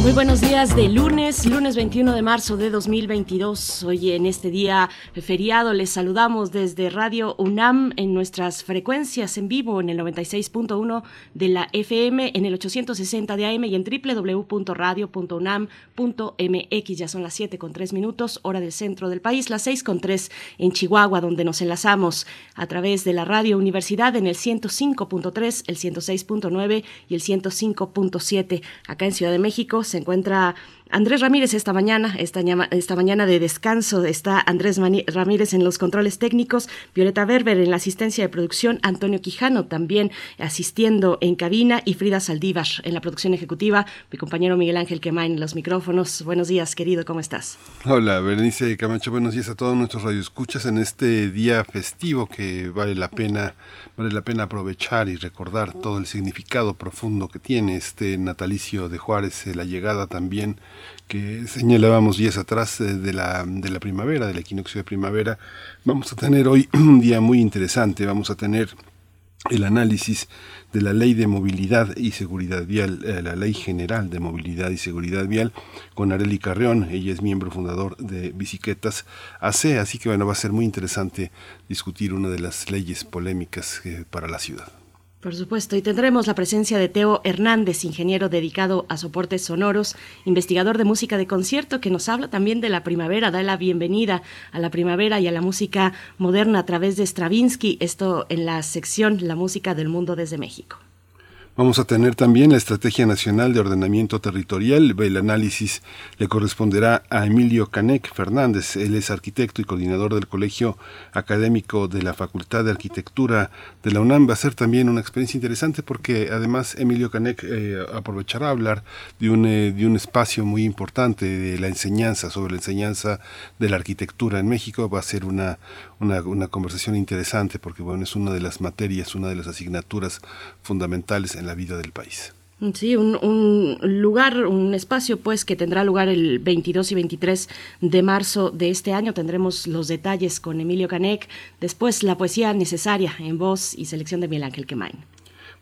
Muy buenos días de lunes, lunes 21 de marzo de 2022. Hoy en este día feriado les saludamos desde Radio UNAM en nuestras frecuencias en vivo en el 96.1 de la FM, en el 860 de AM y en www.radio.unam.mx. Ya son las 7 con 3 minutos, hora del centro del país, las 6 con 3 en Chihuahua, donde nos enlazamos a través de la Radio Universidad en el 105.3, el 106.9 y el 105.7. Acá en Ciudad de México encuentra Andrés Ramírez esta mañana, esta, esta mañana de descanso, está Andrés Ramírez en los controles técnicos, Violeta Berber en la asistencia de producción, Antonio Quijano también asistiendo en cabina y Frida Saldívar en la producción ejecutiva, mi compañero Miguel Ángel Quemain en los micrófonos. Buenos días, querido, ¿cómo estás? Hola, Berenice Camacho, buenos días a todos nuestros radioescuchas en este día festivo que vale la pena vale la pena aprovechar y recordar todo el significado profundo que tiene este natalicio de Juárez, la llegada también que señalábamos días atrás eh, de la, de la primavera, del equinoccio de primavera. Vamos a tener hoy un día muy interesante, vamos a tener el análisis de la ley de movilidad y seguridad vial, eh, la ley general de movilidad y seguridad vial, con Areli Carreón, ella es miembro fundador de Bicicletas AC, así que bueno, va a ser muy interesante discutir una de las leyes polémicas eh, para la ciudad. Por supuesto, y tendremos la presencia de Teo Hernández, ingeniero dedicado a soportes sonoros, investigador de música de concierto, que nos habla también de la primavera, da la bienvenida a la primavera y a la música moderna a través de Stravinsky, esto en la sección La música del mundo desde México. Vamos a tener también la Estrategia Nacional de Ordenamiento Territorial. El análisis le corresponderá a Emilio Canek Fernández. Él es arquitecto y coordinador del Colegio Académico de la Facultad de Arquitectura de la UNAM. Va a ser también una experiencia interesante porque además Emilio Canek eh, aprovechará a hablar de un, eh, de un espacio muy importante de la enseñanza, sobre la enseñanza de la arquitectura en México. Va a ser una, una, una conversación interesante porque bueno, es una de las materias, una de las asignaturas fundamentales en la vida del país. Sí, un, lugar, un espacio pues que tendrá lugar el 22 y 23 de marzo de este año. Tendremos los detalles con Emilio Canek. Después la poesía necesaria en voz y selección de Miguel Ángel Quemain.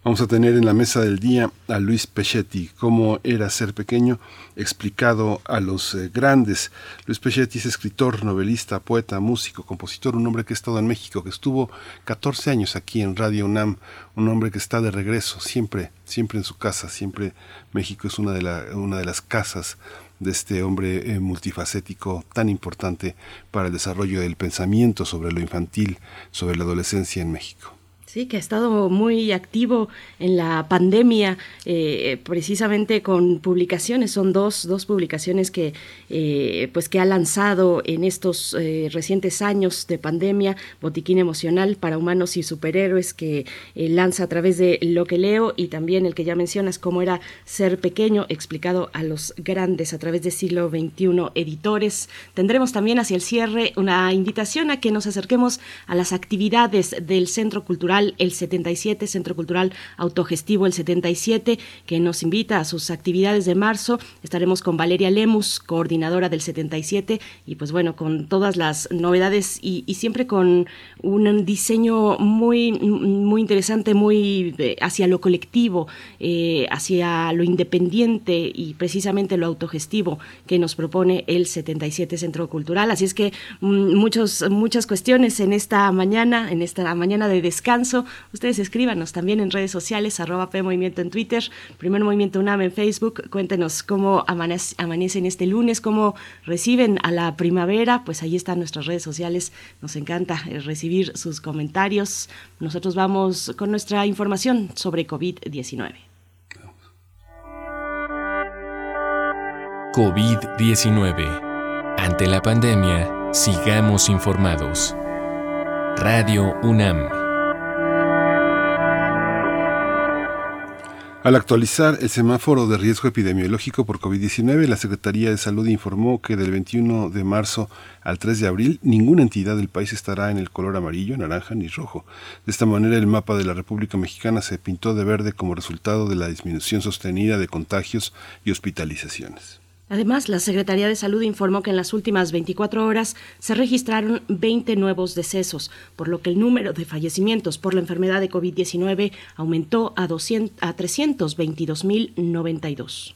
Vamos a tener en la mesa del día a Luis Pechetti, cómo era ser pequeño, explicado a los eh, grandes. Luis Pechetti es escritor, novelista, poeta, músico, compositor, un hombre que ha estado en México, que estuvo 14 años aquí en Radio UNAM, un hombre que está de regreso, siempre, siempre en su casa, siempre México es una de, una de las casas de este hombre eh, multifacético tan importante para el desarrollo del pensamiento sobre lo infantil, sobre la adolescencia en México. Sí, que ha estado muy activo en la pandemia, eh, precisamente con publicaciones. Son dos, dos publicaciones que, eh, pues que ha lanzado en estos eh, recientes años de pandemia, Botiquín Emocional para Humanos y Superhéroes, que lanza a través de lo que leo y también el que ya mencionas, cómo era ser pequeño, explicado a los grandes a través de siglo XXI editores. Tendremos también hacia el cierre una invitación a que nos acerquemos a las actividades del Centro Cultural el 77, Centro Cultural Autogestivo el 77, que nos invita a sus actividades de marzo. Estaremos con Valeria Lemus, coordinadora del 77, y pues bueno, con todas las novedades y, siempre con un diseño muy, muy interesante, muy eh, hacia lo colectivo, eh, hacia lo independiente y precisamente lo autogestivo que nos propone el 77 Centro Cultural. Así es que mm, muchos, muchas cuestiones en esta mañana, en esta mañana de descanso Ustedes escríbanos también en redes sociales, arroba P en Twitter, Primer Movimiento UNAM en Facebook. Cuéntenos cómo amanecen este lunes, cómo reciben a la primavera. Pues ahí están nuestras redes sociales. Nos encanta eh, recibir sus comentarios. Nosotros vamos con nuestra información sobre COVID-19. COVID-19. Ante la pandemia, sigamos informados. Radio UNAM. Al actualizar el semáforo de riesgo epidemiológico por COVID-19, la Secretaría de Salud informó que del 21 de marzo al 3 de abril ninguna entidad del país estará en el color amarillo, naranja ni rojo. De esta manera el mapa de la República Mexicana se pintó de verde como resultado de la disminución sostenida de contagios y hospitalizaciones. Además, la Secretaría de Salud informó que en las últimas 24 horas se registraron 20 nuevos decesos, por lo que el número de fallecimientos por la enfermedad de COVID-19 aumentó a, 200, a 322.092.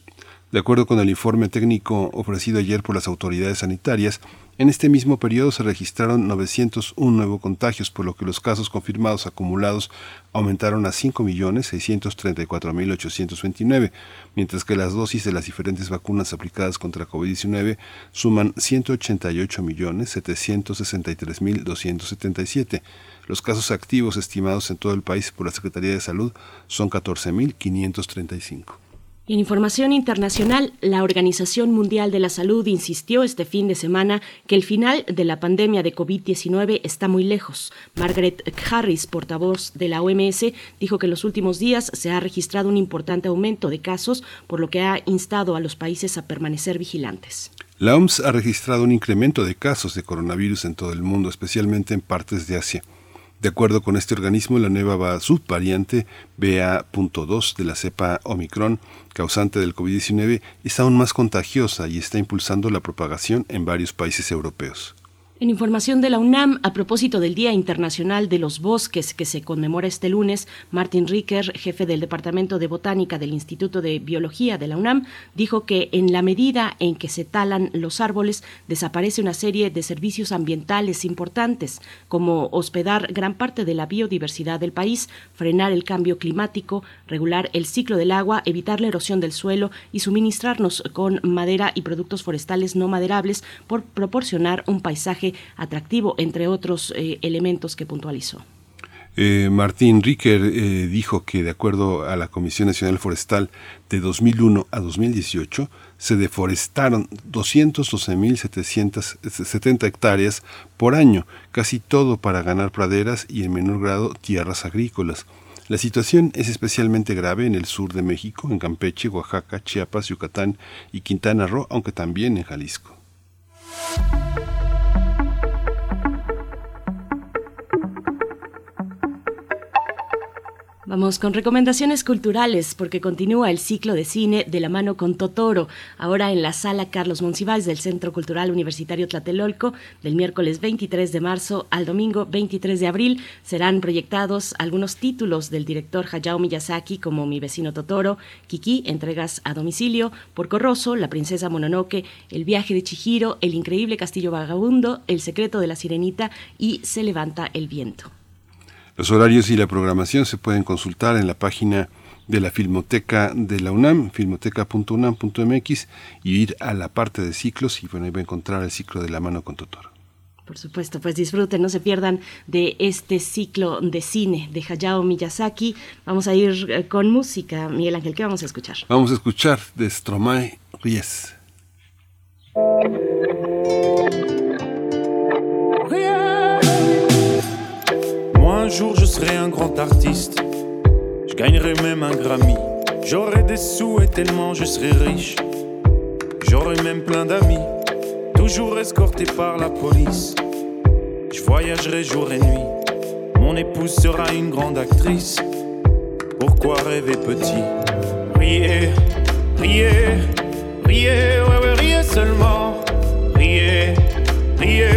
De acuerdo con el informe técnico ofrecido ayer por las autoridades sanitarias, en este mismo periodo se registraron 901 nuevos contagios, por lo que los casos confirmados acumulados aumentaron a 5.634.829, mientras que las dosis de las diferentes vacunas aplicadas contra COVID-19 suman 188.763.277. Los casos activos estimados en todo el país por la Secretaría de Salud son 14.535. En información internacional, la Organización Mundial de la Salud insistió este fin de semana que el final de la pandemia de COVID-19 está muy lejos. Margaret Harris, portavoz de la OMS, dijo que en los últimos días se ha registrado un importante aumento de casos, por lo que ha instado a los países a permanecer vigilantes. La OMS ha registrado un incremento de casos de coronavirus en todo el mundo, especialmente en partes de Asia. De acuerdo con este organismo, la nueva subvariante BA.2 de la cepa Omicron, causante del COVID-19, es aún más contagiosa y está impulsando la propagación en varios países europeos. En información de la UNAM, a propósito del Día Internacional de los Bosques que se conmemora este lunes, Martin Ricker, jefe del Departamento de Botánica del Instituto de Biología de la UNAM, dijo que en la medida en que se talan los árboles, desaparece una serie de servicios ambientales importantes, como hospedar gran parte de la biodiversidad del país, frenar el cambio climático, regular el ciclo del agua, evitar la erosión del suelo y suministrarnos con madera y productos forestales no maderables por proporcionar un paisaje atractivo, entre otros eh, elementos que puntualizó. Eh, Martín Ricker eh, dijo que de acuerdo a la Comisión Nacional Forestal de 2001 a 2018 se deforestaron 212.770 hectáreas por año, casi todo para ganar praderas y en menor grado tierras agrícolas. La situación es especialmente grave en el sur de México, en Campeche, Oaxaca, Chiapas, Yucatán y Quintana Roo, aunque también en Jalisco. Vamos con recomendaciones culturales porque continúa el ciclo de cine de la mano con Totoro, ahora en la sala Carlos Monsiváis del Centro Cultural Universitario Tlatelolco, del miércoles 23 de marzo al domingo 23 de abril serán proyectados algunos títulos del director Hayao Miyazaki como Mi vecino Totoro, Kiki, entregas a domicilio, Porco Rosso, La princesa Mononoke, El viaje de Chihiro, El increíble castillo vagabundo, El secreto de la sirenita y Se levanta el viento. Los horarios y la programación se pueden consultar en la página de la Filmoteca de la UNAM, filmoteca.unam.mx, y ir a la parte de ciclos y bueno, ahí va a encontrar el ciclo de la mano con Totoro. Por supuesto, pues disfruten, no se pierdan de este ciclo de cine de Hayao Miyazaki. Vamos a ir eh, con música. Miguel Ángel, ¿qué vamos a escuchar? Vamos a escuchar de Stromae Ries. Un jour je serai un grand artiste. Je gagnerai même un Grammy. J'aurai des sous et tellement je serai riche. J'aurai même plein d'amis, toujours escorté par la police. Je voyagerai jour et nuit. Mon épouse sera une grande actrice. Pourquoi rêver petit? Riez, riez, riez, ouais, ouais, riez seulement. Riez, riez,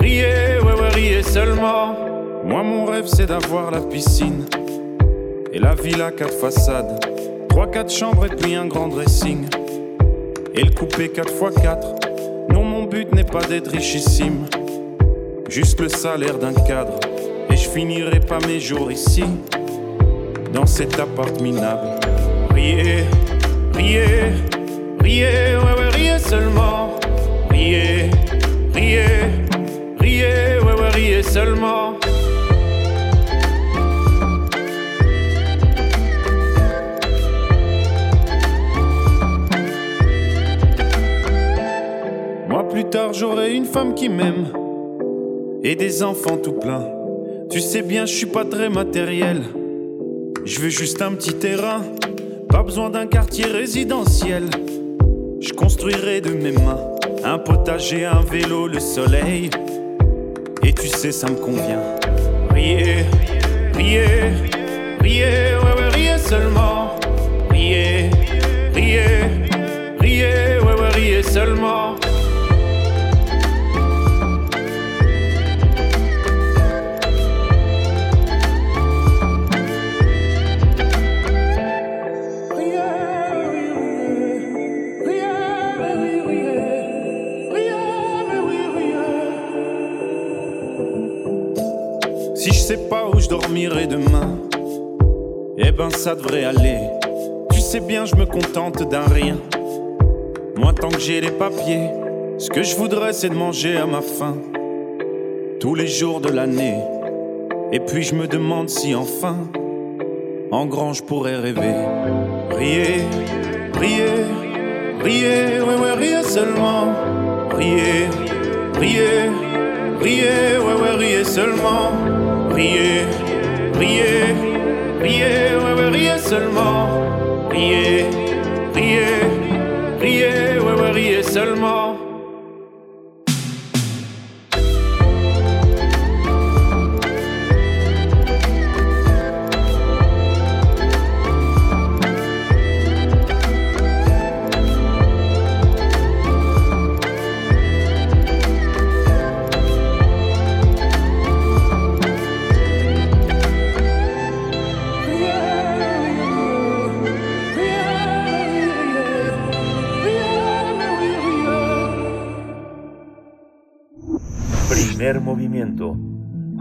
riez, ouais, ouais, riez seulement. Moi, mon rêve, c'est d'avoir la piscine et la villa quatre façades. Trois, quatre chambres et puis un grand dressing. Et le coupé 4 x 4 Non, mon but n'est pas d'être richissime. Juste le salaire d'un cadre. Et je finirai pas mes jours ici, dans cet appart minable. Riez, riez, riez, ouais, ouais, riez seulement. Riez, riez, riez, ouais, ouais, riez seulement. Plus tard j'aurai une femme qui m'aime et des enfants tout plein. Tu sais bien, je suis pas très matériel. Je veux juste un petit terrain Pas besoin d'un quartier résidentiel. Je construirai de mes mains un potager, un vélo, le soleil. Et tu sais, ça me convient. Riez, riez, riez, ouais, ouais, riez seulement. Riez, riez, riez, ouais, ouais, riez seulement. Sais pas où je dormirai demain. Eh ben ça devrait aller. Tu sais bien, je me contente d'un rien. Moi, tant que j'ai les papiers, ce que je voudrais, c'est de manger à ma faim. Tous les jours de l'année. Et puis je me demande si enfin, en grand, je pourrais rêver. Riez, riez, riez, ouais, ouais, riez seulement. Riez, riez, riez, ouais, ouais, riez seulement. Riez, riez, riez, ouais, ouais, riez seulement. Riez, riez,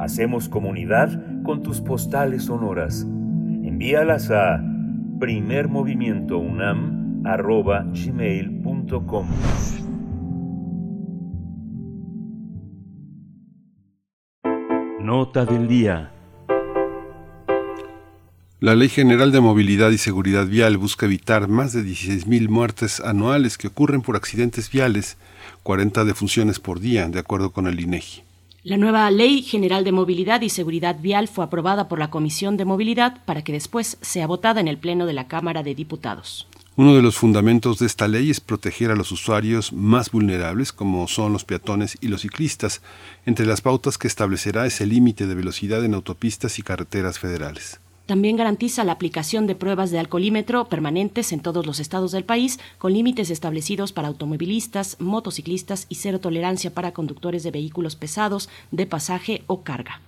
Hacemos comunidad con tus postales sonoras. Envíalas a primermovimientounam.gmail.com Nota del día. La Ley General de Movilidad y Seguridad Vial busca evitar más de 16.000 muertes anuales que ocurren por accidentes viales, 40 defunciones por día, de acuerdo con el INEGI. La nueva Ley General de Movilidad y Seguridad Vial fue aprobada por la Comisión de Movilidad para que después sea votada en el Pleno de la Cámara de Diputados. Uno de los fundamentos de esta ley es proteger a los usuarios más vulnerables, como son los peatones y los ciclistas. Entre las pautas que establecerá es el límite de velocidad en autopistas y carreteras federales. También garantiza la aplicación de pruebas de alcoholímetro permanentes en todos los estados del país, con límites establecidos para automovilistas, motociclistas y cero tolerancia para conductores de vehículos pesados, de pasaje o carga.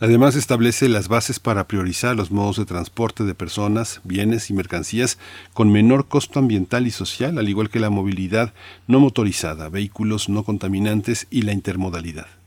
Además, establece las bases para priorizar los modos de transporte de personas, bienes y mercancías con menor costo ambiental y social, al igual que la movilidad no motorizada, vehículos no contaminantes y la intermodalidad.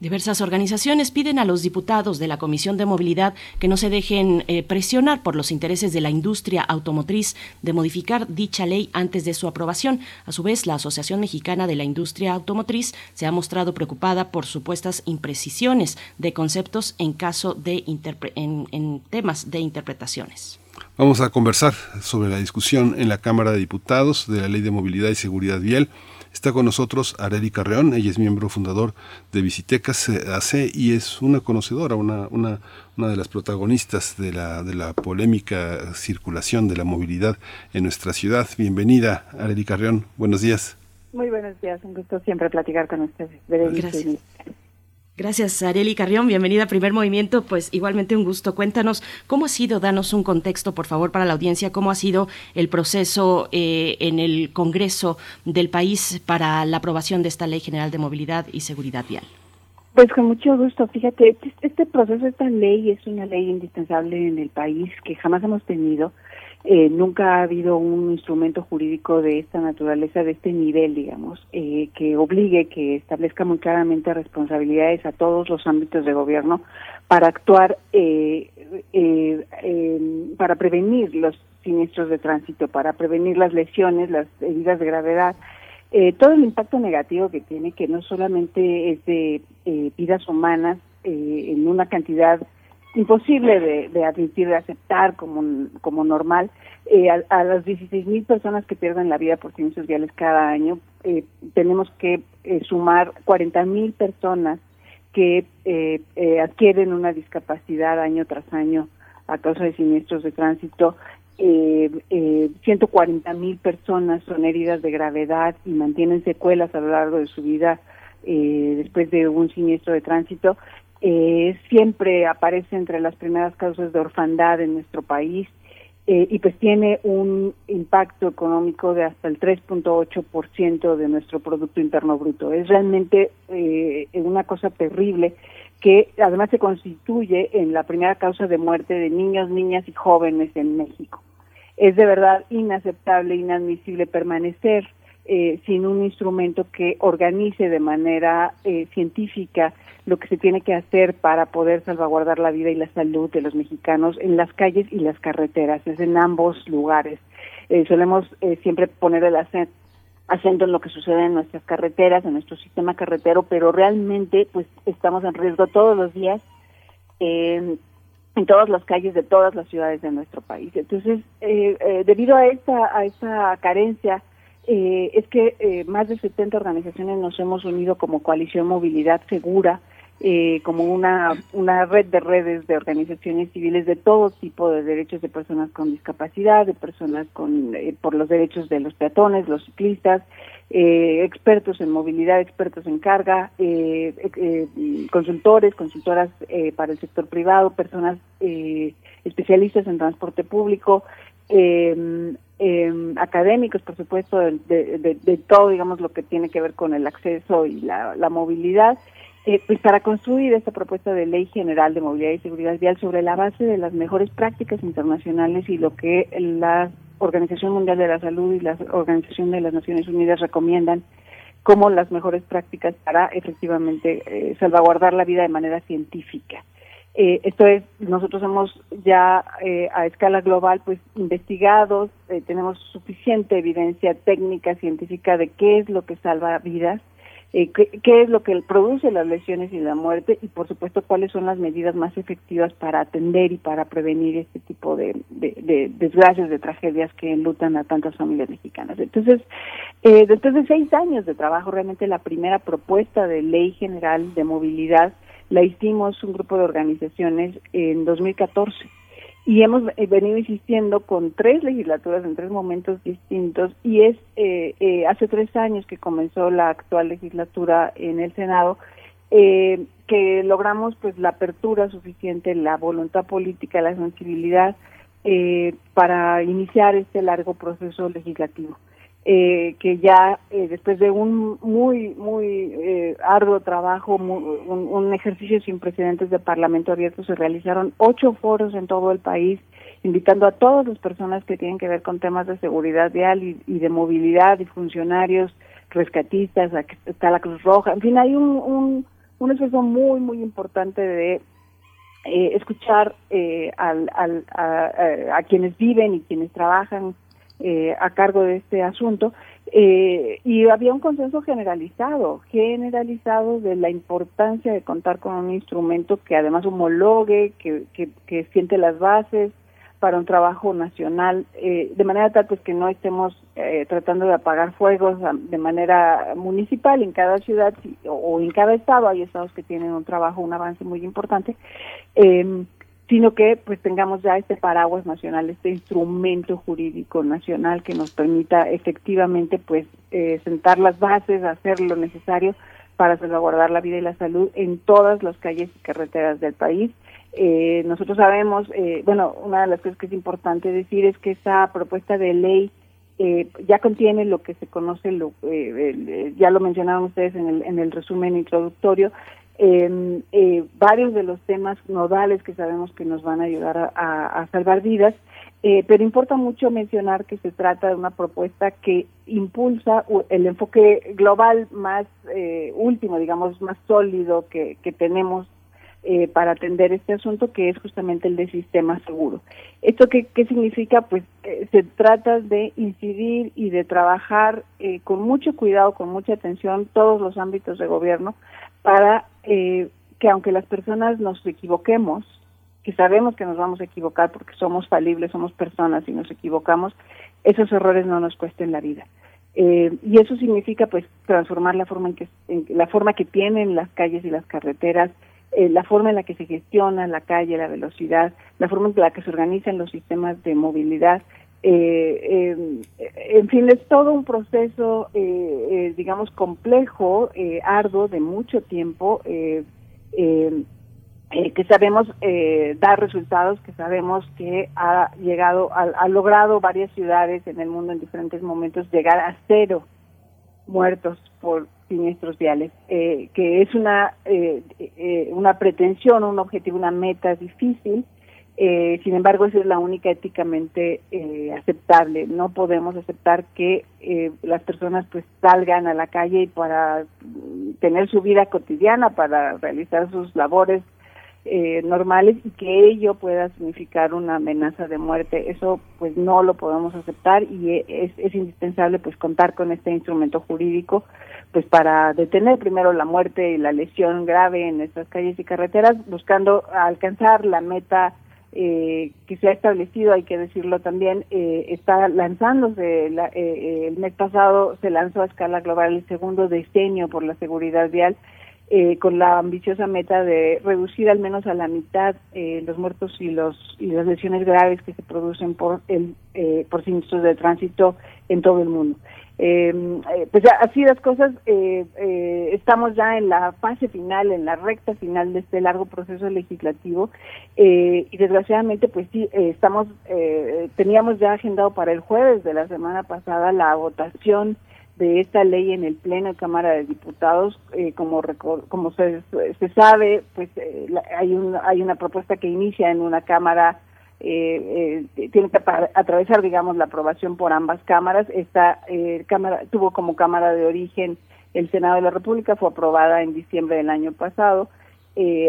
Diversas organizaciones piden a los diputados de la Comisión de Movilidad que no se dejen eh, presionar por los intereses de la industria automotriz de modificar dicha ley antes de su aprobación. A su vez, la Asociación Mexicana de la Industria Automotriz se ha mostrado preocupada por supuestas imprecisiones de conceptos en caso de en temas de interpretaciones. Vamos a conversar sobre la discusión en la Cámara de Diputados de la Ley de Movilidad y Seguridad Vial Está con nosotros Areli Carreón, ella es miembro fundador de Visitecas eh, AC y es una conocedora, una, una, una de las protagonistas de la, de la polémica circulación de la movilidad en nuestra ciudad. Bienvenida, Areli Carreón, buenos días. Muy buenos días, un gusto siempre platicar con ustedes. Gracias. Gracias, Areli Carrión. Bienvenida a Primer Movimiento. Pues igualmente un gusto. Cuéntanos cómo ha sido, danos un contexto, por favor, para la audiencia, cómo ha sido el proceso eh, en el Congreso del país para la aprobación de esta Ley General de Movilidad y Seguridad Vial. Pues con mucho gusto. Fíjate, este, este proceso, esta ley es una ley indispensable en el país que jamás hemos tenido eh, nunca ha habido un instrumento jurídico de esta naturaleza, de este nivel, digamos, eh, que obligue, que establezca muy claramente responsabilidades a todos los ámbitos de gobierno para actuar, eh, para prevenir los siniestros de tránsito, para prevenir las lesiones, las heridas de gravedad, todo el impacto negativo que tiene, que no solamente es de vidas humanas en una cantidad imposible de, admitir, de aceptar como, como normal. Eh, a, las 16 mil personas que pierden la vida por siniestros viales cada año, eh, tenemos que eh, sumar 40 mil personas que adquieren una discapacidad año tras año a causa de siniestros de tránsito eh, eh, 140 mil personas son heridas de gravedad y mantienen secuelas a lo largo de su vida eh, después de un siniestro de tránsito, eh, siempre aparece entre las primeras causas de orfandad en nuestro país eh, y pues tiene un impacto económico de hasta el 3.8% de nuestro Producto Interno Bruto. Es realmente eh, una cosa terrible que además se constituye en la primera causa de muerte de niños, niñas y jóvenes en México. Es de verdad inaceptable, inadmisible permanecer eh, sin un instrumento que organice de manera eh, científica lo que se tiene que hacer para poder salvaguardar la vida y la salud de los mexicanos en las calles y las carreteras, es en ambos lugares. Eh, solemos eh, siempre poner el acento en lo que sucede en nuestras carreteras, en nuestro sistema carretero, pero realmente pues estamos en riesgo todos los días eh, en todas las calles de todas las ciudades de nuestro país. Entonces, eh, eh, debido a esta a esta carencia eh, es que eh, más de 70 organizaciones nos hemos unido como coalición Movilidad Segura, eh, como una, red de redes de organizaciones civiles de todo tipo de derechos de personas con discapacidad, de personas con eh, por los derechos de los peatones, los ciclistas, eh, expertos en movilidad, expertos en carga, consultores, consultoras para el sector privado, personas especialistas en transporte público, eh, eh, académicos, por supuesto, de, todo, digamos, lo que tiene que ver con el acceso y la, la movilidad, eh, pues para construir esta propuesta de ley general de movilidad y seguridad vial sobre la base de las mejores prácticas internacionales y lo que la Organización Mundial de la Salud y la Organización de las Naciones Unidas recomiendan como las mejores prácticas para efectivamente eh, salvaguardar la vida de manera científica. Eh, esto es, nosotros hemos ya eh, a escala global pues investigados, eh, tenemos suficiente evidencia técnica, científica de qué es lo que salva vidas, eh, qué, qué, es lo que produce las lesiones y la muerte y por supuesto cuáles son las medidas más efectivas para atender y para prevenir este tipo de, de, de desgracias, de tragedias que enlutan a tantas familias mexicanas. Entonces, eh, después de seis años de trabajo, realmente la primera propuesta de ley general de movilidad la hicimos un grupo de organizaciones en 2014 y hemos venido insistiendo con tres legislaturas en tres momentos distintos y es eh, eh, hace tres años que comenzó la actual legislatura en el Senado eh, que logramos pues la apertura suficiente, la voluntad política, la sensibilidad eh, para iniciar este largo proceso legislativo eh, que ya eh, después de un muy, muy eh, arduo trabajo, muy, un, ejercicio sin precedentes de Parlamento abierto, se realizaron ocho foros en todo el país, invitando a todas las personas que tienen que ver con temas de seguridad vial y, de movilidad y funcionarios, rescatistas, está la Cruz Roja, en fin, hay un, un, un esfuerzo muy, muy importante de eh, escuchar eh, al, al, a, a quienes viven y quienes trabajan eh, a cargo de este asunto eh, y había un consenso generalizado, generalizado de la importancia de contar con un instrumento que además homologue, que, que, que siente las bases para un trabajo nacional, eh, de manera tal pues que no estemos eh, tratando de apagar fuegos de manera municipal en cada ciudad o, o en cada estado, hay estados que tienen un trabajo, un avance muy importante, eh, sino que pues tengamos ya este paraguas nacional, este instrumento jurídico nacional que nos permita efectivamente pues eh, sentar las bases, hacer lo necesario para salvaguardar la vida y la salud en todas las calles y carreteras del país. Eh, nosotros sabemos, eh, bueno, una de las cosas que es importante decir es que esta propuesta de ley eh, ya contiene lo que se conoce, lo, eh, ya lo mencionaron ustedes en el, en el resumen introductorio, eh, varios de los temas nodales que sabemos que nos van a ayudar a, salvar vidas, eh, pero importa mucho mencionar que se trata de una propuesta que impulsa el enfoque global más eh, último, digamos, más sólido que, que tenemos eh, para atender este asunto, que es justamente el de sistema seguro. ¿Esto qué, qué significa? Pues eh, se trata de incidir y de trabajar eh, con mucho cuidado, con mucha atención, todos los ámbitos de gobierno, para eh, que aunque las personas nos equivoquemos, que sabemos que nos vamos a equivocar porque somos falibles, somos personas y nos equivocamos, esos errores no nos cuesten la vida. Eh, y eso significa pues transformar la forma en que en la forma que tienen las calles y las carreteras la forma en la que se gestiona la calle, la velocidad, la forma en la que se organizan los sistemas de movilidad. Eh, en fin, es todo un proceso, digamos, complejo, arduo, de mucho tiempo, que sabemos dar resultados, que sabemos que ha llegado, ha, logrado varias ciudades en el mundo en diferentes momentos llegar a cero muertos por siniestros viales, eh, que es una, eh, eh, una pretensión, un objetivo, una meta difícil, sin embargo, esa es la única éticamente aceptable. No podemos aceptar que las personas pues salgan a la calle para tener su vida cotidiana, para realizar sus labores eh, normales y que ello pueda significar una amenaza de muerte. Eso pues no lo podemos aceptar y es, es indispensable pues contar con este instrumento jurídico pues para detener primero la muerte y la lesión grave en nuestras calles y carreteras, buscando alcanzar la meta eh, que se ha establecido, hay que decirlo también, eh, está lanzándose, eh, el mes pasado se lanzó a escala global el segundo decenio por la seguridad vial eh, con la ambiciosa meta de reducir al menos a la mitad eh, los muertos y los y las lesiones graves que se producen por el eh, por siniestros de tránsito en todo el mundo. Em, pues así las cosas, estamos ya en la fase final, en la recta final de este largo proceso legislativo y desgraciadamente pues sí, estamos, teníamos ya agendado para el jueves de la semana pasada la votación de esta ley en el Pleno de Cámara de Diputados. Eh, como como se, se sabe, pues eh, hay, un, hay una propuesta que inicia en una Cámara, eh, tiene que atravesar, digamos, la aprobación por ambas cámaras. Esta Cámara tuvo como Cámara de origen el Senado de la República, fue aprobada en diciembre del año pasado.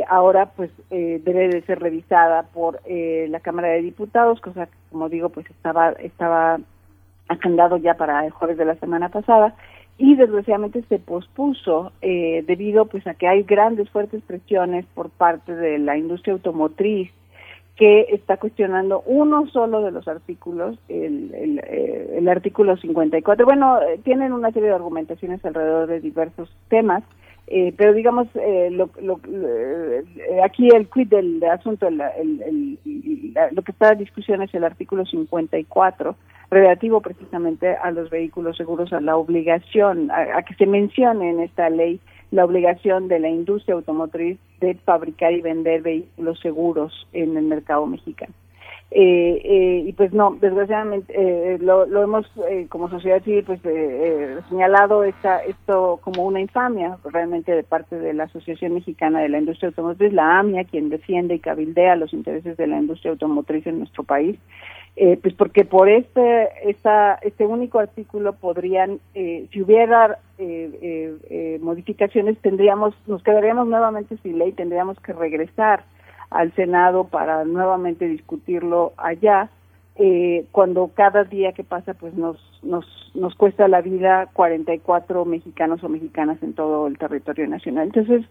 ahora pues debe de ser revisada por la Cámara de Diputados, cosa que como digo pues estaba estaba agendado ya para el jueves de la semana pasada y desgraciadamente se pospuso eh, debido pues a que hay grandes fuertes presiones por parte de la industria automotriz que está cuestionando uno solo de los artículos, el, el, eh, el artículo 54. Bueno, eh, tienen una serie de argumentaciones alrededor de diversos temas, eh, pero digamos, eh, lo, lo, eh, aquí el quid del asunto, el, el, lo que está en discusión es el artículo 54, relativo precisamente a los vehículos seguros, a la obligación, a, que se mencione en esta ley la obligación de la industria automotriz de fabricar y vender vehículos seguros en el mercado mexicano. Eh, eh, y pues no, desgraciadamente eh, lo, lo, hemos eh, como sociedad civil pues eh, señalado esta, esto como una infamia realmente de parte de la Asociación Mexicana de la Industria Automotriz, la AMIA, quien defiende y cabildea los intereses de la industria automotriz en nuestro país. Pues porque por este esta, este único artículo podrían, si hubiera modificaciones, tendríamos, nos quedaríamos nuevamente sin ley, tendríamos que regresar al Senado para nuevamente discutirlo allá, eh, cuando cada día que pasa pues nos, nos, nos cuesta la vida 44 mexicanos o mexicanas en todo el territorio nacional. Entonces,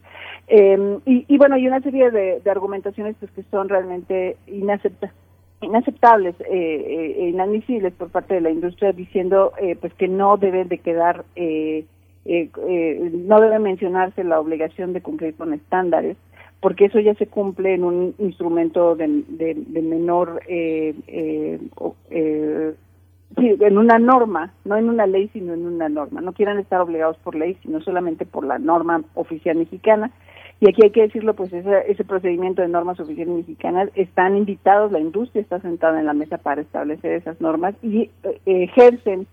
eh, y, y, bueno, hay una serie de, de argumentaciones pues que son realmente inaceptables inaceptables eh, eh, inadmisibles por parte de la industria diciendo eh, pues que no deben de quedar eh, eh, eh, no debe mencionarse la obligación de cumplir con estándares porque eso ya se cumple en un instrumento de, de, menor, eh, eh, sí, en una norma, no en una ley, sino en una norma. No quieran estar obligados por ley, sino solamente por la norma oficial mexicana. Y aquí hay que decirlo, pues ese, ese procedimiento de normas oficiales mexicanas están invitados, la industria está sentada en la mesa para establecer esas normas y eh, ejercen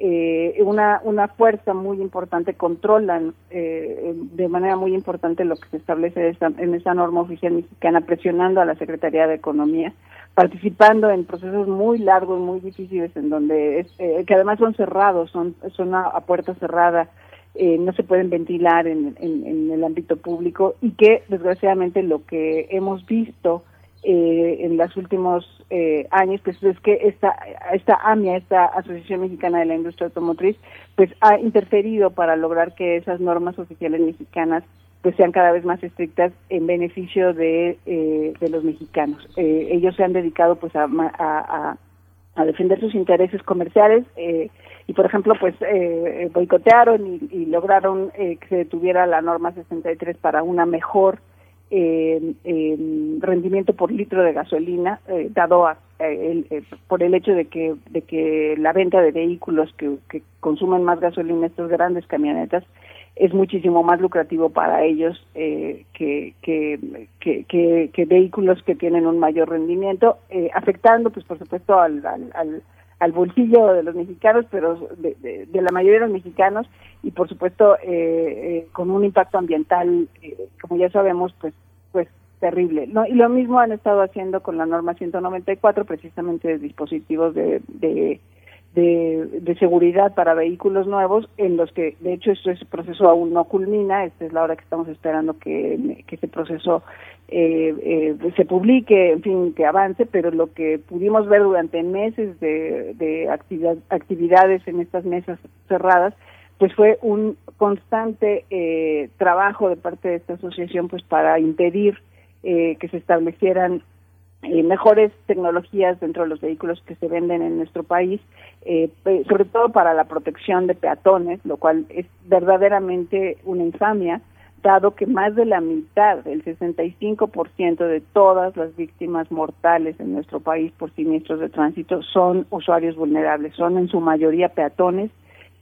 eh, una, una fuerza muy importante, controlan eh, de manera muy importante lo que se establece en esa norma oficial mexicana, presionando a la Secretaría de Economía, participando en procesos muy largos, muy difíciles, en donde es, eh, que además son cerrados, son, son a, puerta cerrada, eh, no se pueden ventilar en, el ámbito público y que desgraciadamente lo que hemos visto eh, en los últimos eh, años, pues es que esta, esta AMIA, esta Asociación Mexicana de la Industria Automotriz, pues ha interferido para lograr que esas normas oficiales mexicanas pues sean cada vez más estrictas en beneficio de, eh, de los mexicanos. Eh, ellos se han dedicado pues a, a, a defender sus intereses comerciales eh, y por ejemplo pues eh, boicotearon y, y lograron eh, que se detuviera la norma 63 para una mejor rendimiento por litro de gasolina, eh, dado eh, por el hecho de que, de que la venta de vehículos que, consumen más gasolina, estas grandes camionetas, es muchísimo más lucrativo para ellos eh, que, que, que, vehículos que tienen un mayor rendimiento, eh, afectando, pues por supuesto, al, al, al, bolsillo de los mexicanos, pero de, la mayoría de los mexicanos, y por supuesto eh, con un impacto ambiental, como ya sabemos, pues, pues terrible. ¿no? Y lo mismo han estado haciendo con la norma 194, precisamente de dispositivos de, de de, seguridad para vehículos nuevos, en los que, de hecho, ese proceso aún no culmina. Esta es la hora que estamos esperando que, que ese proceso eh, eh, se publique, en fin, que avance, pero lo que pudimos ver durante meses de, de actividad, actividades en estas mesas cerradas, pues fue un constante eh, trabajo de parte de esta asociación pues para impedir eh, que se establecieran eh, mejores tecnologías dentro de los vehículos que se venden en nuestro país, eh, sobre todo para la protección de peatones, lo cual es verdaderamente una infamia, dado que más de la mitad, el 65% de todas las víctimas mortales en nuestro país por siniestros de tránsito son usuarios vulnerables, son en su mayoría peatones,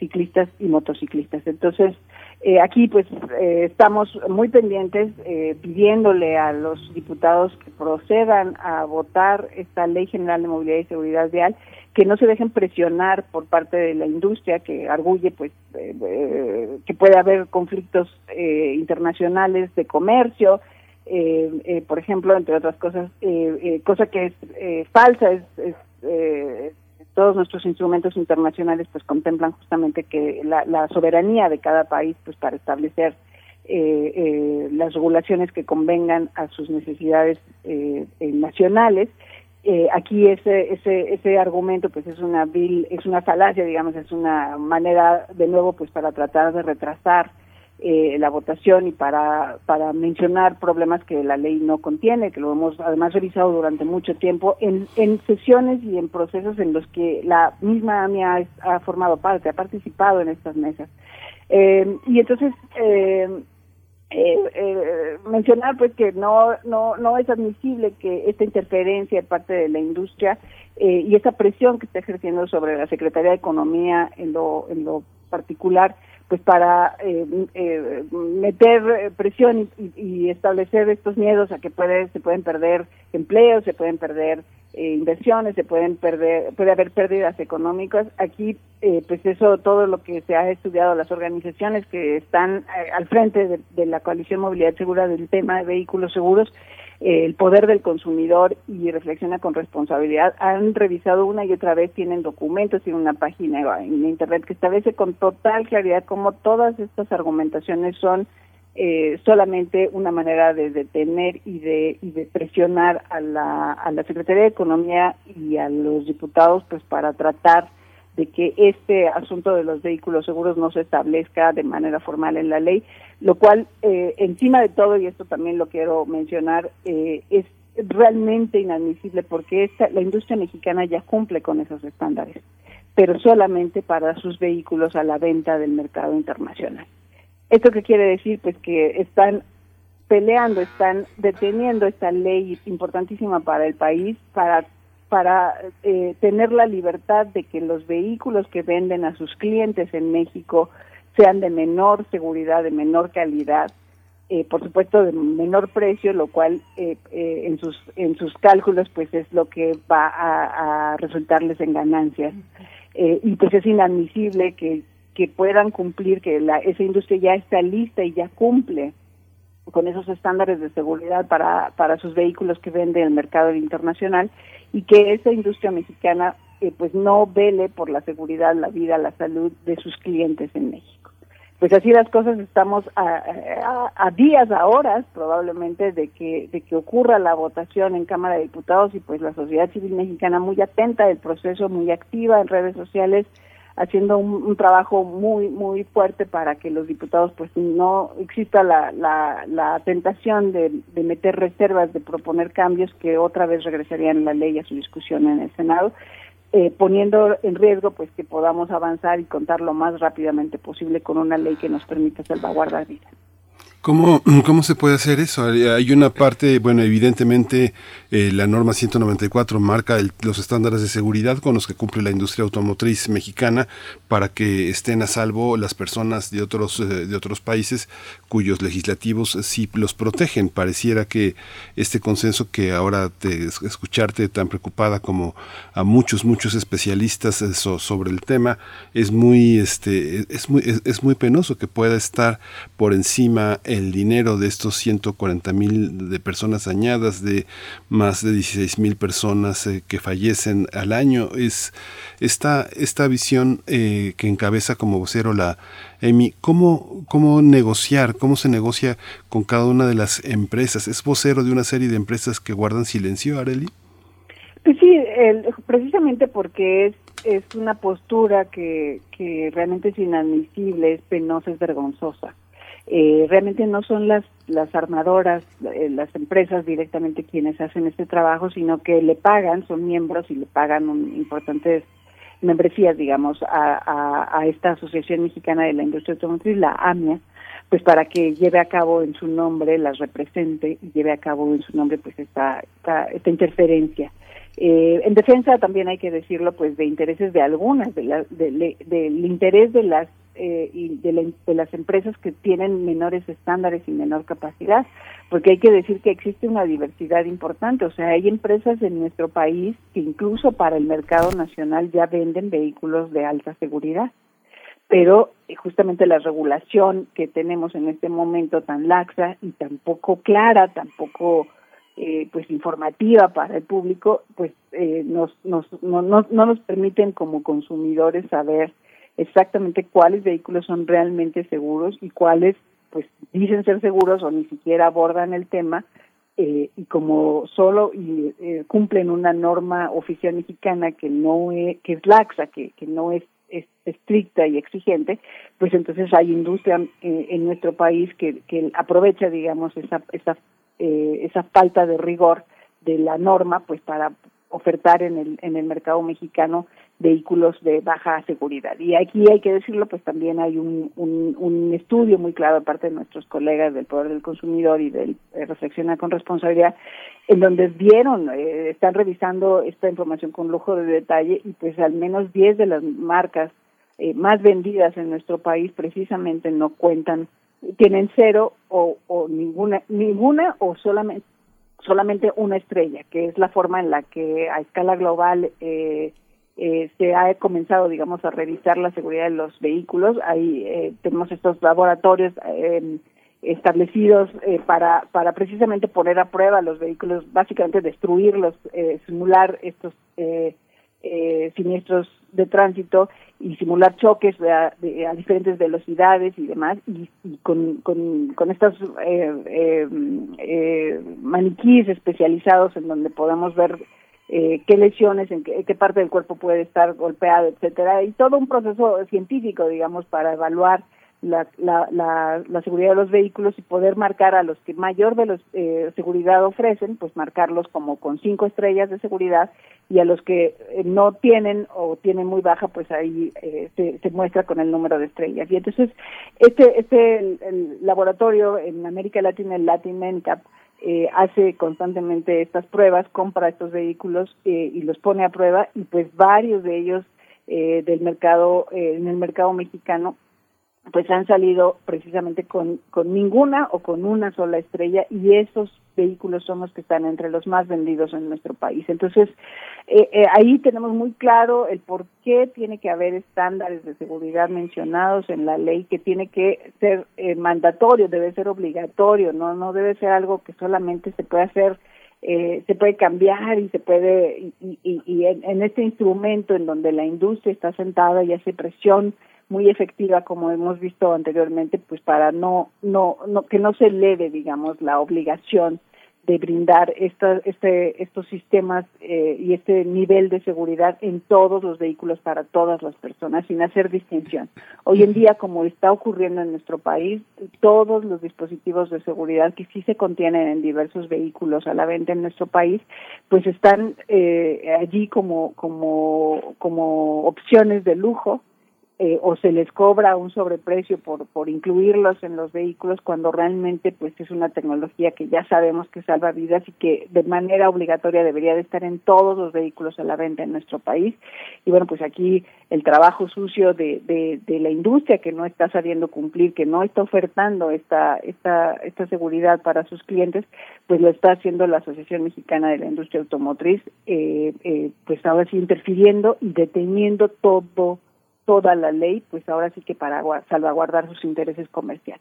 ciclistas y motociclistas. Entonces, eh, aquí pues eh, estamos muy pendientes eh, pidiéndole a los diputados que procedan a votar esta Ley General de Movilidad y Seguridad Vial, que no se dejen presionar por parte de la industria que arguye pues que puede haber conflictos internacionales de comercio, por ejemplo, entre otras cosas, cosa que es falsa, es, es todos nuestros instrumentos internacionales pues contemplan justamente que la, soberanía de cada país pues para establecer eh, eh, las regulaciones que convengan a sus necesidades eh, nacionales aquí ese ese ese argumento pues es una es una falacia digamos es una manera de nuevo pues para tratar de retrasar eh, la votación y para, para mencionar problemas que la ley no contiene, que lo hemos además revisado durante mucho tiempo en, en sesiones y en procesos en los que la misma AMIA ha, formado parte, ha participado en estas mesas. Eh, y entonces, eh, eh, mencionar pues que no, no, no es admisible que esta interferencia de parte de la industria y esa presión que está ejerciendo sobre la Secretaría de Economía en lo, en lo particular, pues para eh, eh, meter presión y, establecer estos miedos a que puede, se pueden perder empleos, se pueden perder eh, inversiones, se pueden perder, puede haber pérdidas económicas. Aquí, pues eso, todo lo que se ha estudiado, las organizaciones que están al frente de la coalición Movilidad Segura del tema de vehículos seguros, el poder del consumidor y reflexiona con responsabilidad. Han revisado una y otra vez, tienen documentos, tienen una página en internet que establece con total claridad cómo todas estas argumentaciones son eh, solamente una manera de detener y de, y de presionar a la, a la Secretaría de Economía y a los diputados pues para tratar de que este asunto de los vehículos seguros no se establezca de manera formal en la ley, lo cual, eh, encima de todo, y esto también lo quiero mencionar, eh, es realmente inadmisible porque esta, la industria mexicana ya cumple con esos estándares, pero solamente para sus vehículos a la venta del mercado internacional. ¿Esto qué quiere decir? Pues que están peleando, están deteniendo esta ley importantísima para el país para para eh, tener la libertad de que los vehículos que venden a sus clientes en México sean de menor seguridad, de menor calidad, eh, por supuesto de menor precio, lo cual eh, en sus en sus cálculos pues es lo que va a, resultarles en ganancias. Y pues es inadmisible que que puedan cumplir que la, esa industria ya está lista y ya cumple con esos estándares de seguridad para, para sus vehículos que vende el mercado internacional y que esa industria mexicana eh, pues no vele por la seguridad, la vida, la salud de sus clientes en México. Pues así las cosas estamos a, a, días, a horas probablemente de que de que ocurra la votación en Cámara de Diputados y pues la sociedad civil mexicana muy atenta del proceso, muy activa en redes sociales, haciendo un, trabajo muy muy fuerte para que los diputados pues no exista la, la, la tentación de, de, meter reservas de proponer cambios que otra vez regresarían la ley a su discusión en el senado eh, poniendo en riesgo pues que podamos avanzar y contar lo más rápidamente posible con una ley que nos permita salvaguardar vidas ¿Cómo, ¿Cómo se puede hacer eso? Hay una parte, bueno, evidentemente eh, la norma 194 marca los estándares de seguridad con los que cumple la industria automotriz mexicana para que estén a salvo las personas de otros, eh, de otros países cuyos legislativos sí los protegen. Pareciera que este consenso que ahora te escucharte tan preocupada como a muchos, muchos especialistas eh, sobre el tema, es muy, este, es muy, es muy penoso que pueda estar por encima el dinero de estos 140 mil de personas dañadas, de más de 16 mil personas eh, que fallecen al año. Es esta, esta visión eh, que encabeza como vocero la EMI, ¿cómo, ¿cómo negociar? ¿Cómo se negocia con cada una de las empresas? ¿Es vocero de una serie de empresas que guardan silencio, Areli? Pues sí, precisamente porque es, es una postura que, que realmente es inadmisible, es penosa, es vergonzosa. Eh, realmente no son las, las armadoras, eh, las empresas directamente quienes hacen este trabajo, sino que le pagan, son miembros y le pagan un, importantes membresías, digamos, a, a, esta Asociación Mexicana de la Industria Automotriz, la AMIA, pues para que lleve a cabo en su nombre, las represente y lleve a cabo en su nombre pues esta, esta, esta interferencia. Eh, en defensa también hay que decirlo pues de intereses de algunas, de la, de, del interés de las eh, y de, las empresas que tienen menores estándares y menor capacidad, porque hay que decir que existe una diversidad importante, o sea, hay empresas en nuestro país que incluso para el mercado nacional ya venden vehículos de alta seguridad, pero eh, justamente la regulación que tenemos en este momento tan laxa y tan poco clara, tan poco eh, pues informativa para el público, pues eh, nos, nos, no, no, no nos permiten como consumidores saber exactamente cuáles vehículos son realmente seguros y cuáles pues dicen ser seguros o ni siquiera abordan el tema eh, y como solo y, eh, cumplen una norma oficial mexicana que no es, que es laxa, que, que no es, estricta y exigente, pues entonces hay industria eh, en nuestro país que, que aprovecha, digamos, esa, esa, esa falta de rigor de la norma, pues para ofertar en el, en el mercado mexicano vehículos de baja seguridad. Y aquí hay que decirlo, pues también hay un, un, estudio muy claro de parte de nuestros colegas del Poder del Consumidor y del eh, Reflexionar con Responsabilidad, en donde vieron, eh, están revisando esta información con lujo de detalle y pues al menos 10 de las marcas eh, más vendidas en nuestro país precisamente no cuentan, tienen cero o, o ninguna, ninguna o solamente solamente una estrella, que es la forma en la que a escala global eh, eh, se ha comenzado, digamos, a revisar la seguridad de los vehículos. Ahí eh, tenemos estos laboratorios em, establecidos eh, para, para precisamente poner a prueba los vehículos, básicamente destruirlos, eh, simular estos eh, eh, siniestros de tránsito y simular choques a, diferentes velocidades y demás, y, con, con, con estos eh, eh, maniquíes especializados en donde podemos ver eh, qué lesiones, en qué, parte del cuerpo puede estar golpeado, etcétera, y todo un proceso científico, digamos, para evaluar la, la, la, seguridad de los vehículos y poder marcar a los que mayor de los, eh, seguridad ofrecen, pues marcarlos como con cinco estrellas de seguridad y a los que eh, no tienen o tienen muy baja, pues ahí eh, se, se, muestra con el número de estrellas. Y entonces este este el, laboratorio en América Latina, el Latin NCAP, eh, hace constantemente estas pruebas, compra estos vehículos eh, y los pone a prueba y pues varios de ellos eh, del mercado eh, en el mercado mexicano pues han salido precisamente con, con ninguna o con una sola estrella y esos vehículos son los que están entre los más vendidos en nuestro país. Entonces, eh, eh, ahí tenemos muy claro el por qué tiene que haber estándares de seguridad mencionados en la ley, que tiene que ser eh, mandatorio, debe ser obligatorio, no no debe ser algo que solamente se puede hacer eh, se puede cambiar y se puede y, y, y en, en, este instrumento en donde la industria está sentada y hace presión muy efectiva como hemos visto anteriormente pues para no no no que no se eleve digamos la obligación de brindar esta, este, estos sistemas eh, y este nivel de seguridad en todos los vehículos para todas las personas sin hacer distinción. Hoy en día, como está ocurriendo en nuestro país, todos los dispositivos de seguridad que sí se contienen en diversos vehículos a la venta en nuestro país, pues están eh, allí como, como, como opciones de lujo eh, o se les cobra un sobreprecio por, por incluirlos en los vehículos cuando realmente pues es una tecnología que ya sabemos que salva vidas y que de manera obligatoria debería de estar en todos los vehículos a la venta en nuestro país. Y bueno, pues aquí el trabajo sucio de, de, de la industria que no está sabiendo cumplir, que no está ofertando esta, esta, esta seguridad para sus clientes, pues lo está haciendo la Asociación Mexicana de la Industria Automotriz, eh, eh, pues ahora sí interfiriendo y deteniendo todo toda la ley, pues ahora sí que para salvaguardar sus intereses comerciales.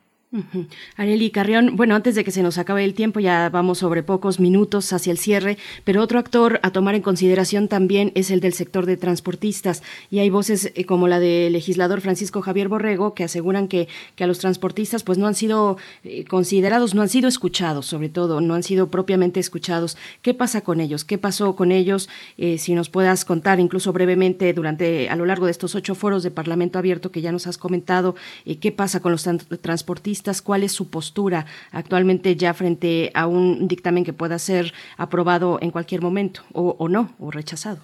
Areli Carrión, bueno, antes de que se nos acabe el tiempo, ya vamos sobre pocos minutos hacia el cierre, pero otro actor a tomar en consideración también es el del sector de transportistas. Y hay voces eh, como la del legislador Francisco Javier Borrego que aseguran que, que a los transportistas pues no han sido eh, considerados, no han sido escuchados, sobre todo, no han sido propiamente escuchados. ¿Qué pasa con ellos? ¿Qué pasó con ellos? Eh, si nos puedas contar incluso brevemente durante, a lo largo de estos ocho foros de Parlamento Abierto que ya nos has comentado, ¿qué pasa con los transportistas? Cuál es su postura actualmente ya frente a un dictamen que pueda ser aprobado en cualquier momento o, no, o rechazado.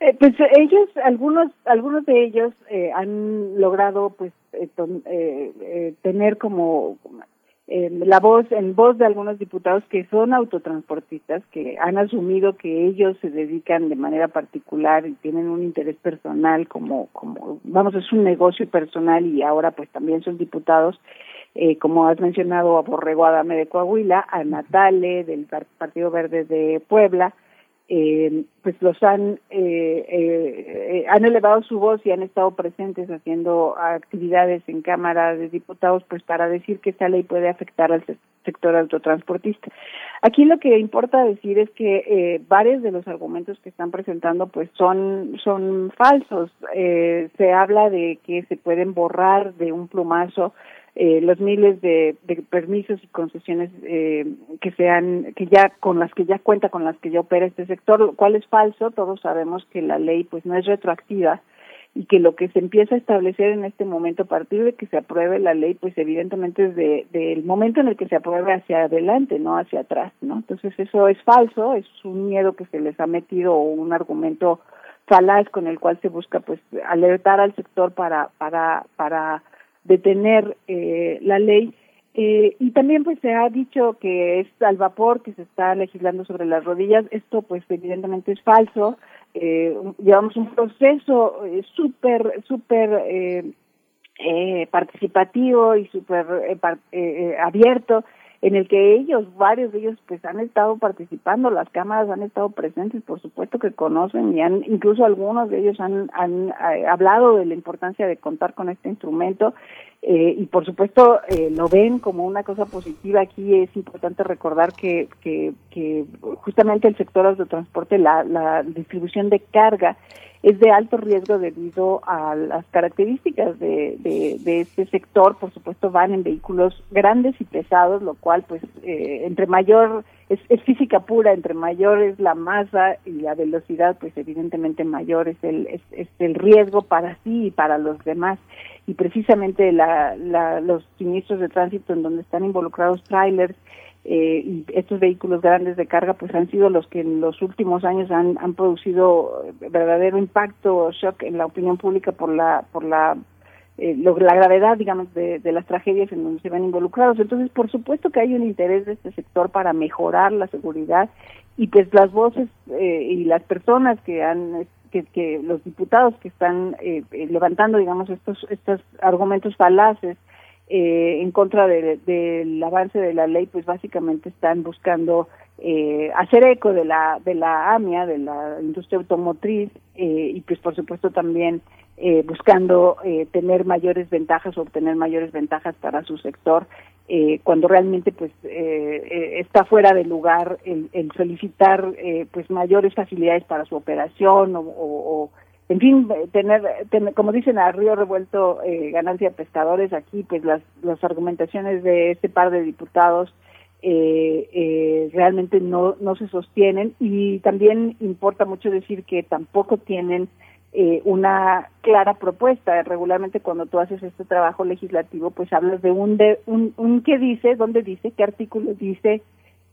Eh, pues ellos, algunos, algunos de ellos eh, han logrado pues eh, tener como la voz, en voz de algunos diputados que son autotransportistas, que han asumido que ellos se dedican de manera particular y tienen un interés personal como, como, vamos, es un negocio personal y ahora pues también son diputados eh, como has mencionado, a Borrego Adame de Coahuila, a Natale del Partido Verde de Puebla, eh, pues los han eh, eh, han elevado su voz y han estado presentes haciendo actividades en Cámara de Diputados pues para decir que esta ley puede afectar al sector autotransportista. Aquí lo que importa decir es que eh, varios de los argumentos que están presentando pues son son falsos. Eh, se habla de que se pueden borrar de un plumazo eh, los miles de, permisos y concesiones eh, que sean que ya con las que ya cuenta con las que ya opera este sector lo cual es falso. Todos sabemos que la ley pues no es retroactiva y que lo que se empieza a establecer en este momento a partir de que se apruebe la ley pues evidentemente es de del momento en el que se apruebe hacia adelante no hacia atrás no entonces eso es falso es un miedo que se les ha metido o un argumento falaz con el cual se busca pues alertar al sector para para para detener eh, la ley. Eh, y también pues se ha dicho que es al vapor que se está legislando sobre las rodillas. Esto pues evidentemente es falso. Eh, llevamos un proceso eh, súper, súper eh, participativo y súper abierto en el que ellos, varios de ellos, pues han estado participando, las cámaras han estado presentes, por supuesto que conocen y han, incluso algunos de ellos han, han eh, hablado de la importancia de contar con este instrumento eh, y por supuesto eh, lo ven como una cosa positiva. Aquí es importante recordar que, que, que justamente el sector autotransporte, la, la distribución de carga, es de alto riesgo debido a las características de, de, este sector. Por supuesto, van en vehículos grandes y pesados, lo cual, pues, eh, entre mayor, es, física pura, entre mayor es la masa y la velocidad, pues, evidentemente mayor es el, es, el riesgo para sí y para los demás. Y precisamente la, la, los siniestros de tránsito en donde están involucrados trailers, eh, estos vehículos grandes de carga pues han sido los que en los últimos años han, han producido verdadero impacto shock en la opinión pública por la por la eh, la gravedad digamos de, de, las tragedias en donde se ven involucrados. Entonces por supuesto que hay un interés de este sector para mejorar la seguridad y pues las voces eh, y las personas que han que, que los diputados que están eh, levantando digamos estos estos argumentos falaces eh, en contra del avance de la ley, pues básicamente están buscando eh, hacer eco de la de la AMIA, de la industria automotriz, eh, y pues por supuesto también eh, buscando eh, tener mayores ventajas o obtener mayores ventajas para su sector, eh, cuando realmente pues eh, está fuera de lugar el, el solicitar pues mayores facilidades para su operación o en fin, tener, como dicen a río revuelto eh, ganancia pescadores, aquí pues las, las argumentaciones de este par de diputados eh, eh, realmente no, no se sostienen y también importa mucho decir que tampoco tienen eh, una clara propuesta. Regularmente cuando tú haces este trabajo legislativo pues hablas de un, de, un, un qué dice, dónde dice, qué artículo dice,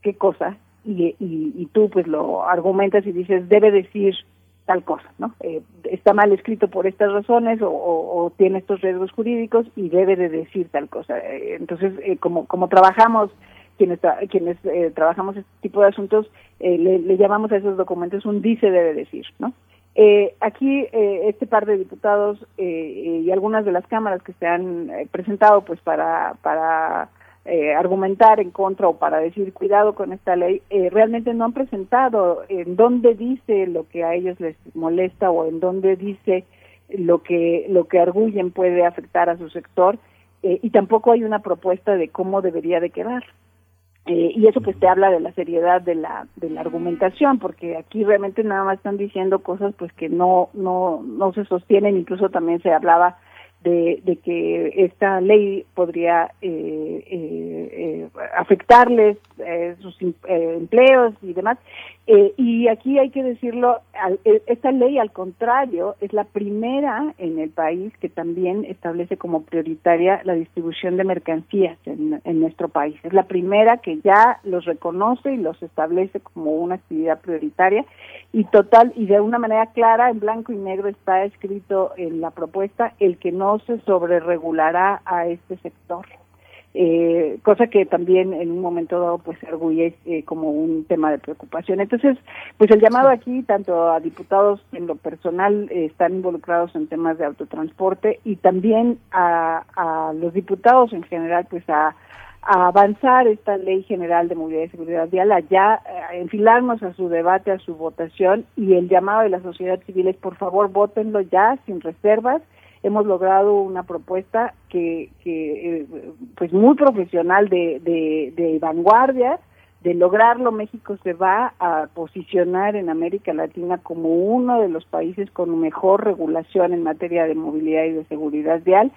qué cosa y, y, y tú pues lo argumentas y dices debe decir tal cosa, ¿no? Eh, está mal escrito por estas razones o, tiene estos riesgos jurídicos y debe de decir tal cosa. Eh, entonces, eh, como, como trabajamos, quienes, quienes trabajamos este tipo de asuntos, le, llamamos a esos documentos un dice debe decir, ¿no? aquí este par de diputados y algunas de las cámaras que se han presentado pues para para eh, argumentar en contra o para decir cuidado con esta ley, eh, realmente no han presentado en dónde dice lo que a ellos les molesta o en dónde dice lo que lo que arguyen puede afectar a su sector eh, y tampoco hay una propuesta de cómo debería de quedar. y eso pues te habla de la seriedad de la de la argumentación porque aquí realmente nada más están diciendo cosas pues que no no no se sostienen incluso también se hablaba de, que esta ley podría eh, eh, eh, afectarles sus empleos y demás. Y aquí hay que decirlo, esta ley al contrario es la primera en el país que también establece como prioritaria la distribución de mercancías en, en nuestro país. Es la primera que ya los reconoce y los establece como una actividad prioritaria y total y de una manera clara en blanco y negro está escrito en la propuesta el que no se sobreregulará a este sector. Eh, cosa que también en un momento dado pues se arguye eh, como un tema de preocupación. Entonces, pues el llamado aquí, tanto a diputados en lo personal eh, están involucrados en temas de autotransporte y también a, a los diputados en general, pues a a avanzar esta ley general de movilidad y seguridad vial, a ya eh, enfilarnos a su debate, a su votación y el llamado de la sociedad civil es por favor votenlo ya sin reservas. Hemos logrado una propuesta que, que eh, pues muy profesional de, de, de vanguardia, de lograrlo México se va a posicionar en América Latina como uno de los países con mejor regulación en materia de movilidad y de seguridad vial.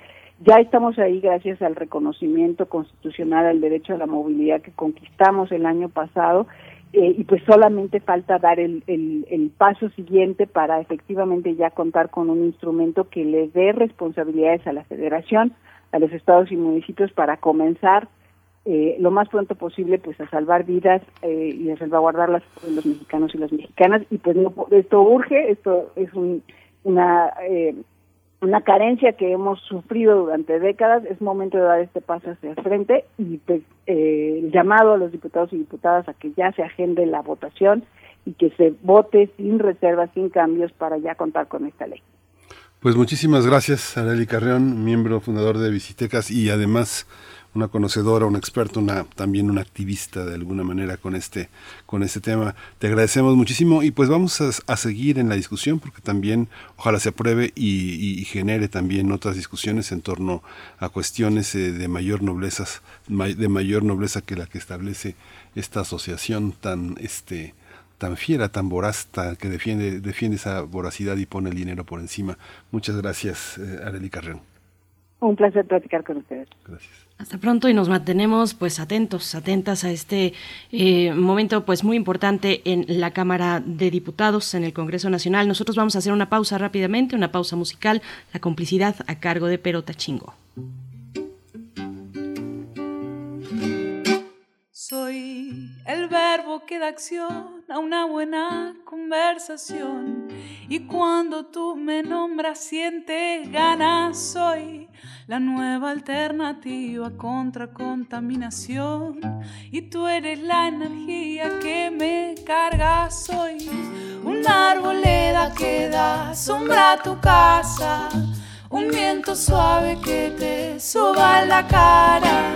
Ya estamos ahí gracias al reconocimiento constitucional al derecho a la movilidad que conquistamos el año pasado eh, y pues solamente falta dar el, el, paso siguiente para efectivamente ya contar con un instrumento que le dé responsabilidades a la federación, a los estados y municipios para comenzar eh, lo más pronto posible pues a salvar vidas eh, y a salvaguardar las los mexicanos y las mexicanas. Y pues no, esto urge, esto es un, una eh, una carencia que hemos sufrido durante décadas, es momento de dar este paso hacia el frente y pues, eh, llamado a los diputados y diputadas a que ya se agende la votación y que se vote sin reservas, sin cambios para ya contar con esta ley. Pues muchísimas gracias, Areli Carreón, miembro fundador de Visitecas y además una conocedora, una experta, una, también una activista de alguna manera con este, con este tema. Te agradecemos muchísimo y pues vamos a, seguir en la discusión porque también ojalá se apruebe y, genere también otras discusiones en torno a cuestiones eh, de mayor nobleza, de mayor nobleza que la que establece esta asociación tan este tan fiera, tan voraz, que defiende, defiende esa voracidad y pone el dinero por encima. Muchas gracias, eh, Areli Carreón. Un placer platicar con ustedes. Gracias. Hasta pronto y nos mantenemos pues atentos, atentas a este eh, momento pues muy importante en la Cámara de Diputados, en el Congreso Nacional. Nosotros vamos a hacer una pausa rápidamente, una pausa musical, la complicidad a cargo de Perota Chingo. Soy el verbo que da acción a una buena conversación y cuando tú me nombras sientes ganas soy la nueva alternativa contra contaminación. Y tú eres la energía que me carga, soy una arboleda que da sombra a tu casa, un viento suave que te soba la cara.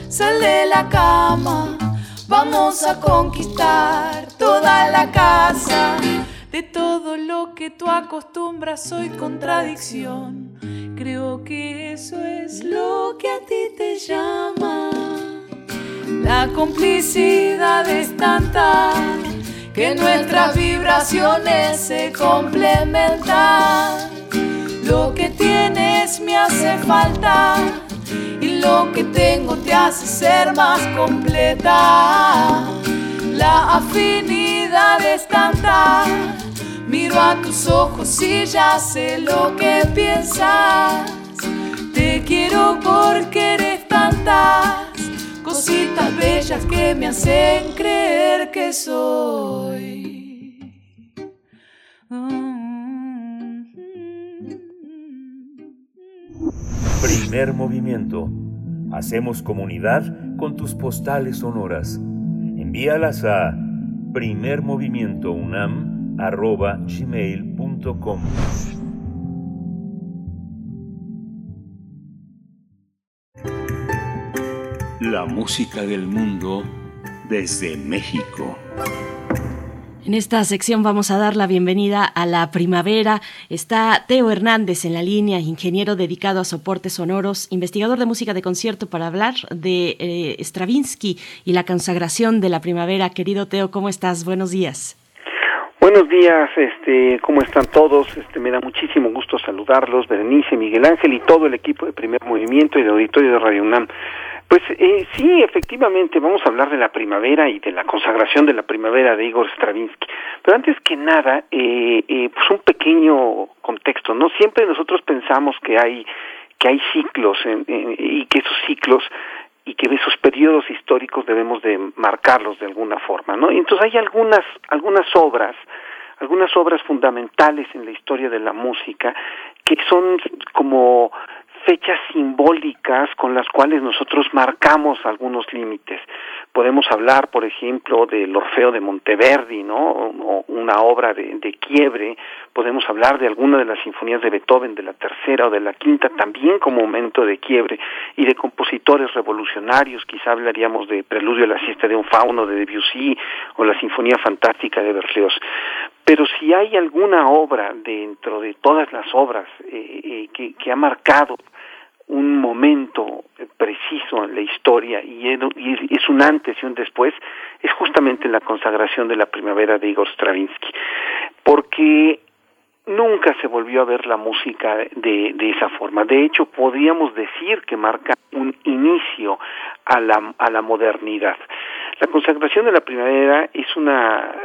sal de la cama, vamos a conquistar toda la casa. De todo lo que tú acostumbras soy contradicción. Creo que eso es lo que a ti te llama. La complicidad es tanta que nuestras vibraciones se complementan Lo que tienes me hace falta lo que tengo te hace ser más completa. La afinidad es tanta. Miro a tus ojos y ya sé lo que piensas. Te quiero porque eres tantas cositas bellas que me hacen creer que soy. Primer movimiento. Hacemos comunidad con tus postales sonoras. Envíalas a primermovimientounam.gmail.com La música del mundo desde México. En esta sección vamos a dar la bienvenida a la primavera. Está Teo Hernández en la línea, ingeniero dedicado a soportes sonoros, investigador de música de concierto para hablar de eh, Stravinsky y la consagración de la primavera. Querido Teo, ¿cómo estás? Buenos días. Buenos días, este, ¿cómo están todos? Este, me da muchísimo gusto saludarlos, Berenice, Miguel Ángel y todo el equipo de Primer Movimiento y de Auditorio de Radio UNAM. Pues eh, sí, efectivamente, vamos a hablar de la primavera y de la consagración de la primavera de Igor Stravinsky. Pero antes que nada, eh, eh, pues un pequeño contexto, ¿no? Siempre nosotros pensamos que hay que hay ciclos y que esos ciclos y que esos periodos históricos debemos de marcarlos de alguna forma, ¿no? Entonces hay algunas algunas obras algunas obras fundamentales en la historia de la música que son como fechas simbólicas con las cuales nosotros marcamos algunos límites. Podemos hablar, por ejemplo, del Orfeo de Monteverdi, ¿no? O una obra de, quiebre. Podemos hablar de alguna de las sinfonías de Beethoven, de la tercera o de la quinta, también como momento de quiebre. Y de compositores revolucionarios, quizá hablaríamos de Preludio a la siesta de un fauno de Debussy o la Sinfonía Fantástica de Berlioz. Pero si hay alguna obra dentro de todas las obras eh, eh, que, ha marcado un momento preciso en la historia y es un antes y un después, es justamente la consagración de la primavera de Igor Stravinsky, porque nunca se volvió a ver la música de, de esa forma. De hecho, podríamos decir que marca un inicio a la, a la modernidad. La consagración de la primavera es una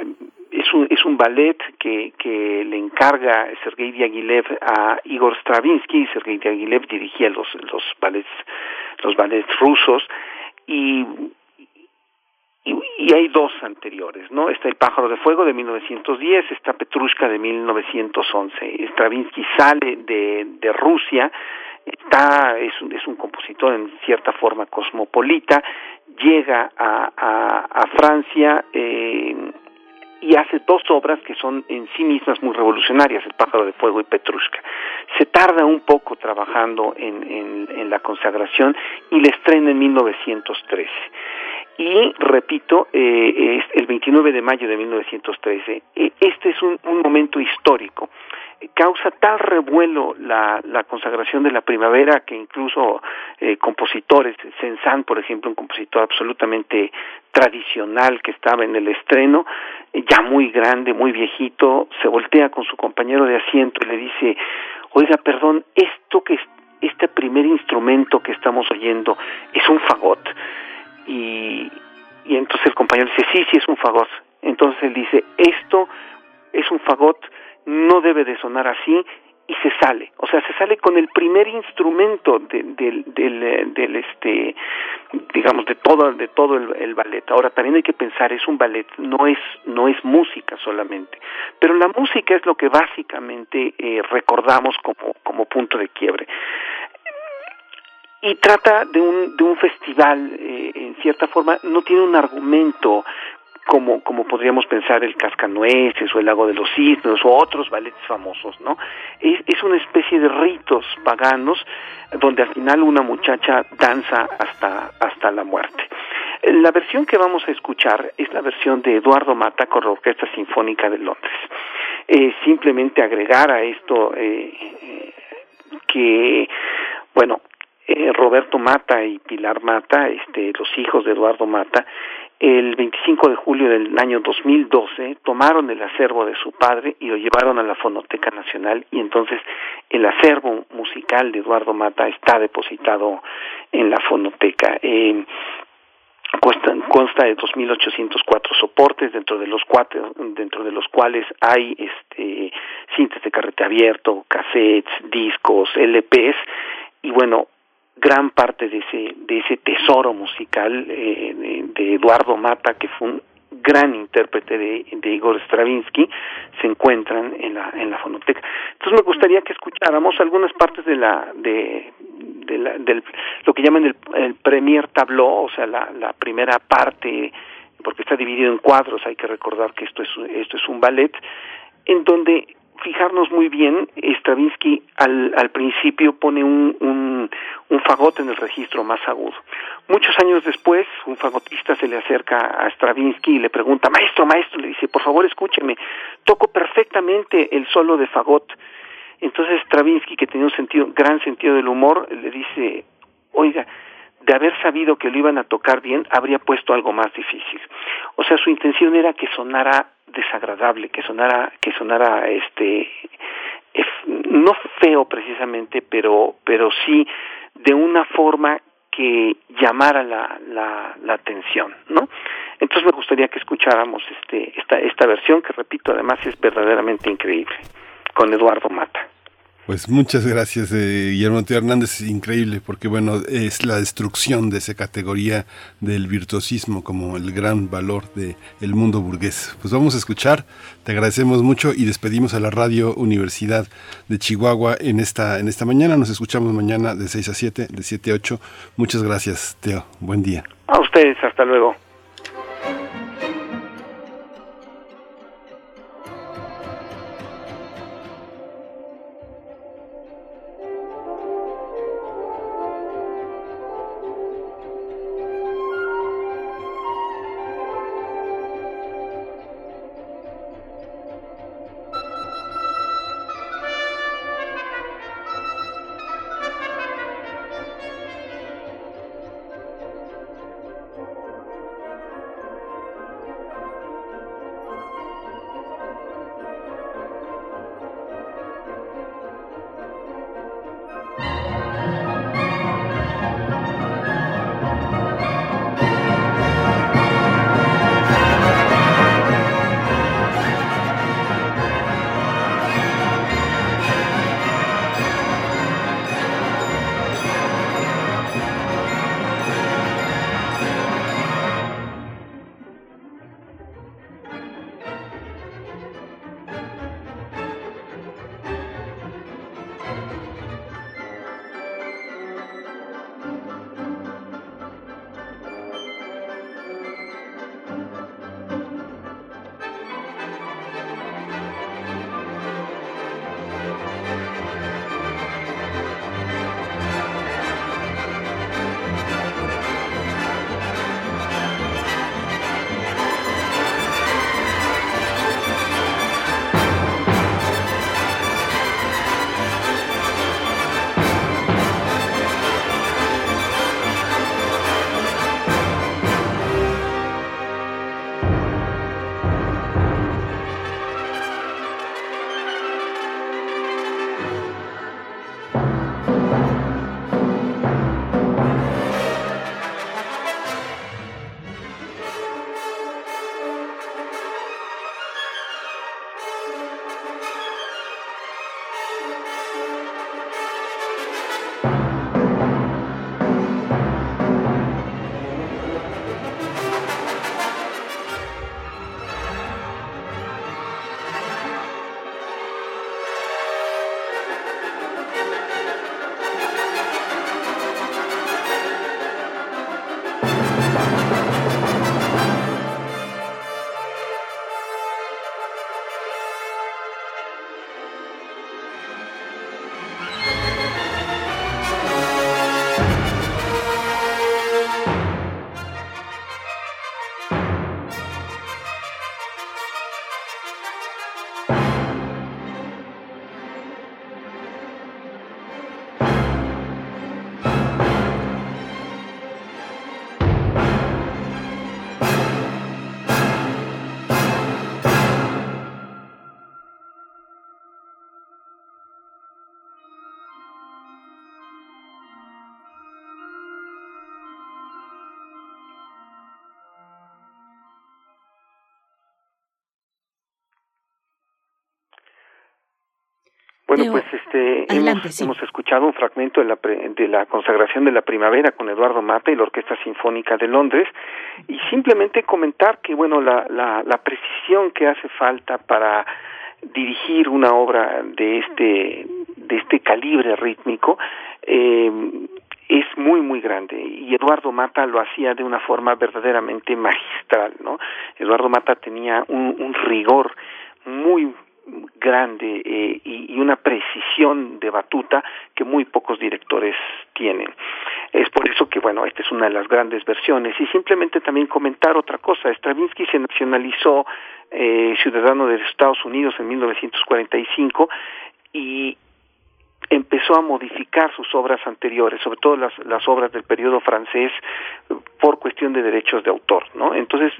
es un, es un ballet que, le encarga Sergei Diaghilev a Igor Stravinsky. Sergei Diaghilev dirigía los, los ballets, los ballets rusos y, y, y, hay dos anteriores, ¿no? Está El pájaro de fuego de 1910, está Petrushka de 1911. Stravinsky sale de, de Rusia, está es un, es un compositor en cierta forma cosmopolita, llega a, a, a Francia eh, y hace dos obras que son en sí mismas muy revolucionarias, El pájaro de fuego y Petrushka. Se tarda un poco trabajando en, en, en la consagración y la estrena en 1913. Y repito, eh, es el 29 de mayo de 1913. E, este es un, un momento histórico causa tal revuelo la, la consagración de la primavera que incluso eh, compositores, Sensan, por ejemplo, un compositor absolutamente tradicional que estaba en el estreno, ya muy grande, muy viejito, se voltea con su compañero de asiento y le dice, oiga, perdón, esto que este primer instrumento que estamos oyendo es un fagot. Y, y entonces el compañero dice, sí, sí es un fagot. Entonces él dice, esto es un fagot, no debe de sonar así y se sale, o sea, se sale con el primer instrumento del, del, del, del este, digamos, de todo, de todo el, el, ballet. Ahora también hay que pensar, es un ballet, no es, no es música solamente, pero la música es lo que básicamente eh, recordamos como, como punto de quiebre y trata de un, de un festival, eh, en cierta forma, no tiene un argumento como, como podríamos pensar el Cascanueces o el Lago de los Cisnes o otros ballets famosos, ¿no? Es, es una especie de ritos paganos donde al final una muchacha danza hasta, hasta la muerte. La versión que vamos a escuchar es la versión de Eduardo Mata con la Orquesta Sinfónica de Londres. Eh, simplemente agregar a esto eh, que, bueno, eh, Roberto Mata y Pilar Mata, este, los hijos de Eduardo Mata, el 25 de julio del año 2012 tomaron el acervo de su padre y lo llevaron a la Fonoteca Nacional y entonces el acervo musical de Eduardo Mata está depositado en la Fonoteca. Eh, consta, consta de 2.804 soportes dentro de los cuatro, dentro de los cuales hay este cintas de carrete abierto, cassettes, discos, LPs y bueno gran parte de ese de ese tesoro musical eh, de, Eduardo Mata que fue un gran intérprete de, Igor Stravinsky se encuentran en la en la fonoteca. Entonces me gustaría que escucháramos algunas partes de la de, de la, del lo que llaman el, premier tableau o sea la, la primera parte porque está dividido en cuadros. Hay que recordar que esto es esto es un ballet en donde fijarnos muy bien, Stravinsky al, al principio pone un, un, un fagot en el registro más agudo. Muchos años después, un fagotista se le acerca a Stravinsky y le pregunta, maestro, maestro, le dice, por favor escúcheme, toco perfectamente el solo de fagot. Entonces Stravinsky, que tenía un sentido, gran sentido del humor, le dice, oiga, de haber sabido que lo iban a tocar bien, habría puesto algo más difícil. O sea, su intención era que sonara desagradable, que sonara, que sonara este no feo precisamente, pero, pero sí de una forma que llamara la, la, la atención, ¿no? Entonces me gustaría que escucháramos este, esta, esta versión que repito además es verdaderamente increíble con Eduardo Mata. Pues muchas gracias, eh, Guillermo T. Hernández. Increíble porque, bueno, es la destrucción de esa categoría del virtuosismo como el gran valor del el mundo burgués. Pues vamos a escuchar, te agradecemos mucho y despedimos a la Radio Universidad de Chihuahua en esta, en esta mañana. Nos escuchamos mañana de 6 a 7, de 7 a 8. Muchas gracias, Teo. Buen día. A ustedes, hasta luego. Bueno, pues este hemos, escuchado un fragmento de la, de la consagración de la primavera con Eduardo Mata y la Orquesta Sinfónica de Londres. Y simplemente comentar que bueno la, la, la precisión que hace falta para dirigir una obra de este de este calibre rítmico eh, es muy muy grande. Y Eduardo Mata lo hacía de una forma verdaderamente magistral no Eduardo Mata tenía un, un rigor muy grande eh, y, una de batuta que muy pocos directores tienen. Es por eso que, bueno, esta es una de las grandes versiones. Y simplemente también comentar otra cosa. Stravinsky se nacionalizó eh, ciudadano de Estados Unidos en 1945 y empezó a modificar sus obras anteriores, sobre todo las, las obras del periodo francés, por cuestión de derechos de autor, ¿no? Entonces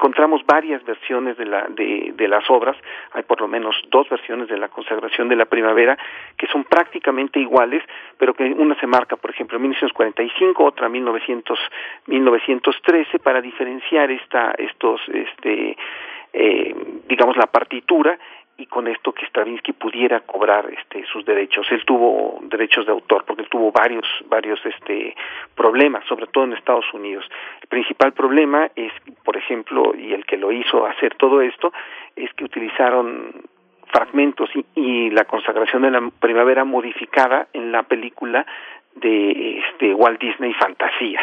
encontramos varias versiones de, la, de, de las obras, hay por lo menos dos versiones de la consagración de la primavera que son prácticamente iguales, pero que una se marca, por ejemplo, en 1945, otra en 1900, 1913, para diferenciar esta, estos, este, eh, digamos, la partitura y con esto que Stravinsky pudiera cobrar este sus derechos. Él tuvo derechos de autor porque él tuvo varios varios este problemas, sobre todo en Estados Unidos. El principal problema es, por ejemplo, y el que lo hizo hacer todo esto es que utilizaron fragmentos y, y la consagración de la primavera modificada en la película de este Walt Disney Fantasía,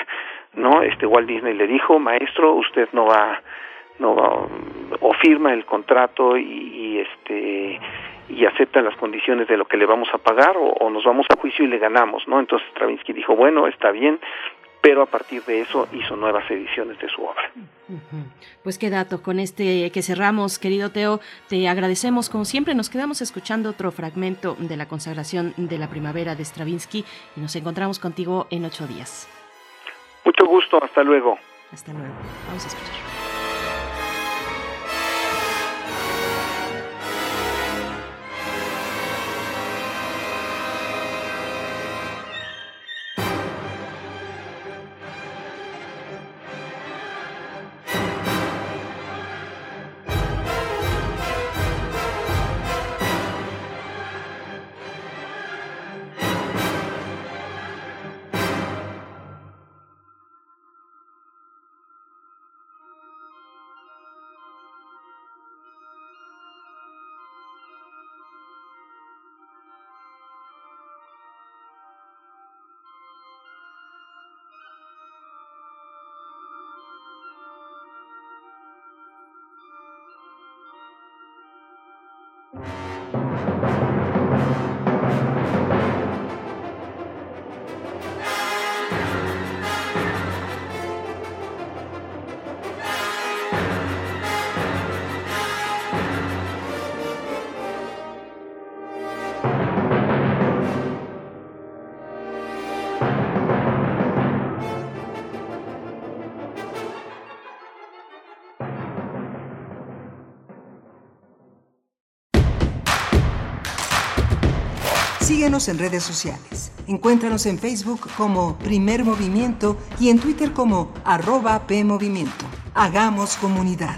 ¿no? Este Walt Disney le dijo, "Maestro, usted no va no o firma el contrato y, este y acepta las condiciones de lo que le vamos a pagar o, nos vamos a juicio y le ganamos, ¿no? Entonces Stravinsky dijo, bueno, está bien, pero a partir de eso hizo nuevas ediciones de su obra. Pues qué dato, con este que cerramos, querido Teo, te agradecemos como siempre, nos quedamos escuchando otro fragmento de la consagración de la primavera de Stravinsky y nos encontramos contigo en ocho días. Mucho gusto, hasta luego. Hasta luego, vamos a escuchar. Síguenos en redes sociales. Encuéntranos en Facebook como Primer Movimiento y en Twitter como arroba PMovimiento. Hagamos comunidad.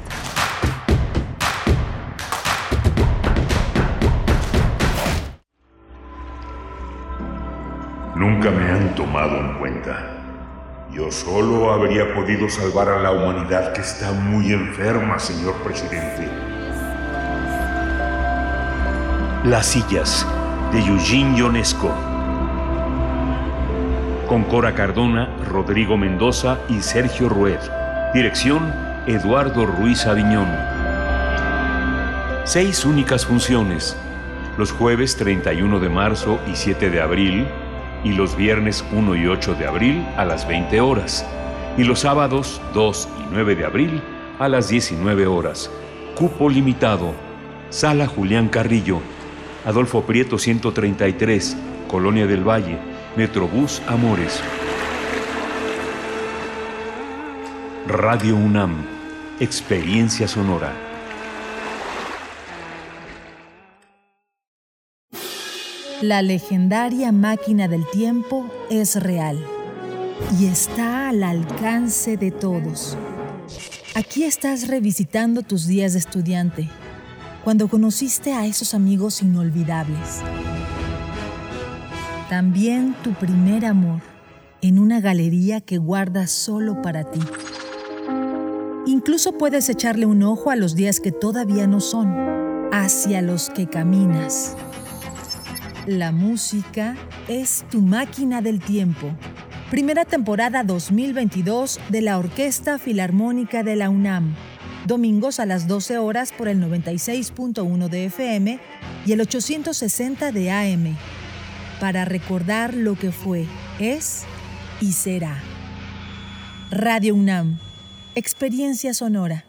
Nunca me han tomado en cuenta. Yo solo habría podido salvar a la humanidad que está muy enferma, señor presidente. Las sillas de Eugene Ionesco. Con Cora Cardona, Rodrigo Mendoza y Sergio Rued. Dirección, Eduardo Ruiz Aviñón. Seis únicas funciones. Los jueves 31 de marzo y 7 de abril y los viernes 1 y 8 de abril a las 20 horas y los sábados 2 y 9 de abril a las 19 horas. Cupo limitado. Sala Julián Carrillo, Adolfo Prieto 133, Colonia del Valle, Metrobús Amores. Radio UNAM, Experiencia Sonora. La legendaria máquina del tiempo es real y está al alcance de todos. Aquí estás revisitando tus días de estudiante cuando conociste a esos amigos inolvidables. También tu primer amor en una galería que guardas solo para ti. Incluso puedes echarle un ojo a los días que todavía no son, hacia los que caminas. La música es tu máquina del tiempo. Primera temporada 2022 de la Orquesta Filarmónica de la UNAM. Domingos a las 12 horas por el 96.1 de FM y el 860 de AM. Para recordar lo que fue, es y será. Radio UNAM. Experiencia sonora.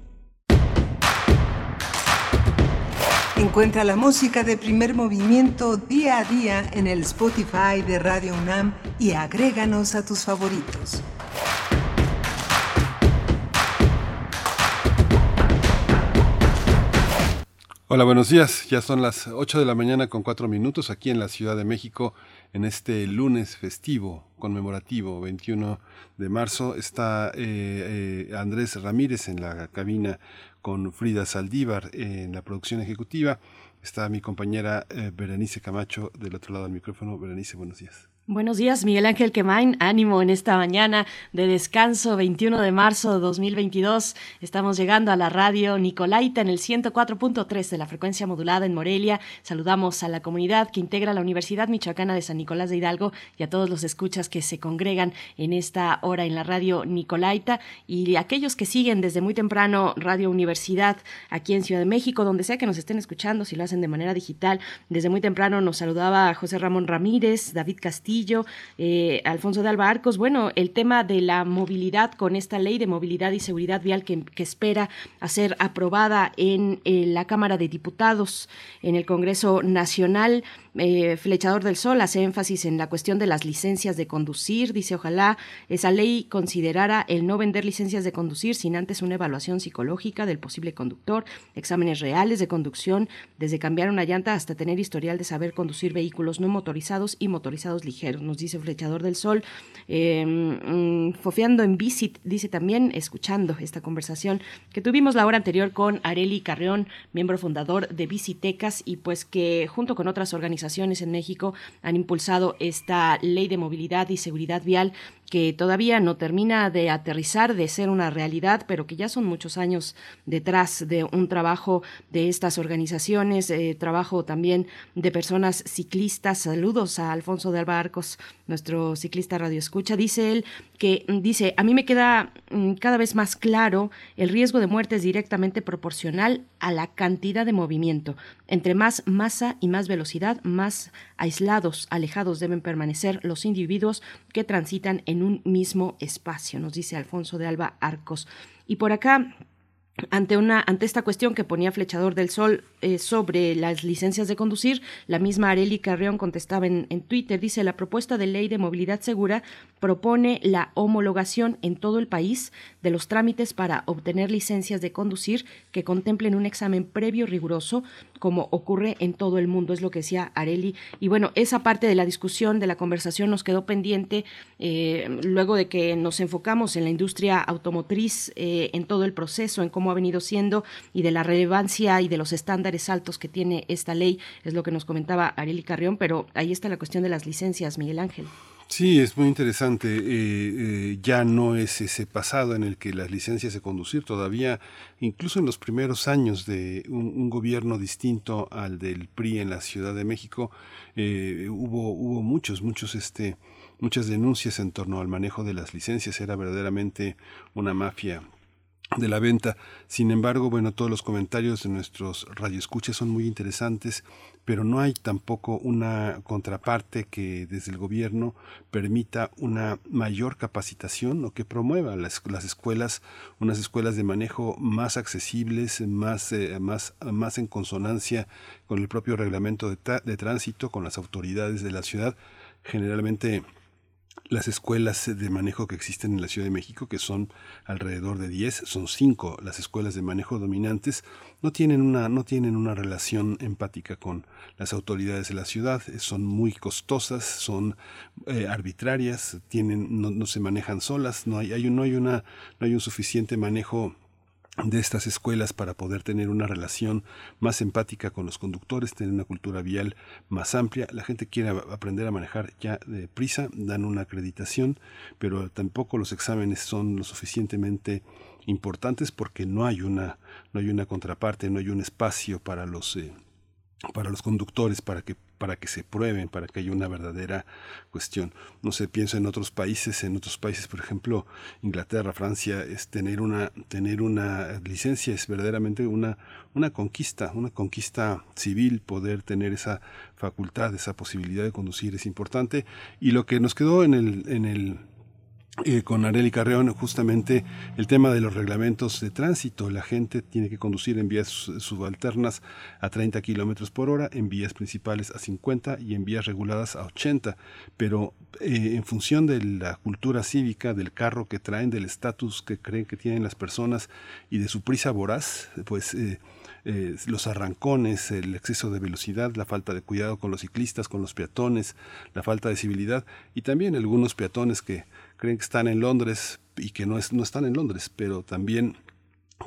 Encuentra la música de primer movimiento día a día en el Spotify de Radio UNAM y agréganos a tus favoritos. Hola, buenos días. Ya son las 8 de la mañana con 4 minutos aquí en la Ciudad de México en este lunes festivo conmemorativo 21 de marzo. Está eh, eh, Andrés Ramírez en la cabina con Frida Saldívar en la producción ejecutiva. Está mi compañera eh, Berenice Camacho del otro lado del micrófono. Berenice, buenos días. Buenos días, Miguel Ángel Quemain. Ánimo en esta mañana de descanso, 21 de marzo de 2022. Estamos llegando a la radio Nicolaita en el 104.3 de la frecuencia modulada en Morelia. Saludamos a la comunidad que integra la Universidad Michoacana de San Nicolás de Hidalgo y a todos los escuchas que se congregan en esta hora en la radio Nicolaita y aquellos que siguen desde muy temprano Radio Universidad aquí en Ciudad de México, donde sea que nos estén escuchando, si lo hacen de manera digital. Desde muy temprano nos saludaba José Ramón Ramírez, David Castillo eh, Alfonso de Alba Arcos. Bueno, el tema de la movilidad con esta ley de movilidad y seguridad vial que, espera a ser aprobada en la Cámara de Diputados, en el Congreso Nacional. Eh, Flechador del Sol hace énfasis en la cuestión de las licencias de conducir. Dice, ojalá esa ley considerara el no vender licencias de conducir sin antes una evaluación psicológica del posible conductor, exámenes reales de conducción, desde cambiar una llanta hasta tener historial de saber conducir vehículos no motorizados y motorizados ligeros, nos dice Flechador del Sol. Eh, fofeando en Visit, dice también, escuchando esta conversación que tuvimos la hora anterior con Areli Carreón, miembro fundador de Visitecas, y pues que junto con otras organizaciones en México han impulsado esta ley de movilidad y seguridad vial que todavía no termina de aterrizar, de ser una realidad, pero que ya son muchos años detrás de un trabajo de estas organizaciones, eh, trabajo también de personas ciclistas. Saludos a Alfonso de Albarcos, nuestro ciclista radio escucha. Dice él que dice, a mí me queda mm, cada vez más claro el riesgo de muerte es directamente proporcional a la cantidad de movimiento. Entre más masa y más velocidad, más aislados, alejados deben permanecer los individuos que transitan en un mismo espacio, nos dice Alfonso de Alba Arcos. Y por acá ante, una, ante esta cuestión que ponía Flechador del Sol eh, sobre las licencias de conducir, la misma Areli Carreón contestaba en, en, Twitter, dice, la propuesta de ley de movilidad segura propone la homologación en todo el país de los trámites para obtener licencias de conducir que contemplen un examen previo riguroso, como ocurre en todo el mundo, es lo que decía Areli. Y bueno, esa parte de la discusión, de la conversación nos quedó pendiente eh, luego de que nos enfocamos en la industria automotriz, eh, en todo el proceso, en cómo ha venido siendo y de la relevancia y de los estándares altos que tiene esta ley, es lo que nos comentaba Areli Carrión, pero ahí está la cuestión de las licencias, Miguel Ángel. Sí, es muy interesante. Eh, eh, ya no es ese pasado en el que las licencias de conducir todavía, incluso en los primeros años de un, gobierno distinto al del PRI en la Ciudad de México, eh, hubo hubo muchos muchos este muchas denuncias en torno al manejo de las licencias. Era verdaderamente una mafia de la venta. Sin embargo, bueno, todos los comentarios de nuestros radioescuchas son muy interesantes, pero no hay tampoco una contraparte que desde el gobierno permita una mayor capacitación o que promueva las, las escuelas, unas escuelas de manejo más accesibles, más, eh, más, más en consonancia con el propio reglamento de, de tránsito, con las autoridades de la ciudad. Generalmente las escuelas de manejo que existen en la Ciudad de México, que son alrededor de 10, son 5 las escuelas de manejo dominantes, no tienen una, no tienen una relación empática con las autoridades de la ciudad, son muy costosas, son eh, arbitrarias, tienen, no, no, se manejan solas, no hay, hay, no hay una, no hay un suficiente manejo de estas escuelas para poder tener una relación más empática con los conductores, tener una cultura vial más amplia. La gente quiere aprender a manejar ya de prisa, dan una acreditación, pero tampoco los exámenes son lo suficientemente importantes porque no hay una, no hay una contraparte, no hay un espacio para los eh, para los conductores, para que, para que se prueben, para que haya una verdadera cuestión. No sé, pienso en otros países, en otros países, por ejemplo, Inglaterra, Francia, es tener una, tener una licencia es verdaderamente una, una conquista, una conquista civil, poder tener esa facultad, esa posibilidad de conducir es importante. Y lo que nos quedó en el, en el eh, con Areli Carreón justamente el tema de los reglamentos de tránsito. La gente tiene que conducir en vías subalternas a 30 kilómetros por hora, en vías principales a 50 y en vías reguladas a 80. Pero eh, en función de la cultura cívica, del carro que traen, del estatus que creen que tienen las personas y de su prisa voraz, pues. Eh, los arrancones, el exceso de velocidad, la falta de cuidado con los ciclistas, con los peatones, la falta de civilidad y también algunos peatones que creen que están en Londres y que no, es, no están en Londres, pero también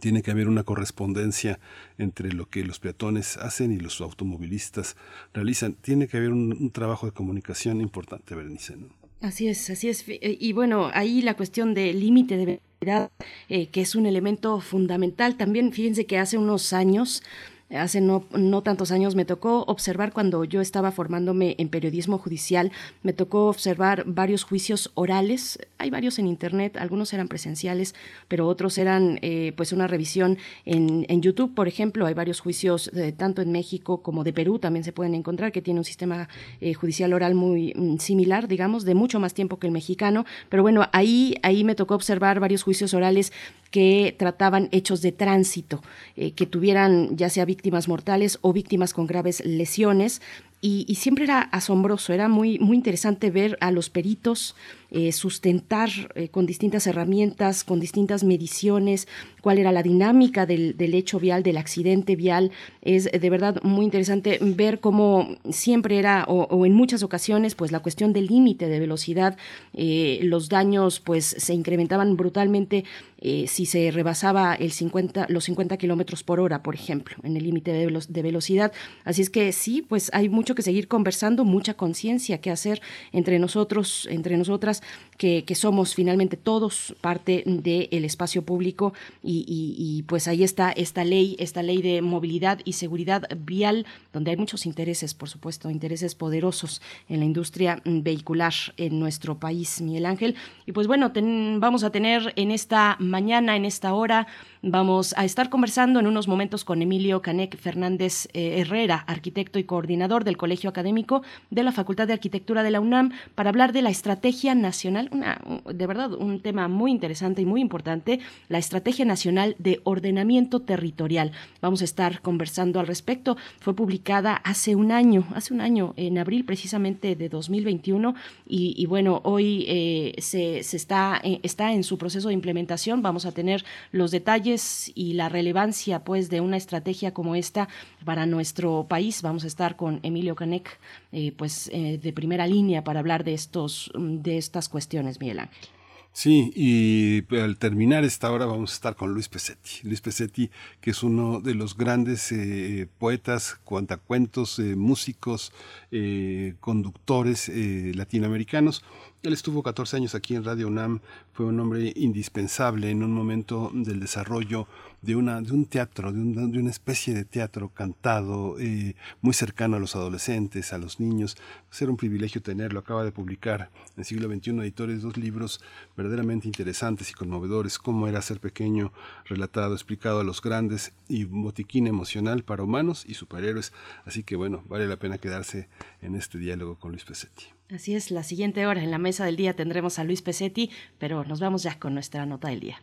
tiene que haber una correspondencia entre lo que los peatones hacen y los automovilistas realizan. Tiene que haber un, trabajo de comunicación importante, Berenice. Así es, así es. Y bueno, ahí la cuestión del límite de velocidad, eh, que es un elemento fundamental. También fíjense que hace unos años hace no, no tantos años me tocó observar cuando yo estaba formándome en periodismo judicial, me tocó observar varios juicios orales, hay varios en internet, algunos eran presenciales, pero otros eran eh, pues una revisión en, en, YouTube, por ejemplo, hay varios juicios tanto en México como de Perú también se pueden encontrar, que tiene un sistema eh, judicial oral muy mm, similar, digamos, de mucho más tiempo que el mexicano, pero bueno, ahí, ahí me tocó observar varios juicios orales que trataban hechos de tránsito, eh, que tuvieran ya sea víctimas mortales o víctimas con graves lesiones. Y, siempre era asombroso, era muy, muy interesante ver a los peritos eh, sustentar eh, con distintas herramientas, con distintas mediciones, cuál era la dinámica del, hecho vial, del accidente vial. Es de verdad muy interesante ver cómo siempre era, o, en muchas ocasiones, pues la cuestión del límite de velocidad, eh, los daños pues se incrementaban brutalmente si se rebasaba el 50, los 50 kilómetros por hora, por ejemplo, en el límite de, de velocidad. Así es que sí, pues hay mucho que seguir conversando, mucha conciencia que hacer entre nosotros, entre nosotras que, somos finalmente todos parte del espacio público y, pues ahí está esta ley, esta ley de movilidad y seguridad vial, donde hay muchos intereses, por supuesto, intereses poderosos en la industria vehicular en nuestro país, Miguel Ángel. Y pues bueno, vamos a tener en esta mañana, en esta hora, vamos a estar conversando en unos momentos con Emilio Canec Fernández eh, Herrera, arquitecto y coordinador del Colegio Académico de la Facultad de Arquitectura de la UNAM, para hablar de la estrategia nacional, una, de verdad un tema muy interesante y muy importante, la Estrategia Nacional de Ordenamiento Territorial. Vamos a estar conversando al respecto. Fue publicada hace un año, hace un año, en abril precisamente de 2021, y, bueno, hoy eh, se, está, eh, está en su proceso de implementación. Vamos a tener los detalles y la relevancia pues de una estrategia como esta para nuestro país. Vamos a estar con Emilio Canec, eh, pues de primera línea para hablar de estos de estas cuestiones, Miguel Ángel. Sí, y al terminar esta hora vamos a estar con Luis Pesetti. Luis Pesetti, que es uno de los grandes eh, poetas, cuantacuentos, eh, músicos, eh, conductores latinoamericanos, Él estuvo 14 años aquí en Radio UNAM, fue un hombre indispensable en un momento del desarrollo de, una, de un teatro, de, de una especie de teatro cantado, eh, muy cercano a los adolescentes, a los niños. Ser un privilegio tenerlo. Acaba de publicar en siglo XXI Editores dos libros verdaderamente interesantes y conmovedores, Cómo era ser pequeño, relatado, explicado a los grandes y botiquín emocional para humanos y superhéroes. Así que bueno, vale la pena quedarse en este diálogo con Luis Pesetti. Así es, la siguiente hora en la mesa del día tendremos a Luis Pesetti, pero nos vamos ya con nuestra nota del día.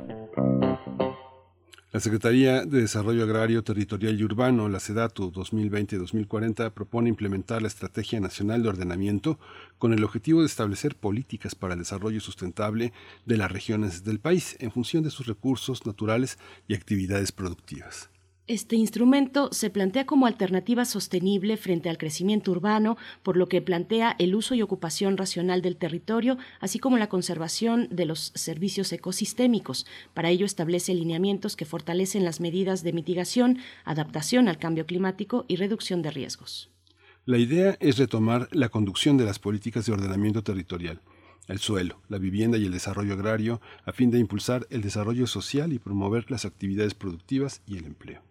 la Secretaría de Desarrollo Agrario, Territorial y Urbano, la SEDATU 2020-2040, propone implementar la Estrategia Nacional de Ordenamiento con el objetivo de establecer políticas para el desarrollo sustentable de las regiones del país en función de sus recursos naturales y actividades productivas. Este instrumento se plantea como alternativa sostenible frente al crecimiento urbano, por lo que plantea el uso y ocupación racional del territorio, así como la conservación de los servicios ecosistémicos. Para ello establece lineamientos que fortalecen las medidas de mitigación, adaptación al cambio climático y reducción de riesgos. La idea es retomar la conducción de las políticas de ordenamiento territorial el suelo, la vivienda y el desarrollo agrario, a fin de impulsar el desarrollo social y promover las actividades productivas y el empleo.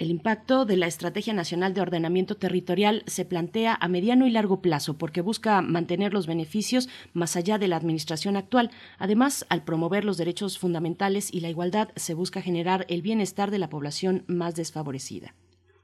El impacto de la Estrategia Nacional de Ordenamiento Territorial se plantea a mediano y largo plazo porque busca mantener los beneficios más allá de la administración actual. Además, al promover los derechos fundamentales y la igualdad, se busca generar el bienestar de la población más desfavorecida.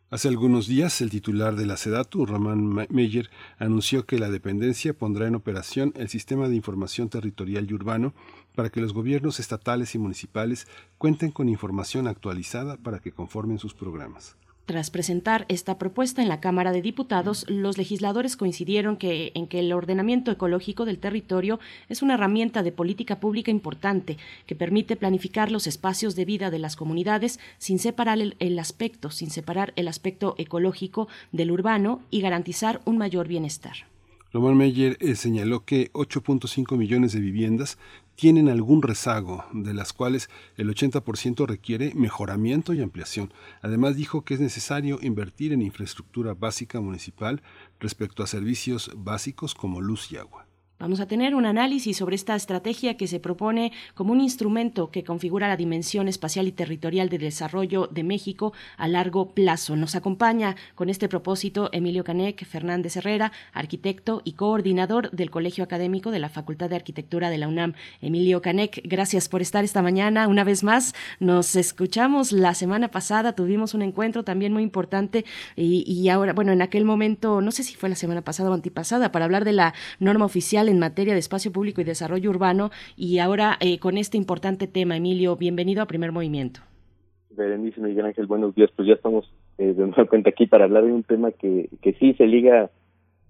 Hace algunos días, el titular de la SEDATU, Román Meyer, anunció que la dependencia pondrá en operación el Sistema de Información Territorial y Urbano para que los gobiernos estatales y municipales cuenten con información actualizada para que conformen sus programas. Tras presentar esta propuesta en la Cámara de Diputados, los legisladores coincidieron en que el ordenamiento ecológico del territorio es una herramienta de política pública importante que permite planificar los espacios de vida de las comunidades sin separar el, aspecto, sin separar el aspecto ecológico del urbano y garantizar un mayor bienestar. Roman Meyer eh, señaló que 8.5 millones de viviendas tienen algún rezago, de las cuales el 80% requiere mejoramiento y ampliación. Además dijo que es necesario invertir en infraestructura básica municipal respecto a servicios básicos como luz y agua. Vamos a tener un análisis sobre esta estrategia que se propone como un instrumento que configura la dimensión espacial y territorial de desarrollo de México a largo plazo. Nos acompaña con este propósito Emilio Canec Fernández Herrera, arquitecto y coordinador del Colegio Académico de la Facultad de Arquitectura de la UNAM. Emilio Canec, gracias por estar esta mañana una vez más. Nos escuchamos la semana pasada, tuvimos un encuentro también muy importante y, y ahora, bueno, en aquel momento, no sé si fue la semana pasada o antipasada, para hablar de la norma oficial en materia de espacio público y desarrollo urbano. Y ahora eh, con este importante tema, Emilio, bienvenido a Primer Movimiento. Berenice Miguel Ángel, buenos días. Pues ya estamos eh, de nueva cuenta aquí para hablar de un tema que, que sí se liga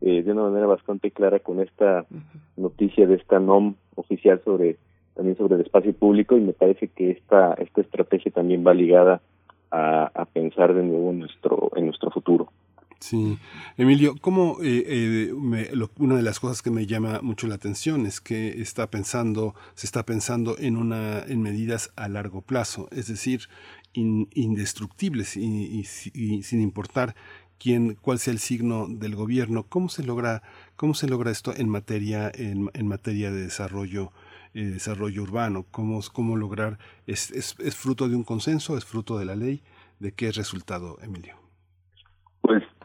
eh, de una manera bastante clara con esta noticia de esta NOM oficial sobre también sobre el espacio público y me parece que esta esta estrategia también va ligada a, a pensar de nuevo en nuestro en nuestro futuro. Sí, Emilio, ¿cómo eh, eh, una de las cosas que me llama mucho la atención es que está pensando, se está pensando en una, en medidas a largo plazo, es decir, indestructibles y, sin importar quién, cuál sea el signo del gobierno. ¿Cómo se logra, cómo se logra esto en materia, en materia de desarrollo? Eh, desarrollo urbano, cómo, cómo lograr, es, es, es fruto de un consenso, es fruto de la ley, de qué es resultado, Emilio.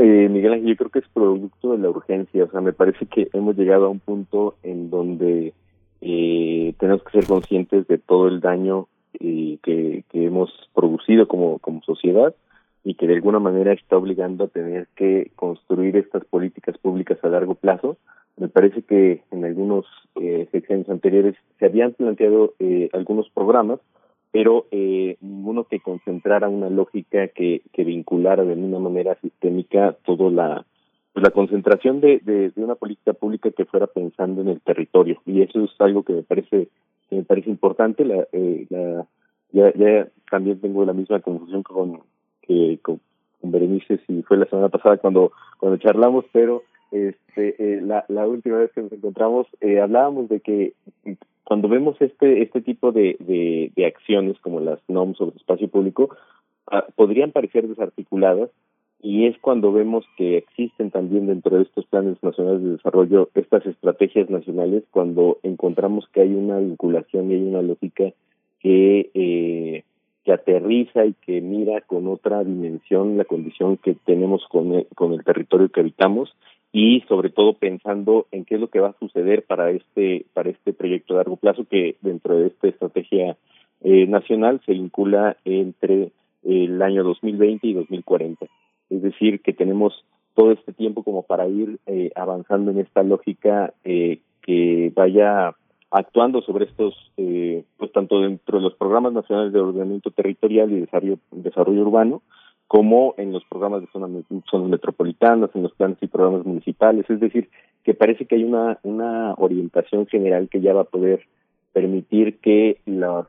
Eh, Miguel Ángel, yo creo que es producto de la urgencia, o sea, me parece que hemos llegado a un punto en donde eh, tenemos que ser conscientes de todo el daño eh, que, que hemos producido como, como sociedad y que de alguna manera está obligando a tener que construir estas políticas públicas a largo plazo. Me parece que en algunos eh, secciones anteriores se habían planteado eh, algunos programas, pero eh, ninguno que concentrara una lógica que, que vinculara de una manera sistémica toda la pues la concentración de, de, una política pública que fuera pensando en el territorio. Y eso es algo que me parece que me parece importante. La, eh, la ya, ya también tengo la misma confusión con que con, con Berenice si fue la semana pasada cuando cuando charlamos, pero este eh, la, la última vez que nos encontramos eh, hablábamos de que cuando vemos este este tipo de, de, acciones como las NOM sobre espacio público ah, podrían parecer desarticuladas y es cuando vemos que existen también dentro de estos planes nacionales de desarrollo estas estrategias nacionales cuando encontramos que hay una vinculación y hay una lógica que eh, que aterriza y que mira con otra dimensión la condición que tenemos con el, con el territorio que habitamos y sobre todo pensando en qué es lo que va a suceder para este para este proyecto de largo plazo que dentro de esta estrategia eh, nacional se vincula entre el año 2020 y 2040 es decir, que tenemos todo este tiempo como para ir eh, avanzando en esta lógica eh, que vaya actuando sobre estos, eh, pues tanto dentro de los programas nacionales de ordenamiento territorial y desarrollo, desarrollo urbano, como en los programas de zonas, zonas metropolitanas, en los planes y programas municipales. Es decir, que parece que hay una, una orientación general que ya va a poder permitir que los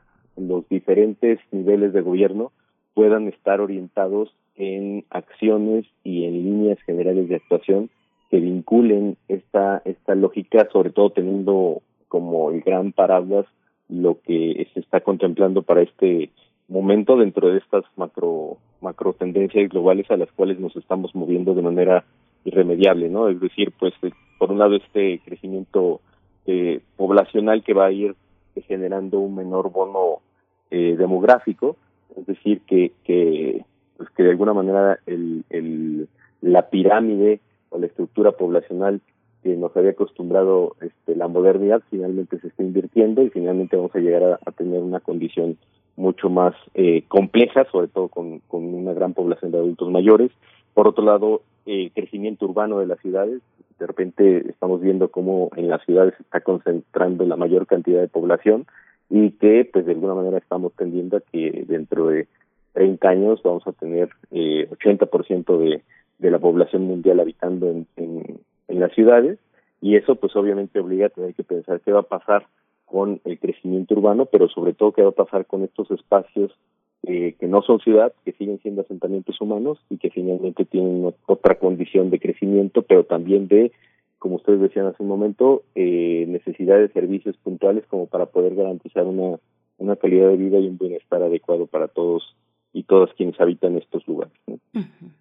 diferentes niveles de gobierno puedan estar orientados en acciones y en líneas generales de actuación que vinculen esta esta lógica, sobre todo teniendo como el gran paraguas lo que se está contemplando para este momento dentro de estas macro macro tendencias globales a las cuales nos estamos moviendo de manera irremediable, ¿no? Es decir, pues eh, por un lado este crecimiento eh, poblacional que va a ir generando un menor bono eh, demográfico, es decir, que, que pues que de alguna manera el, el, la pirámide o la estructura poblacional que nos había acostumbrado este, la modernidad finalmente se está invirtiendo y finalmente vamos a llegar a, tener una condición mucho más eh, compleja, sobre todo con, con una gran población de adultos mayores. Por otro lado, el crecimiento urbano de las ciudades. De repente estamos viendo cómo en las ciudades se está concentrando la mayor cantidad de población y que pues de alguna manera estamos tendiendo a que dentro de 30 años vamos a tener eh, 80% de, la población mundial habitando en, en, en las ciudades y eso pues obviamente obliga a tener que pensar qué va a pasar con el crecimiento urbano, pero sobre todo qué va a pasar con estos espacios eh, que no son ciudad, que siguen siendo asentamientos humanos y que finalmente tienen otra condición de crecimiento, pero también de, como ustedes decían hace un momento, eh, necesidad de servicios puntuales como para poder garantizar una, una calidad de vida y un bienestar adecuado para todos y todos quienes habitan estos lugares.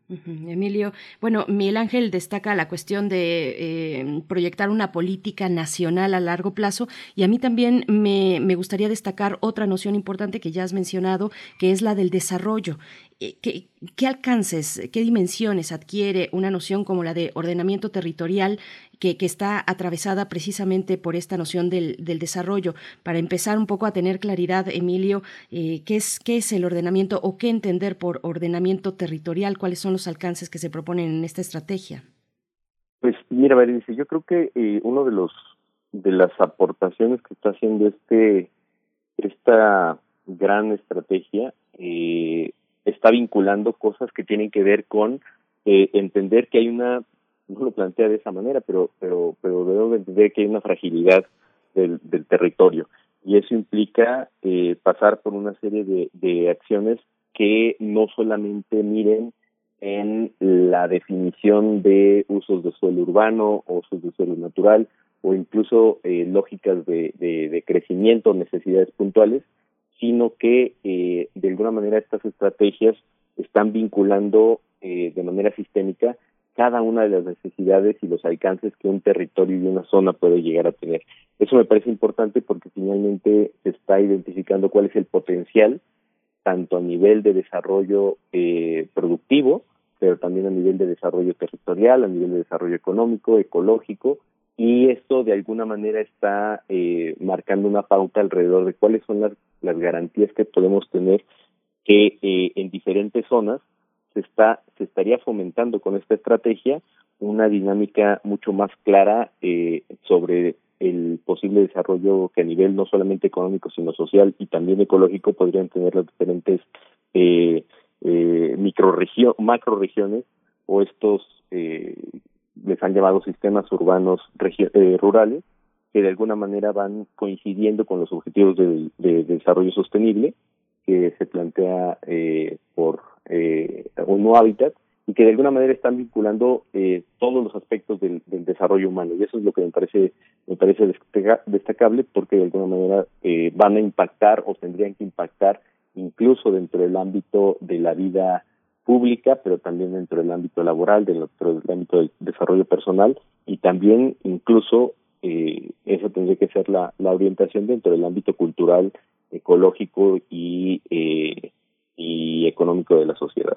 Emilio, bueno, Miguel Ángel destaca la cuestión de eh, proyectar una política nacional a largo plazo y a mí también me, me, gustaría destacar otra noción importante que ya has mencionado, que es la del desarrollo. Eh, ¿Qué, ¿Qué, alcances, qué dimensiones adquiere una noción como la de ordenamiento territorial que, está atravesada precisamente por esta noción del, del, desarrollo? Para empezar un poco a tener claridad, Emilio, eh, ¿qué, es, ¿qué es el ordenamiento o qué entender por ordenamiento territorial? ¿Cuáles son los alcances que se proponen en esta estrategia? Pues mira, Berenice, yo creo que eh, uno de los de las aportaciones que está haciendo este esta gran estrategia eh, está vinculando cosas que tienen que ver con eh, entender que hay una no lo plantea de esa manera pero pero pero entender que hay una fragilidad del, del territorio. Y eso implica eh, pasar por una serie de, de acciones que no solamente miren en la definición de usos de suelo urbano o usos de suelo natural o incluso eh, lógicas de, de, de crecimiento, necesidades puntuales, sino que eh, de alguna manera estas estrategias están vinculando eh, de manera sistémica cada una de las necesidades y los alcances que un territorio y una zona puede llegar a tener. Eso me parece importante porque finalmente se está identificando cuál es el potencial, tanto a nivel de desarrollo eh, productivo, pero también a nivel de desarrollo territorial, a nivel de desarrollo económico, ecológico, y esto de alguna manera está eh, marcando una pauta alrededor de cuáles son las, las garantías que podemos tener que eh, en diferentes zonas se está se estaría fomentando con esta estrategia una dinámica mucho más clara eh, sobre el posible desarrollo que a nivel no solamente económico sino social y también ecológico podrían tener las diferentes eh, eh, macroregiones o estos eh, les han llamado sistemas urbanos eh, rurales, que de alguna manera van coincidiendo con los objetivos de, de, de desarrollo sostenible que se plantea eh, por eh, un nuevo hábitat y que de alguna manera están vinculando eh, todos los aspectos del, desarrollo humano. Y eso es lo que me parece me parece destacable porque de alguna manera eh, van a impactar o tendrían que impactar incluso dentro del ámbito de la vida pública pero también dentro del ámbito laboral dentro del ámbito del desarrollo personal. Y también incluso eh, eso tendría que ser la, la orientación dentro del ámbito cultural ecológico y y económico de la sociedad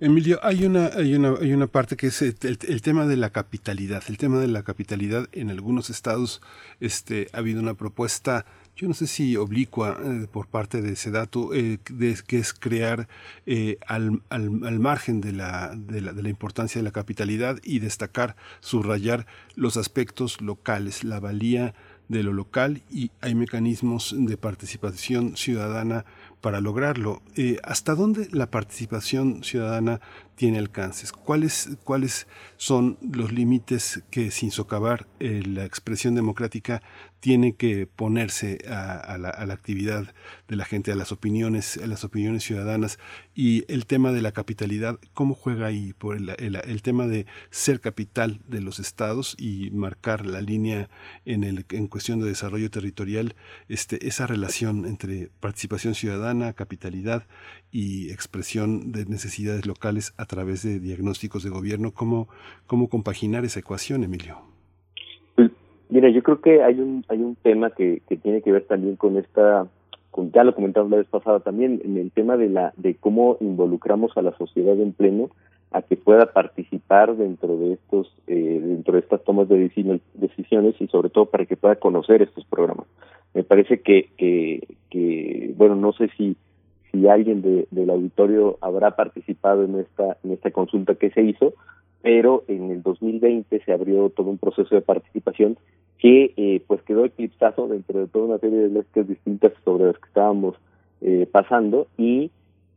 Emilio, hay una, hay una, hay una parte que es el, tema de la capitalidad. El tema de la capitalidad en algunos estados, este, ha habido una propuesta, yo no sé si oblicua eh, por parte de Sedatu, eh, de, que es crear eh, al, al, al, margen de la, de la, de la importancia de la capitalidad y destacar, subrayar los aspectos locales, la valía de lo local y hay mecanismos de participación ciudadana para lograrlo. Eh, ¿Hasta dónde la participación ciudadana tiene alcances? ¿Cuáles, cuáles son los límites que, sin socavar eh, la expresión democrática, tiene que ponerse a, la, actividad de la gente, a las opiniones, a las opiniones ciudadanas? Y el tema de la capitalidad, ¿cómo juega ahí por el, tema de ser capital de los estados y marcar la línea en cuestión de desarrollo territorial, este, esa relación entre participación ciudadana, capitalidad y expresión de necesidades locales a través de diagnósticos de gobierno. ¿Cómo, cómo compaginar esa ecuación, Emilio? Mira, yo creo que hay un, hay un tema que, que tiene que ver también con esta con, ya lo comentamos la vez pasada también, en el tema de la de cómo involucramos a la sociedad en pleno a que pueda participar dentro de estos eh, dentro de estas tomas de decisiones y sobre todo para que pueda conocer estos programas. Me parece que, que, bueno, no sé si, si alguien de, del auditorio habrá participado en esta, en esta consulta que se hizo, pero en el 2020 se abrió todo un proceso de participación que eh, pues quedó eclipsado dentro de toda una serie de leyes distintas sobre las que estábamos eh, pasando y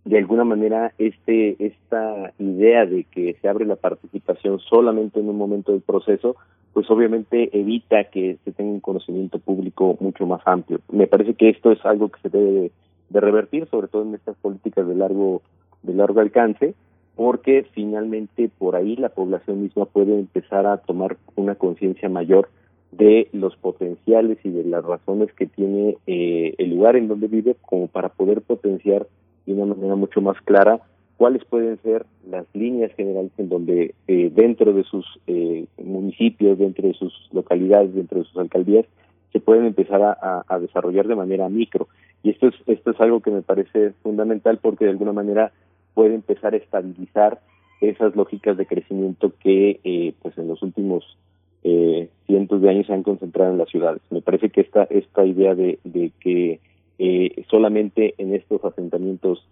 de alguna manera este esta idea de que se abre la participación solamente en un momento del proceso pues obviamente evita que se tenga un conocimiento público mucho más amplio. Me parece que esto es algo que se debe de, revertir sobre todo en estas políticas de largo de largo alcance porque finalmente por ahí la población misma puede empezar a tomar una conciencia mayor de los potenciales y de las razones que tiene eh, el lugar en donde vive como para poder potenciar de una manera mucho más clara cuáles pueden ser las líneas generales en donde eh, dentro de sus eh, municipios, dentro de sus localidades, dentro de sus alcaldías, se pueden empezar a, a, desarrollar de manera micro. Y esto es, esto es algo que me parece fundamental porque de alguna manera puede empezar a estabilizar esas lógicas de crecimiento que eh, pues en los últimos eh, cientos de años se han concentrado en las ciudades. Me parece que esta, esta idea de, de que eh, solamente en estos asentamientos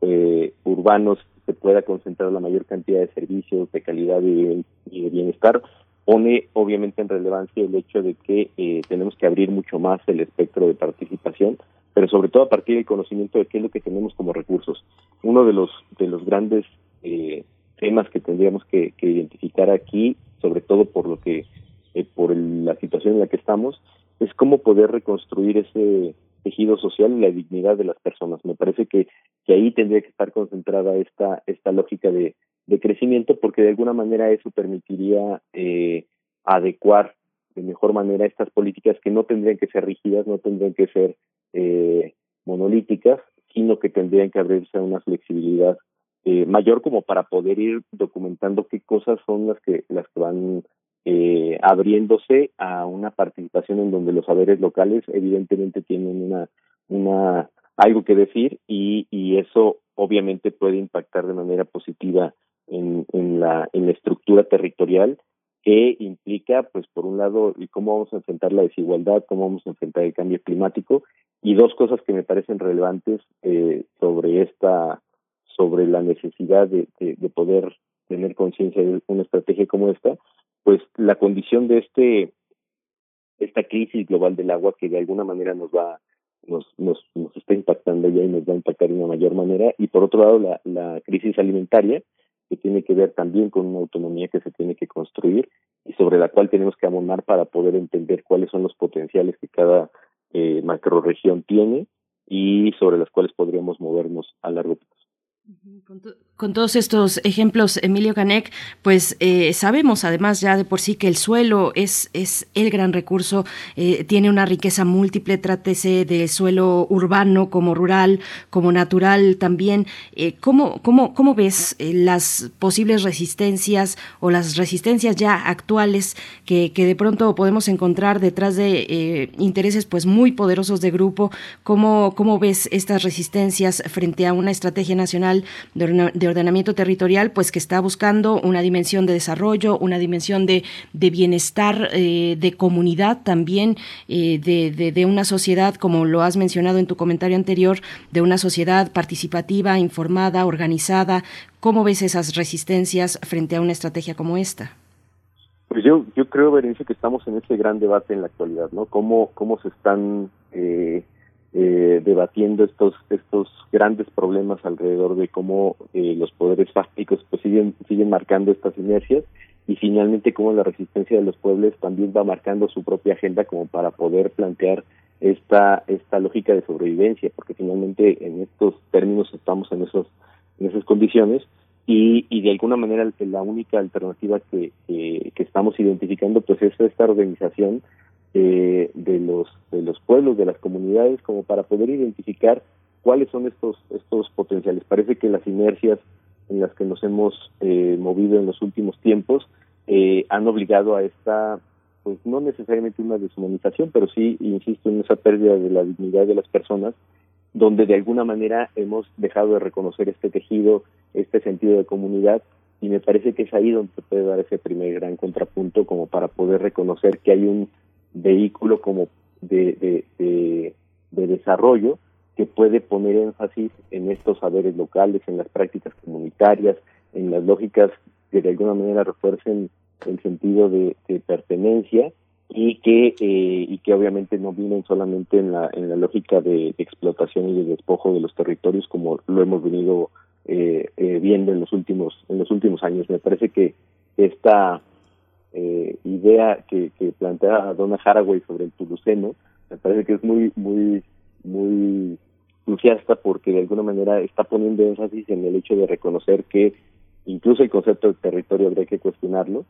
eh, urbanos se pueda concentrar la mayor cantidad de servicios de calidad y, de bienestar, pone obviamente en relevancia el hecho de que eh, tenemos que abrir mucho más el espectro de participación, pero sobre todo a partir del conocimiento de qué es lo que tenemos como recursos. Uno de los de los grandes eh, temas que tendríamos que, identificar aquí, sobre todo por lo que eh, por la situación en la que estamos, es cómo poder reconstruir ese tejido social y la dignidad de las personas. Me parece que, que ahí tendría que estar concentrada esta, esta lógica de, de crecimiento porque de alguna manera eso permitiría eh, adecuar de mejor manera estas políticas que no tendrían que ser rígidas, no tendrían que ser eh, monolíticas, sino que tendrían que abrirse a una flexibilidad eh, mayor como para poder ir documentando qué cosas son las que las que van eh, abriéndose a una participación en donde los saberes locales evidentemente tienen una, una algo que decir y, y eso obviamente puede impactar de manera positiva en, en, la, en la estructura territorial que implica, pues, por un lado, cómo vamos a enfrentar la desigualdad, cómo vamos a enfrentar el cambio climático, y dos cosas que me parecen relevantes eh, sobre esta, sobre la necesidad de, de, de poder tener conciencia de una estrategia como esta, pues la condición de este esta crisis global del agua que de alguna manera nos va nos, nos, nos está impactando ya y nos va a impactar de una mayor manera y por otro lado la, la crisis alimentaria que tiene que ver también con una autonomía que se tiene que construir y sobre la cual tenemos que abonar para poder entender cuáles son los potenciales que cada eh, macroregión tiene y sobre las cuales podríamos movernos a largo plazo. Con, todos estos ejemplos, Emilio Canek, pues eh, sabemos además ya de por sí que el suelo es, es el gran recurso, eh, tiene una riqueza múltiple, trátese de suelo urbano como rural, como natural también. Eh, ¿cómo, cómo, cómo, ves las posibles resistencias o las resistencias ya actuales que, que de pronto podemos encontrar detrás de intereses pues muy poderosos de grupo? ¿Cómo, ¿Cómo ves estas resistencias frente a una estrategia nacional de, ordenamiento territorial, pues que está buscando una dimensión de desarrollo, una dimensión de, bienestar, eh, de comunidad también, eh, de, una sociedad, como lo has mencionado en tu comentario anterior, de una sociedad participativa, informada, organizada. ¿Cómo ves esas resistencias frente a una estrategia como esta? Pues yo, yo creo, Berenice, que estamos en ese gran debate en la actualidad, ¿no? ¿Cómo, cómo se están eh, eh, debatiendo estos estos grandes problemas alrededor de cómo eh, los poderes fácticos pues siguen siguen marcando estas inercias y finalmente cómo la resistencia de los pueblos también va marcando su propia agenda como para poder plantear esta esta lógica de sobrevivencia porque finalmente en estos términos estamos en esos en esas condiciones y, y de alguna manera la única alternativa que, que, que estamos identificando pues es esta organización eh, de los de los pueblos, de las comunidades, como para poder identificar cuáles son estos estos potenciales. Parece que las inercias en las que nos hemos eh, movido en los últimos tiempos eh, han obligado a esta, pues no necesariamente una deshumanización, pero sí, insisto, en esa pérdida de la dignidad de las personas, donde de alguna manera hemos dejado de reconocer este tejido, este sentido de comunidad, y me parece que es ahí donde se puede dar ese primer gran contrapunto como para poder reconocer que hay un vehículo como de, de, de, desarrollo que puede poner énfasis en estos saberes locales, en las prácticas comunitarias, en las lógicas que de alguna manera refuercen el sentido de, pertenencia y que eh, y que obviamente no vienen solamente en la en la lógica de, explotación y de despojo de los territorios como lo hemos venido eh, eh, viendo en los últimos en los últimos años. Me parece que esta eh, idea que, que plantea Donna Haraway sobre el tuluceno, me parece que es muy, muy, muy entusiasta porque de alguna manera está poniendo énfasis en el hecho de reconocer que incluso el concepto de territorio habría que cuestionarlo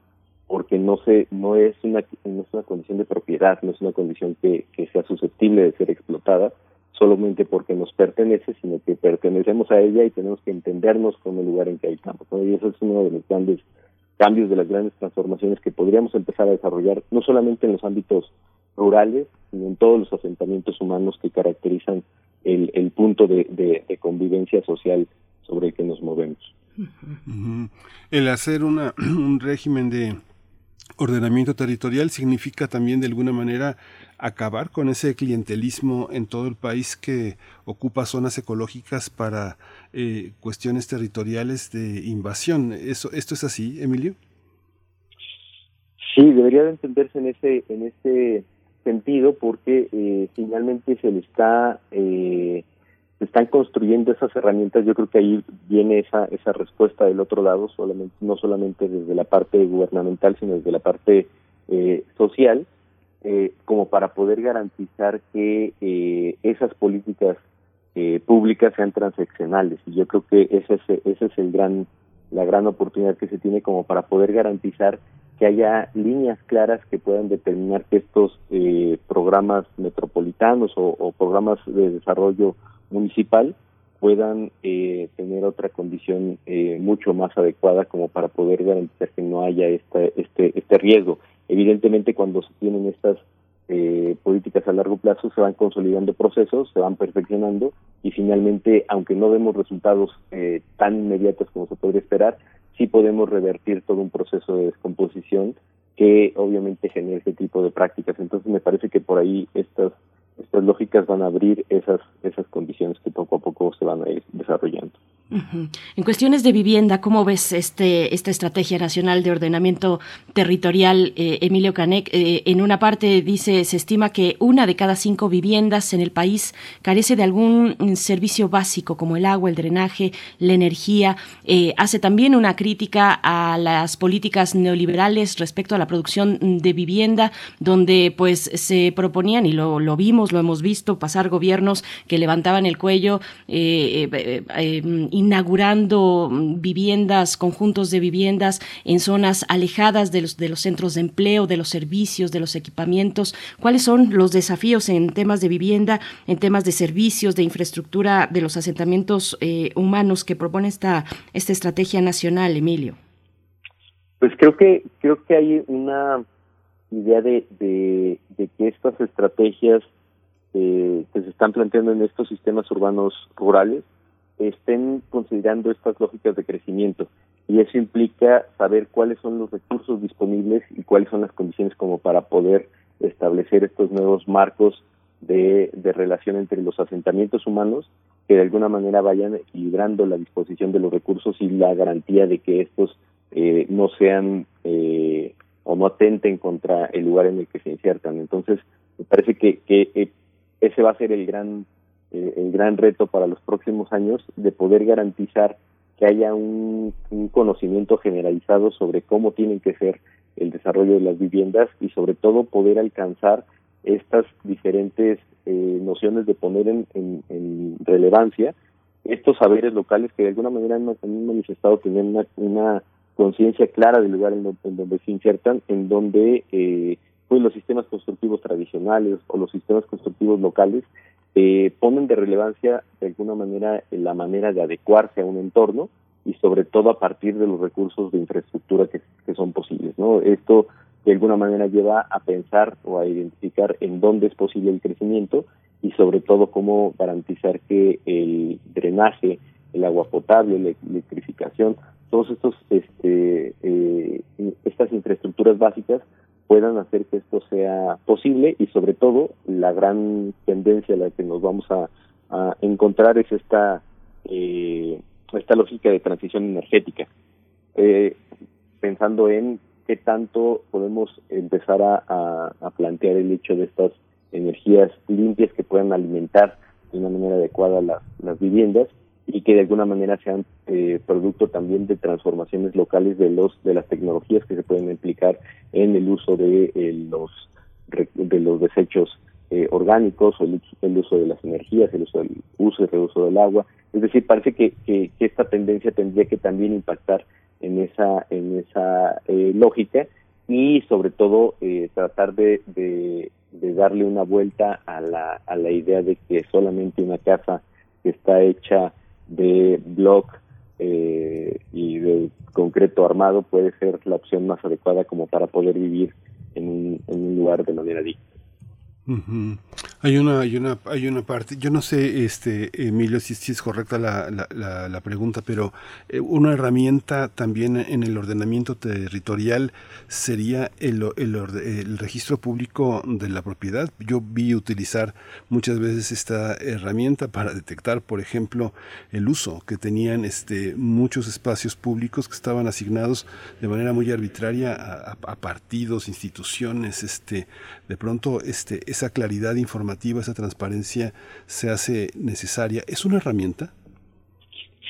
porque no se no es una no es una condición de propiedad no es una condición que, que sea susceptible de ser explotada solamente porque nos pertenece sino que pertenecemos a ella y tenemos que entendernos con el lugar en que habitamos y eso es uno de los grandes cambios, de las grandes transformaciones que podríamos empezar a desarrollar, no solamente en los ámbitos rurales, sino en todos los asentamientos humanos que caracterizan el, punto de, de, convivencia social sobre el que nos movemos. El hacer una, un régimen de ordenamiento territorial significa también de alguna manera acabar con ese clientelismo en todo el país que ocupa zonas ecológicas para eh, cuestiones territoriales de invasión. ¿Eso, ¿Esto es así, Emilio? Sí, debería de entenderse en ese, en ese sentido porque eh, finalmente se le está eh, están construyendo esas herramientas yo creo que ahí viene esa esa respuesta del otro lado solamente no solamente desde la parte gubernamental sino desde la parte eh, social eh, como para poder garantizar que eh, esas políticas eh, públicas sean transaccionales. Y yo creo que ese es ese es el gran la gran oportunidad que se tiene como para poder garantizar que haya líneas claras que puedan determinar que estos eh, programas metropolitanos o, programas de desarrollo municipal puedan eh, tener otra condición eh, mucho más adecuada como para poder garantizar que no haya esta, este, este riesgo. Evidentemente, cuando se tienen estas eh, políticas a largo plazo, se van consolidando procesos, se van perfeccionando y finalmente, aunque no vemos resultados eh, tan inmediatos como se podría esperar, sí podemos revertir todo un proceso de descomposición que obviamente genera este tipo de prácticas. Entonces, me parece que por ahí estas estas lógicas van a abrir esas, esas condiciones que poco a poco se van a ir desarrollando. En cuestiones de vivienda, ¿cómo ves este, esta estrategia nacional de ordenamiento territorial, eh, Emilio Canek? Eh, en una parte dice, se estima que una de cada cinco viviendas en el país carece de algún servicio básico como el agua, el drenaje, la energía. Eh, hace también una crítica a las políticas neoliberales respecto a la producción de vivienda, donde pues se proponían, y lo, lo vimos, lo hemos visto, pasar gobiernos que levantaban el cuello, inaugurando mm, viviendas, conjuntos de viviendas en zonas alejadas de los, de los centros de empleo, de los servicios, de los equipamientos. ¿Cuáles son los desafíos en temas de vivienda, en temas de servicios, de infraestructura de los asentamientos eh, humanos que propone esta, esta estrategia nacional, Emilio? Pues creo que creo que hay una idea de, de, que estas estrategias eh, que se están planteando en estos sistemas urbanos rurales estén considerando estas lógicas de crecimiento y eso implica saber cuáles son los recursos disponibles y cuáles son las condiciones como para poder establecer estos nuevos marcos de, de relación entre los asentamientos humanos que de alguna manera vayan equilibrando la disposición de los recursos y la garantía de que estos eh, no sean eh, o no atenten contra el lugar en el que se insertan. Entonces, me parece que, que ese va a ser el gran, el gran reto para los próximos años de poder garantizar que haya un, conocimiento generalizado sobre cómo tienen que ser el desarrollo de las viviendas y sobre todo poder alcanzar estas diferentes nociones de poner en, en, relevancia estos saberes locales que de alguna manera han, manifestado tener una, una conciencia clara del lugar en, donde se insertan, en donde eh, pues los sistemas constructivos tradicionales o los sistemas constructivos locales eh, ponen de relevancia de alguna manera la manera de adecuarse a un entorno y sobre todo a partir de los recursos de infraestructura que, son posibles. ¿no? Esto de alguna manera lleva a pensar o a identificar en dónde es posible el crecimiento y sobre todo cómo garantizar que el drenaje, el agua potable, la electrificación, todos estos este, eh, estas infraestructuras básicas puedan hacer que esto sea posible y sobre todo la gran tendencia a la que nos vamos a, encontrar es esta eh, esta lógica de transición energética. Eh, pensando en qué tanto podemos empezar a, plantear el hecho de estas energías limpias que puedan alimentar de una manera adecuada las viviendas y que de alguna manera sean eh, producto también de transformaciones locales de los de las tecnologías que se pueden implicar en el uso de eh, los de los desechos eh, orgánicos o el, uso de las energías, el uso del uso y reuso del agua. Es decir, parece que, que, esta tendencia tendría que también impactar en esa en esa lógica y sobre todo tratar de, de, de darle una vuelta a la, a la idea de que solamente una casa que está hecha de blog eh, y de concreto armado puede ser la opción más adecuada como para poder vivir en un, en un lugar de manera digna. Hay una, hay una, hay una parte, yo no sé, este, Emilio, si, es correcta la, la, la, pregunta, pero eh, una herramienta también en el ordenamiento territorial sería el, el, registro público de la propiedad. Yo vi utilizar muchas veces esta herramienta para detectar, por ejemplo, el uso que tenían este, muchos espacios públicos que estaban asignados de manera muy arbitraria a, a partidos, instituciones, este, de pronto este, esa claridad informativa esa transparencia se hace necesaria. ¿Es una herramienta?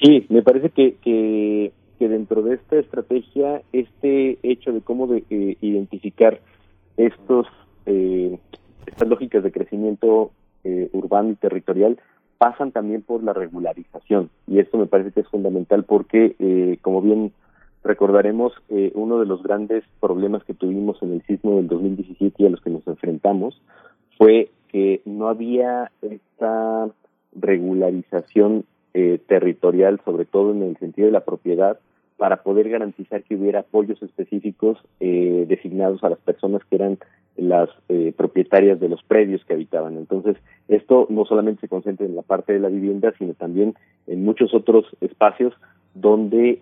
Sí, me parece que, que, dentro de esta estrategia, este hecho de cómo de, eh, identificar estos eh, estas lógicas de crecimiento eh, urbano y territorial pasan también por la regularización y esto me parece que es fundamental porque como bien recordaremos uno de los grandes problemas que tuvimos en el sismo del 2017 y a los que nos enfrentamos fue que no había esta regularización eh, territorial, sobre todo en el sentido de la propiedad, para poder garantizar que hubiera apoyos específicos eh, designados a las personas que eran las eh, propietarias de los predios que habitaban. Entonces, esto no solamente se concentra en la parte de la vivienda, sino también en muchos otros espacios donde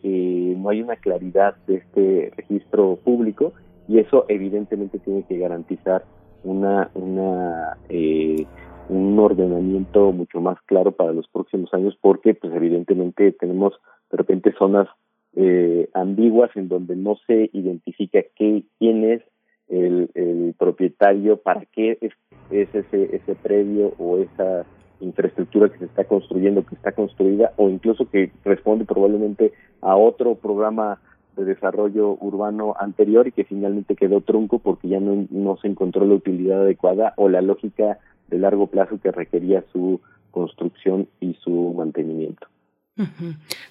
no hay una claridad de este registro público y eso evidentemente tiene que garantizar una, una eh, un ordenamiento mucho más claro para los próximos años porque pues evidentemente tenemos de repente zonas eh, ambiguas en donde no se identifica qué quién es el, el propietario para qué es, es ese ese predio o esa infraestructura que se está construyendo que está construida o incluso que responde probablemente a otro programa de desarrollo urbano anterior y que finalmente quedó trunco porque ya no, no se encontró la utilidad adecuada o la lógica de largo plazo que requería su construcción y su mantenimiento.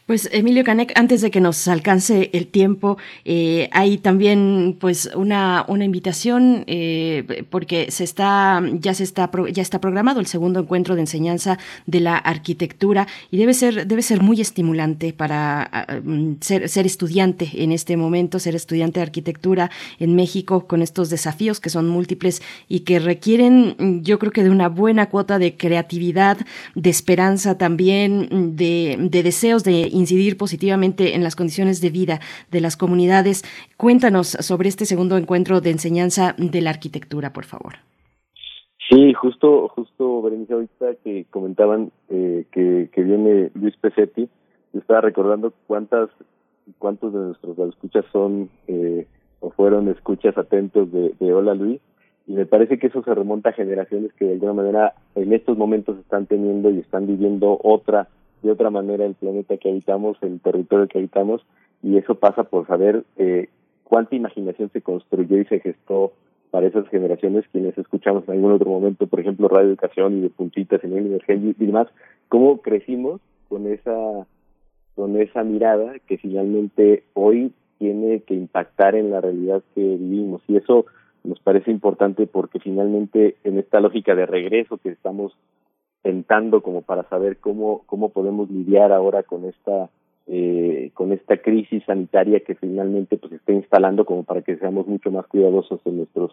Pues Emilio Canek, antes de que nos alcance el tiempo, eh, hay también pues una, una invitación eh, porque se está ya se está ya está programado el segundo encuentro de enseñanza de la arquitectura y debe ser debe ser muy estimulante para mm, ser, ser estudiante en este momento, ser estudiante de arquitectura en México con estos desafíos que son múltiples y que requieren yo creo que de una buena cuota de creatividad, de esperanza también, de de deseos de incidir positivamente en las condiciones de vida de las comunidades. Cuéntanos sobre este segundo encuentro de enseñanza de la arquitectura, por favor. Sí, justo, justo, Berenice, ahorita que comentaban eh, que, que viene Luis Pesetti, yo estaba recordando cuántas, cuántos de nuestros escuchas son eh, o fueron escuchas atentos de, de Hola Luis, y me parece que eso se remonta a generaciones que de alguna manera en estos momentos están teniendo y están viviendo otra de otra manera el planeta que habitamos, el territorio que habitamos, y eso pasa por saber eh, cuánta imaginación se construyó y se gestó para esas generaciones quienes escuchamos en algún otro momento, por ejemplo, Radio Educación y de puntitas en el emergencia y demás, cómo crecimos con esa con esa mirada que finalmente hoy tiene que impactar en la realidad que vivimos. Y eso nos parece importante porque finalmente en esta lógica de regreso que estamos tentando como para saber cómo cómo podemos lidiar ahora con esta eh, con esta crisis sanitaria que finalmente pues está instalando como para que seamos mucho más cuidadosos en nuestros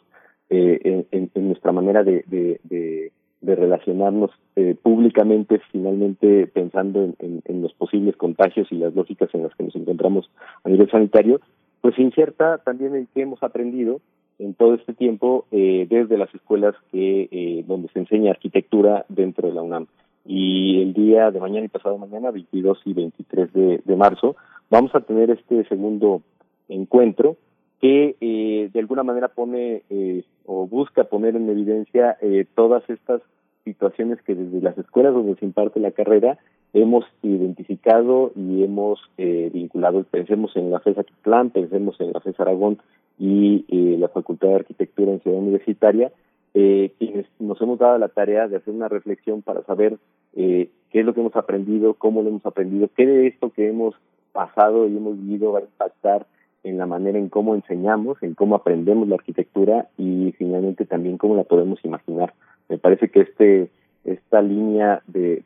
eh, en, nuestra manera de, de, relacionarnos eh, públicamente finalmente pensando en, en, en, los posibles contagios y las lógicas en las que nos encontramos a nivel sanitario pues incierta también en qué hemos aprendido en todo este tiempo eh, desde las escuelas que eh, donde se enseña arquitectura dentro de la UNAM. Y el día de mañana y pasado mañana, 22 y 23 de, de marzo, vamos a tener este segundo encuentro que eh, de alguna manera pone eh, o busca poner en evidencia eh, todas estas situaciones que desde las escuelas donde se imparte la carrera hemos identificado y hemos eh, vinculado. Pensemos en la FES Plan, pensemos en la FES Aragón y eh, la Facultad de Arquitectura en Ciudad Universitaria, eh, quienes nos hemos dado la tarea de hacer una reflexión para saber eh, qué es lo que hemos aprendido, cómo lo hemos aprendido, qué de esto que hemos pasado y hemos vivido va a impactar en la manera en cómo enseñamos, en cómo aprendemos la arquitectura y finalmente también cómo la podemos imaginar. Me parece que este esta línea de,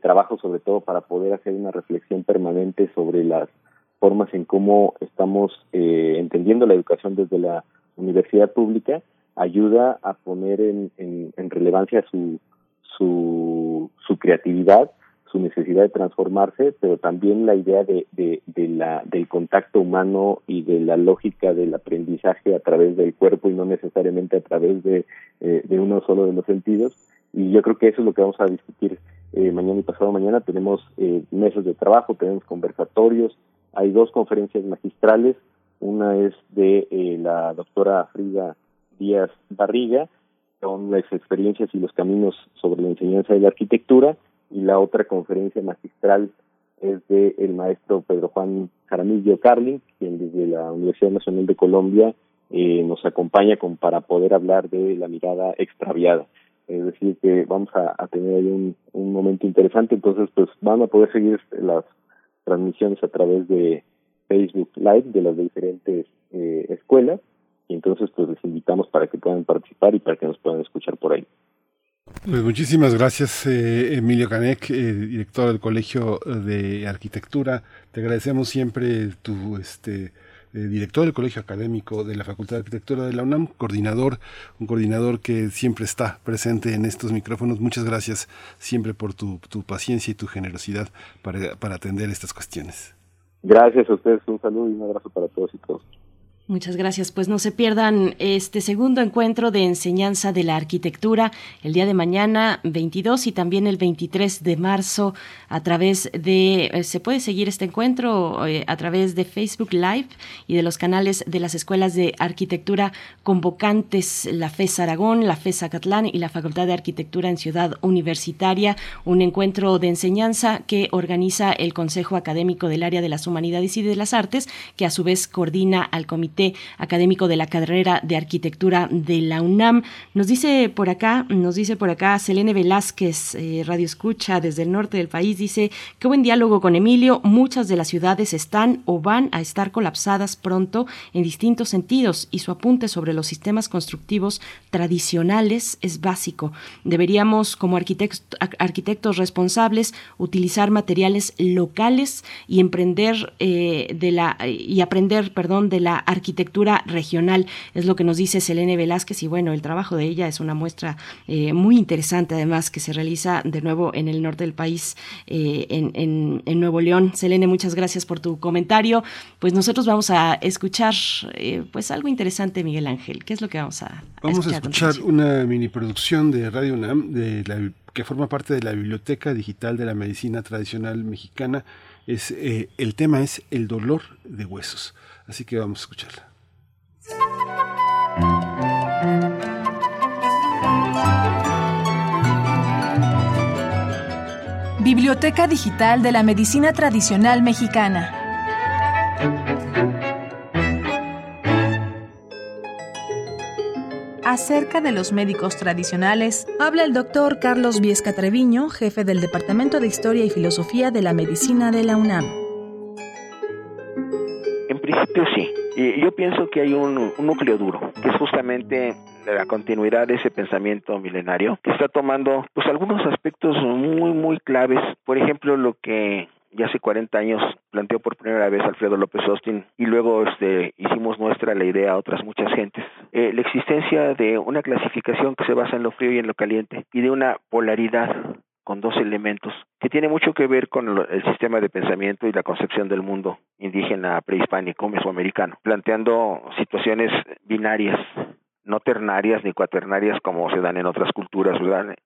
trabajo, sobre todo para poder hacer una reflexión permanente sobre las formas en cómo estamos eh, entendiendo la educación desde la universidad pública, ayuda a poner en, en, relevancia su, su, su creatividad, su necesidad de transformarse, pero también la idea de, la, del contacto humano y de la lógica del aprendizaje a través del cuerpo y no necesariamente a través de, eh, de uno solo de los sentidos. Y yo creo que eso es lo que vamos a discutir eh, mañana y pasado mañana. Tenemos eh, meses de trabajo, tenemos conversatorios, hay dos conferencias magistrales, una es de eh, la doctora Frida Díaz Barriga, con las experiencias y los caminos sobre la enseñanza de la arquitectura, y la otra conferencia magistral es de el maestro Pedro Juan Jaramillo Carlin, quien desde la Universidad Nacional de Colombia eh, nos acompaña con, para poder hablar de la mirada extraviada. Es decir, que vamos a, tener ahí un, un momento interesante, entonces pues van a poder seguir las transmisiones a través de Facebook Live de las diferentes eh, escuelas y entonces pues les invitamos para que puedan participar y para que nos puedan escuchar por ahí. Pues muchísimas gracias, eh, Emilio Canek, eh, director del Colegio de Arquitectura. Te agradecemos siempre tu este eh, director del Colegio Académico de la Facultad de Arquitectura de la UNAM, coordinador, un coordinador que siempre está presente en estos micrófonos. Muchas gracias siempre por tu, tu paciencia y tu generosidad para, para atender estas cuestiones. Gracias a ustedes, un saludo y un abrazo para todos y todos. Muchas gracias. Pues no se pierdan este segundo encuentro de enseñanza de la arquitectura el día de mañana 22 y también el 23 de marzo a través de, eh, se puede seguir este encuentro eh, a través de Facebook Live y de los canales de las escuelas de arquitectura convocantes, la FES Aragón, la FES Acatlán y la Facultad de Arquitectura en Ciudad Universitaria, un encuentro de enseñanza que organiza el Consejo Académico del Área de las Humanidades y de las Artes, que a su vez coordina al Comité Académico de la Carrera de Arquitectura de la UNAM. Nos dice por acá, nos dice por acá Selene Velázquez, eh, Radio Escucha desde el norte del país, dice, qué buen diálogo con Emilio, muchas de las ciudades están o van a estar colapsadas pronto en distintos sentidos y su apunte sobre los sistemas constructivos tradicionales es básico. Deberíamos, como arquitectos, arquitectos responsables, utilizar materiales locales y emprender eh, de la y aprender, perdón, de la arquitectura regional. Es lo que nos dice Selene Velázquez y bueno, el trabajo de ella es una muestra eh, muy interesante además que se realiza de nuevo en el norte del país, eh, en, en, Nuevo León. Selene, muchas gracias por tu comentario. Pues nosotros vamos a escuchar pues algo interesante, Miguel Ángel. ¿Qué es lo que vamos a, vamos a escuchar? una mini producción de Radio UNAM de la, que forma parte de la Biblioteca Digital de la Medicina Tradicional Mexicana. Es, eh, el tema es el dolor de huesos. Así que vamos a escucharla. Biblioteca Digital de la Medicina Tradicional Mexicana. Acerca de los médicos tradicionales, habla el doctor Carlos Viesca Treviño, jefe del Departamento de Historia y Filosofía de la Medicina de la UNAM. Sí. Y yo pienso que hay un, un, núcleo duro, que es justamente la continuidad de ese pensamiento milenario, que está tomando pues algunos aspectos muy, muy claves. Por ejemplo, lo que ya hace 40 años planteó por primera vez Alfredo López Austin y luego este, hicimos nuestra la idea a otras muchas gentes. Eh, la existencia de una clasificación que se basa en lo frío y en lo caliente y de una polaridad con dos elementos que tiene mucho que ver con el sistema de pensamiento y la concepción del mundo indígena prehispánico mesoamericano, planteando situaciones binarias no ternarias ni cuaternarias como se dan en otras culturas,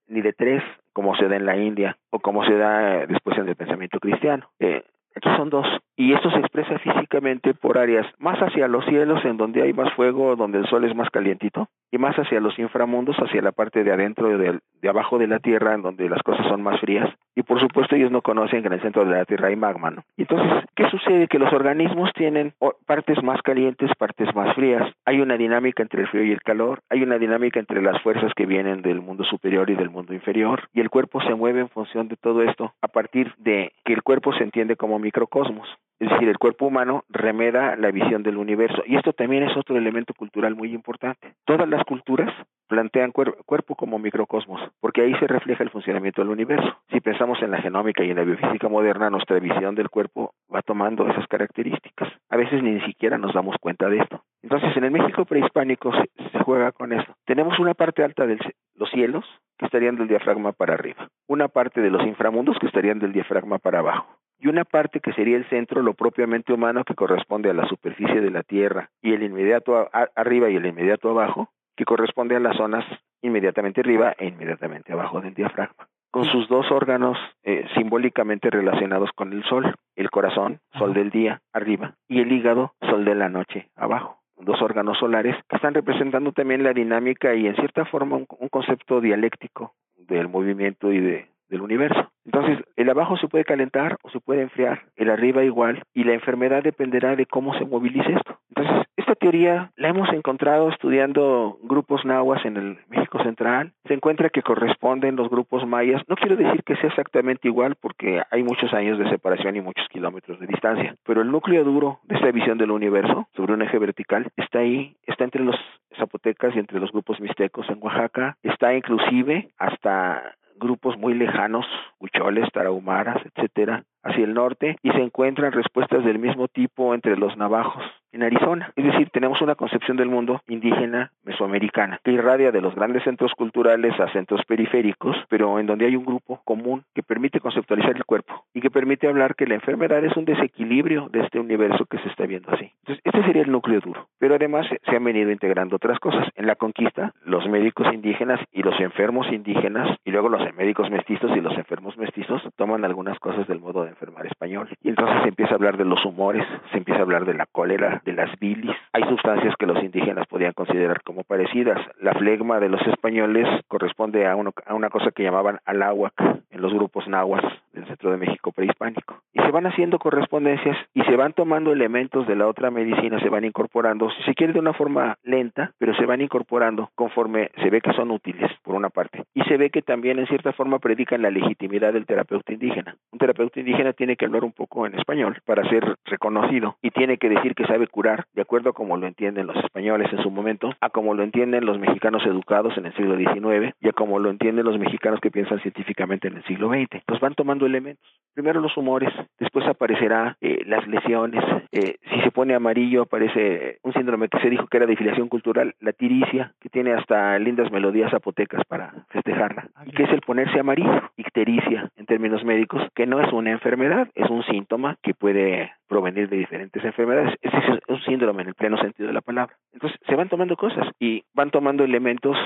ni de tres como se da en la India o como se da después en el pensamiento cristiano. Eh, aquí son dos. Y esto se expresa físicamente por áreas más hacia los cielos, en donde hay más fuego, donde el sol es más calientito, y más hacia los inframundos, hacia la parte de adentro, de, de abajo de la Tierra, en donde las cosas son más frías. Y por supuesto ellos no conocen que en el centro de la Tierra hay magma. ¿no? Entonces, ¿qué sucede? Que los organismos tienen partes más calientes, partes más frías. Hay una dinámica entre el frío y el calor, hay una dinámica entre las fuerzas que vienen del mundo superior y del mundo inferior, y el cuerpo se mueve en función de todo esto a partir de que el cuerpo se entiende como microcosmos. Es decir, el cuerpo humano remeda la visión del universo. Y esto también es otro elemento cultural muy importante. Todas las culturas plantean cuerpo como microcosmos, porque ahí se refleja el funcionamiento del universo. Si pensamos en la genómica y en la biofísica moderna, nuestra visión del cuerpo va tomando esas características. A veces ni siquiera nos damos cuenta de esto. Entonces, en el México prehispánico se, se juega con esto. Tenemos una parte alta de los cielos, que estarían del diafragma para arriba, una parte de los inframundos que estarían del diafragma para abajo, y una parte que sería el centro, lo propiamente humano, que corresponde a la superficie de la Tierra, y el inmediato arriba y el inmediato abajo, que corresponde a las zonas inmediatamente arriba e inmediatamente abajo del diafragma, con sus dos órganos eh, simbólicamente relacionados con el sol, el corazón, sol del día, arriba, y el hígado, sol de la noche, abajo dos órganos solares que están representando también la dinámica y en cierta forma un, un concepto dialéctico del movimiento y de, del universo. Entonces, el abajo se puede calentar o se puede enfriar, el arriba igual, y la enfermedad dependerá de cómo se movilice esto. Entonces, esta teoría la hemos encontrado estudiando grupos nahuas en el México Central. Se encuentra que corresponden los grupos mayas. No quiero decir que sea exactamente igual porque hay muchos años de separación y muchos kilómetros de distancia, pero el núcleo duro de esta visión del universo sobre un eje vertical está ahí, está entre los zapotecas y entre los grupos mixtecos en Oaxaca, está inclusive hasta grupos muy lejanos, huicholes, tarahumaras, etcétera, hacia el norte, y se encuentran respuestas del mismo tipo entre los navajos en Arizona. Es decir, tenemos una concepción del mundo indígena mesoamericana que irradia de los grandes centros culturales a centros periféricos, pero en donde hay un grupo común que permite conceptualizar el cuerpo y que permite hablar que la enfermedad es un desequilibrio de este universo que se está viendo así. Entonces, este sería el núcleo duro. Pero además se han venido integrando otras cosas. En la conquista, los médicos indígenas y los enfermos indígenas, y luego los médicos mestizos y los enfermos mestizos, toman algunas cosas del modo de enfermar español. Y entonces se empieza a hablar de los humores, se empieza a hablar de la cólera, de las bilis. Hay sustancias que los indígenas podían considerar como parecidas. La flegma de los españoles corresponde a, uno, a una cosa que llamaban aláhuac en los grupos nahuas del centro de México prehispánico. Y se van haciendo correspondencias y se van tomando elementos de la otra medicina, se van incorporando, si se quiere de una forma lenta, pero se van incorporando conforme se ve que son útiles, por una parte. Y se ve que también en cierta forma predican la legitimidad del terapeuta indígena. Un terapeuta indígena tiene que hablar un poco en español para ser reconocido y tiene que decir que sabe curar de acuerdo a como lo entienden los españoles en su momento, a como lo entienden los mexicanos educados en el siglo XIX y a como lo entienden los mexicanos que piensan científicamente en el siglo XX. Pues van tomando elementos. Primero los humores, después aparecerá eh, las lesiones. Eh, si se pone amarillo aparece un síndrome que se dijo que era de filiación cultural, la tiricia, que tiene hasta lindas melodías zapotecas para festejarla, y que es el ponerse amarillo, ictericia en términos médicos, que no es una enfermedad, es un síntoma que puede provenir de diferentes enfermedades. Ese es un síndrome en el pleno sentido de la palabra. Entonces se van tomando cosas y van tomando elementos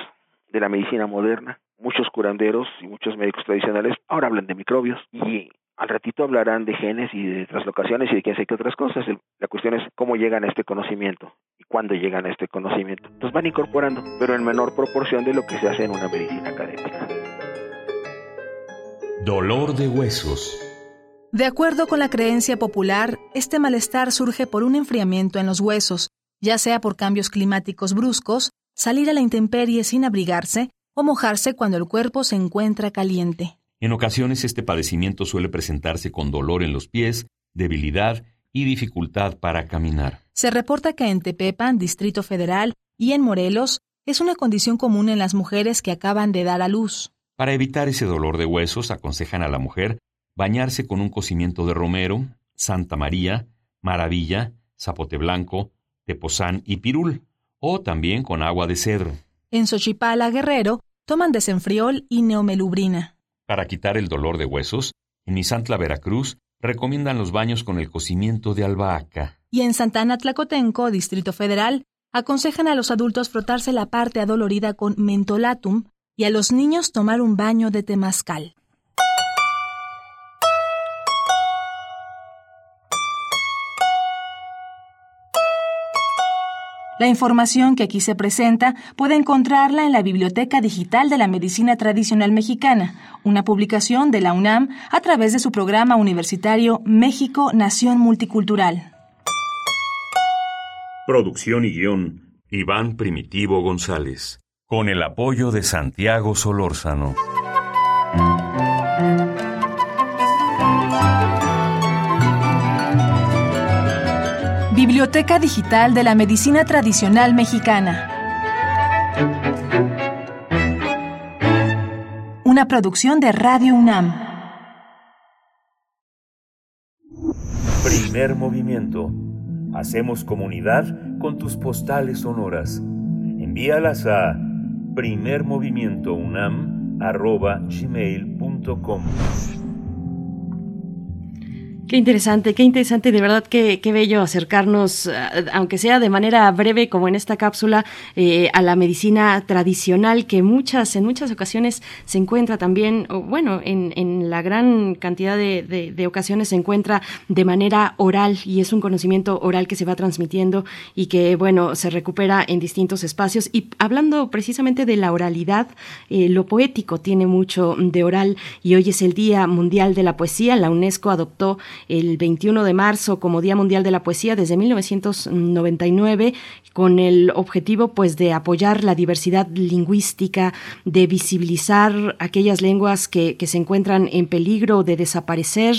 de la medicina moderna. Muchos curanderos y muchos médicos tradicionales ahora hablan de microbios y al ratito hablarán de genes y de traslocaciones y de quién sé qué otras cosas. La cuestión es cómo llegan a este conocimiento y cuándo llegan a este conocimiento. Entonces van incorporando, pero en menor proporción de lo que se hace en una medicina académica. Dolor de huesos. De acuerdo con la creencia popular, este malestar surge por un enfriamiento en los huesos, ya sea por cambios climáticos bruscos, salir a la intemperie sin abrigarse o mojarse cuando el cuerpo se encuentra caliente. En ocasiones este padecimiento suele presentarse con dolor en los pies, debilidad y dificultad para caminar. Se reporta que en Tepepan, Distrito Federal, y en Morelos es una condición común en las mujeres que acaban de dar a luz. Para evitar ese dolor de huesos, aconsejan a la mujer bañarse con un cocimiento de romero, Santa María, Maravilla, Zapote Blanco, Tepozán y Pirul, o también con agua de cedro. En Xochipala, Guerrero, toman desenfriol y neomelubrina. Para quitar el dolor de huesos, en Misantla, Veracruz, recomiendan los baños con el cocimiento de albahaca. Y en Santana, Tlacotenco, Distrito Federal, aconsejan a los adultos frotarse la parte adolorida con mentolatum y a los niños tomar un baño de temazcal. La información que aquí se presenta puede encontrarla en la Biblioteca Digital de la Medicina Tradicional Mexicana, una publicación de la UNAM a través de su programa universitario México Nación Multicultural. Producción y guion, Iván Primitivo González, con el apoyo de Santiago Solórzano. Biblioteca Digital de la Medicina Tradicional Mexicana. Una producción de Radio UNAM. Primer movimiento. Hacemos comunidad con tus postales sonoras. Envíalas a primermovimientounam.gmail.com Qué interesante, qué interesante, de verdad qué, qué bello acercarnos, aunque sea de manera breve, como en esta cápsula, eh, a la medicina tradicional que muchas, en muchas ocasiones se encuentra también, o bueno, en, en, la gran cantidad de, de, de, ocasiones se encuentra de manera oral y es un conocimiento oral que se va transmitiendo y que, bueno, se recupera en distintos espacios. Y hablando precisamente de la oralidad, eh, lo poético tiene mucho de oral y hoy es el Día Mundial de la Poesía. La UNESCO adoptó el 21 de marzo como Día Mundial de la Poesía desde 1999 con el objetivo pues de apoyar la diversidad lingüística, de visibilizar aquellas lenguas que, que se encuentran en peligro de desaparecer,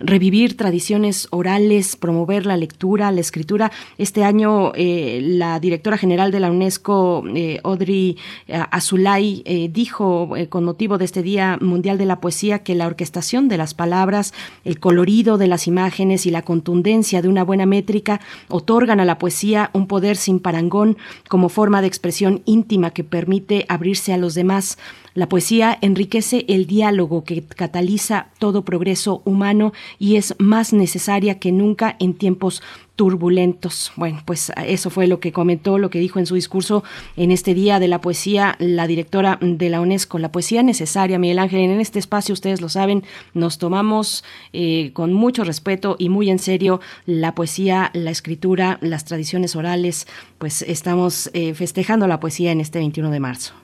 revivir tradiciones orales, promover la lectura, la escritura. Este año eh, la directora general de la UNESCO, eh, Audrey eh, Azulay, dijo con motivo de este Día Mundial de la Poesía que la orquestación de las palabras, el colorido de las imágenes y la contundencia de una buena métrica otorgan a la poesía un poder sin parangón como forma de expresión íntima que permite abrirse a los demás. La poesía enriquece el diálogo que cataliza todo progreso humano y es más necesaria que nunca en tiempos turbulentos. Bueno, pues eso fue lo que comentó, lo que dijo en su discurso en este Día de la Poesía la directora de la UNESCO. La poesía necesaria, Miguel Ángel, en este espacio, ustedes lo saben, nos tomamos eh, con mucho respeto y muy en serio la poesía, la escritura, las tradiciones orales, pues estamos eh, festejando la poesía en este 21 de marzo.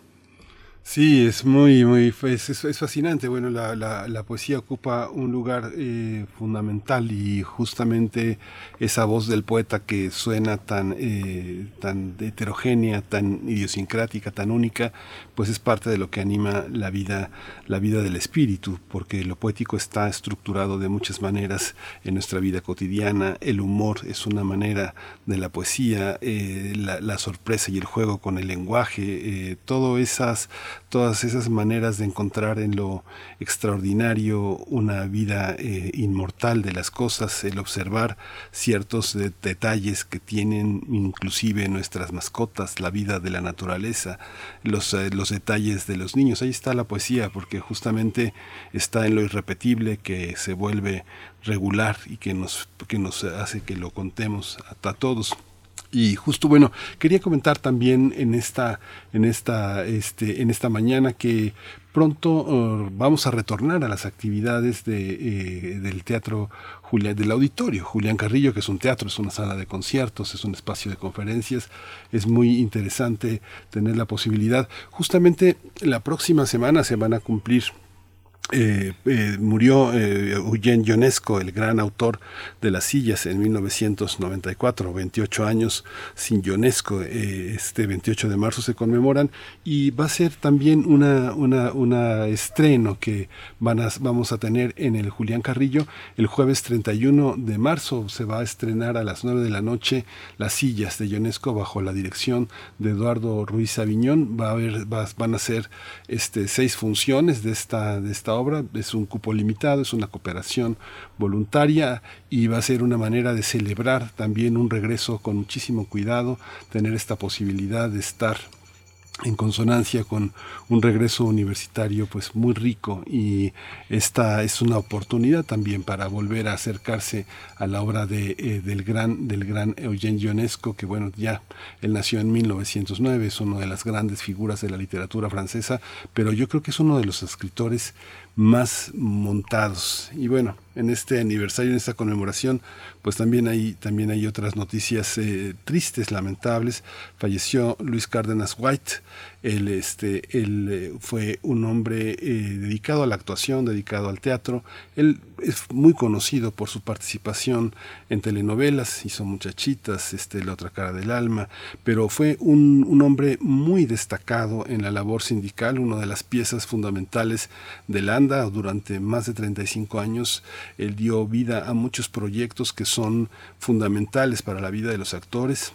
Sí, es muy, muy, es, es, fascinante. Bueno, la, la, la, poesía ocupa un lugar eh, fundamental y justamente esa voz del poeta que suena tan, eh, tan heterogénea, tan idiosincrática, tan única, pues es parte de lo que anima la vida, la vida del espíritu, porque lo poético está estructurado de muchas maneras en nuestra vida cotidiana. El humor es una manera de la poesía, eh, la, sorpresa y el juego con el lenguaje, todo esas todas esas maneras de encontrar en lo extraordinario una vida eh, inmortal de las cosas, el observar ciertos detalles que tienen inclusive nuestras mascotas, la vida de la naturaleza, los, eh, detalles de los niños. Ahí está la poesía, porque justamente está en lo irrepetible que se vuelve regular y que nos, que nos hace que lo contemos a todos. Y justo bueno, quería comentar también en esta, en esta, este, en esta mañana que pronto uh, vamos a retornar a las actividades de, eh, del teatro Julián, del auditorio Julián Carrillo, que es un teatro, es una sala de conciertos, es un espacio de conferencias. Es muy interesante tener la posibilidad. Justamente la próxima semana se van a cumplir eh, eh, murió eh, Eugene Ionesco, el gran autor de las sillas, en 1994, 28 años sin Ionesco, este 28 de marzo se conmemoran y va a ser también una, una, una estreno que van a, vamos a tener en el Julián Carrillo. El jueves 31 de marzo, se va a estrenar a las 9 de la noche las sillas de Ionesco bajo la dirección de Eduardo Ruiz Aviñón, va a haber, van a ser este, seis funciones de esta, de esta obra, es un cupo limitado, es una cooperación voluntaria y va a ser una manera de celebrar también un regreso con muchísimo cuidado, tener esta posibilidad de estar en consonancia con un regreso universitario pues muy rico y esta es una oportunidad también para volver a acercarse a la obra de, eh, del gran del gran Eugène Ionesco que bueno ya él nació en 1909 es una de las grandes figuras de la literatura francesa pero yo creo que es uno de los escritores más montados. Y bueno, en este aniversario, en esta conmemoración, pues también hay, también hay otras noticias eh, tristes, lamentables. Falleció Luis Cárdenas White, él, este, eh, fue un hombre eh, dedicado a la actuación, dedicado al teatro. Él es muy conocido por su participación en telenovelas, hizo muchachitas, este, La otra cara del alma, pero fue un, un hombre muy destacado en la labor sindical, una de las piezas fundamentales del ANDA durante más de 35 años. Él dio vida a muchos proyectos que son fundamentales para la vida de los actores,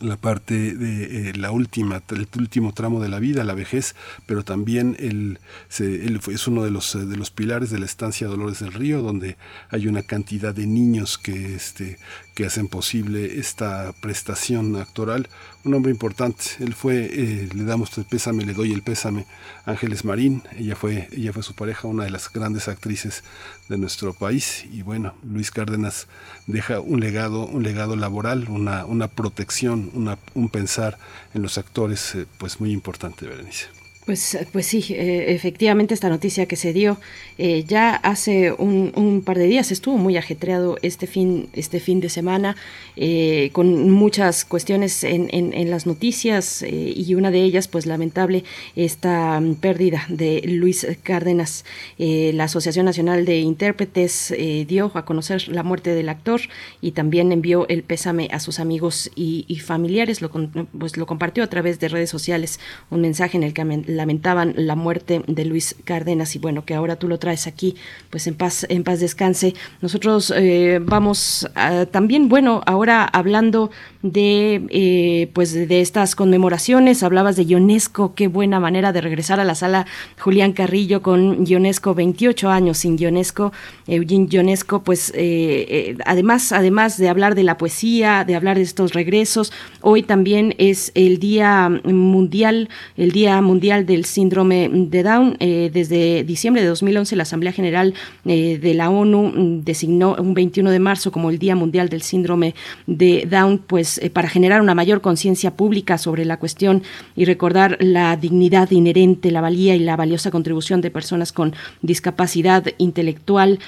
la parte de eh, la última, el último tramo de la vida, la vejez, pero también él, es uno de los, de los pilares de la estancia Dolores del Río, donde hay una cantidad de niños que, este, que hacen posible esta prestación actoral. Un hombre importante, él fue, eh, le damos el pésame, le doy el pésame, Ángeles Marín, ella fue, ella fue su pareja, una de las grandes actrices de nuestro país, y bueno, Luis Cárdenas deja un legado, un legado laboral, una, una protección, una, un pensar en los actores, eh, pues muy importante, Berenice. Pues, pues sí, eh, efectivamente esta noticia que se dio eh, ya hace un, par de días estuvo muy ajetreado este fin, este fin de semana eh, con muchas cuestiones en, las noticias y una de ellas pues lamentable esta pérdida de Luis Cárdenas. la Asociación Nacional de Intérpretes dio a conocer la muerte del actor y también envió el pésame a sus amigos y, y familiares. Lo, pues, lo compartió a través de redes sociales un mensaje en el que lamentaban la muerte de Luis Cárdenas y bueno, que ahora tú lo traes aquí, pues en paz, en paz descanse. Nosotros eh, vamos también, bueno, ahora hablando de eh, pues de estas conmemoraciones, hablabas de Ionesco, qué buena manera de regresar a la sala Julián Carrillo con Ionesco, 28 años sin Ionesco, Eugene Ionesco, pues eh, además, además de hablar de la poesía, de hablar de estos regresos, hoy también es el Día Mundial, el Día Mundial del síndrome de Down. Eh, desde diciembre de 2011 la Asamblea General eh, de la ONU mm, designó un 21 de marzo como el Día Mundial del Síndrome de Down, pues eh, para generar una mayor conciencia pública sobre la cuestión y recordar la dignidad inherente, la valía y la valiosa contribución de personas con discapacidad intelectual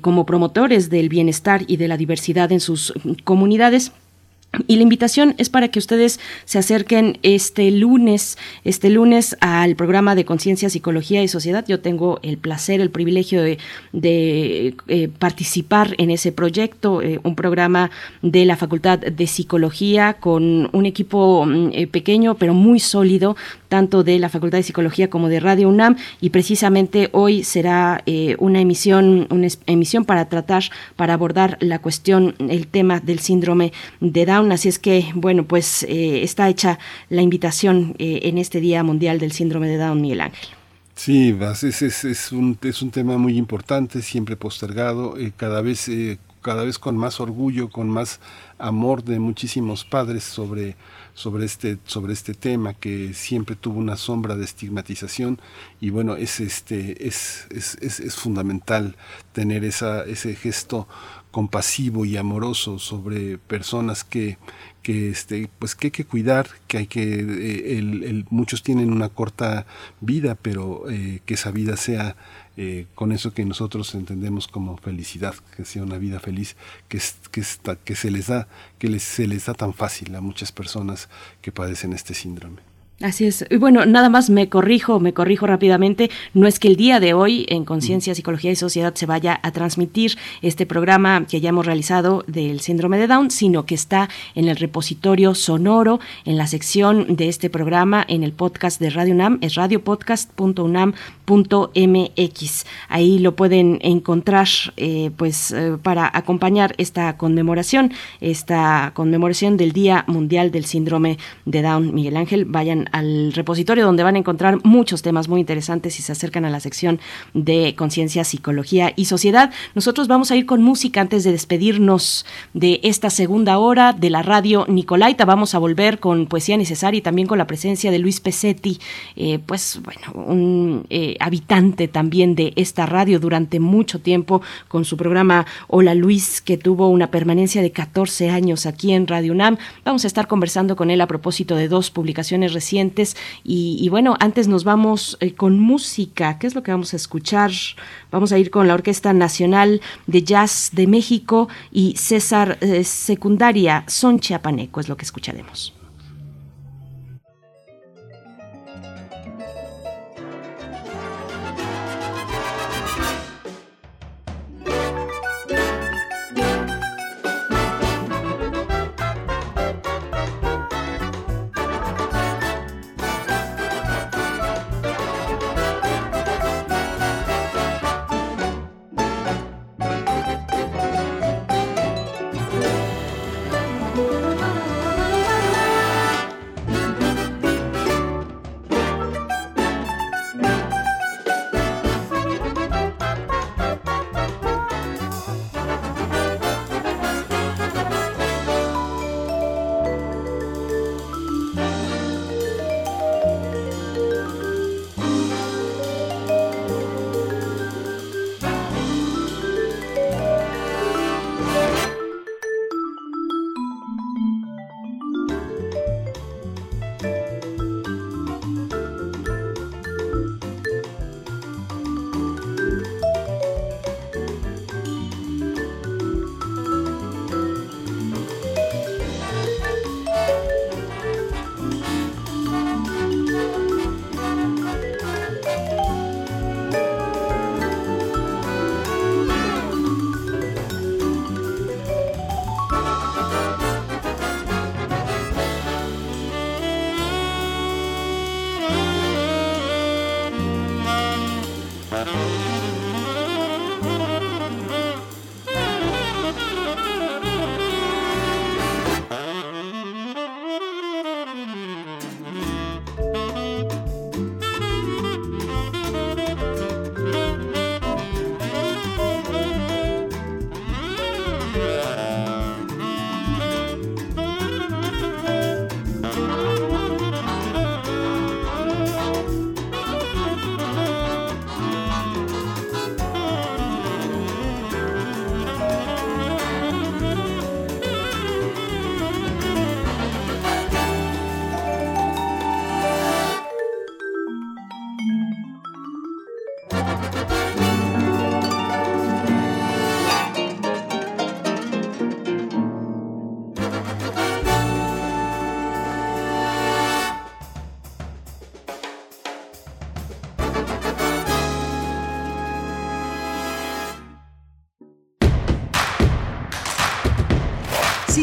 como promotores del bienestar y de la diversidad en sus comunidades. Y la invitación es para que ustedes se acerquen este lunes, este lunes al programa de Conciencia, Psicología y Sociedad. Yo tengo el placer, el privilegio de, eh, participar en ese proyecto, eh, un programa de la Facultad de Psicología con un equipo mm, eh, pequeño pero muy sólido, tanto de la Facultad de Psicología como de Radio UNAM. Y precisamente hoy será una emisión, una emisión para tratar, para abordar la cuestión, el tema del síndrome de Down Así es que, bueno, pues eh, está hecha la invitación eh, en este Día Mundial del Síndrome de Down, Miguel Ángel. Sí, es, es, es, un, es un tema muy importante, siempre postergado, eh, cada vez cada vez con más orgullo, con más amor de muchísimos padres sobre, sobre, este, sobre este tema que siempre tuvo una sombra de estigmatización. Y bueno, es, este, es, es, es, fundamental tener esa, ese gesto compasivo y amoroso sobre personas que, que este pues que hay que cuidar que hay que eh, muchos tienen una corta vida pero eh, que esa vida sea eh, con eso que nosotros entendemos como felicidad que sea una vida feliz que que, se les da que les, se les da tan fácil a muchas personas que padecen este síndrome Así es. Y bueno, nada más me corrijo, me corrijo rápidamente. No es que el día de hoy en Conciencia, Psicología y Sociedad se vaya a transmitir este programa que ya hemos realizado del síndrome de Down, sino que está en el repositorio sonoro, en la sección de este programa, en el podcast de Radio UNAM, es radiopodcast.unam.mx. Ahí lo pueden encontrar, eh, pues, eh, para acompañar esta conmemoración, esta conmemoración del Día Mundial del Síndrome de Down. Miguel Ángel, vayan al repositorio donde van a encontrar muchos temas muy interesantes y se acercan a la sección de conciencia, psicología y sociedad. Nosotros vamos a ir con música antes de despedirnos de esta segunda hora de la radio Nicolaita. Vamos a volver con poesía necesaria y también con la presencia de Luis Pesetti, eh, pues bueno, un eh, habitante también de esta radio durante mucho tiempo con su programa Hola Luis, que tuvo una permanencia de 14 años aquí en Radio UNAM. Vamos a estar conversando con él a propósito de dos publicaciones recientes y, bueno, antes nos vamos eh, con música. ¿Qué es lo que vamos a escuchar? Vamos a ir con la Orquesta Nacional de Jazz de México y César eh, Secundaria Son Chiapaneco es lo que escucharemos.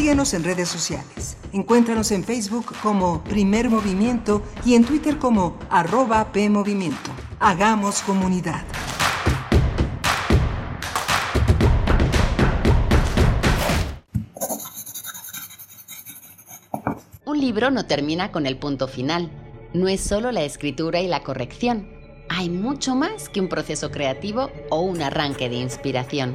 Síguenos en redes sociales. Encuéntranos en Facebook como Primer Movimiento y en Twitter como arroba PMovimiento. Hagamos comunidad. Un libro no termina con el punto final. No es solo la escritura y la corrección. Hay mucho más que un proceso creativo o un arranque de inspiración.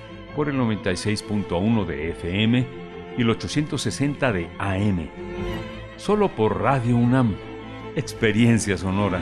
por el 96.1 de FM y el 860 de AM. Solo por Radio UNAM. Experiencia sonora.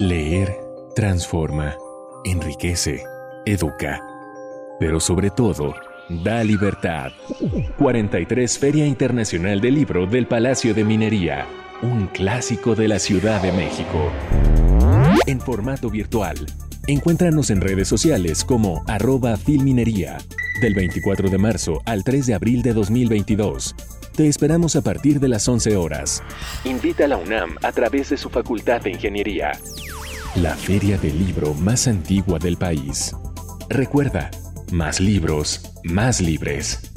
Leer transforma, enriquece, educa, pero sobre todo, da libertad. 43 Feria Internacional del Libro del Palacio de Minería, un clásico de la Ciudad de México. En formato virtual, encuéntranos en redes sociales como arroba filminería, del 24 de marzo al 3 de abril de 2022. Te esperamos a partir de las 11 horas. Invita a la UNAM a través de su Facultad de Ingeniería. La feria del libro más antigua del país. Recuerda, más libros, más libres.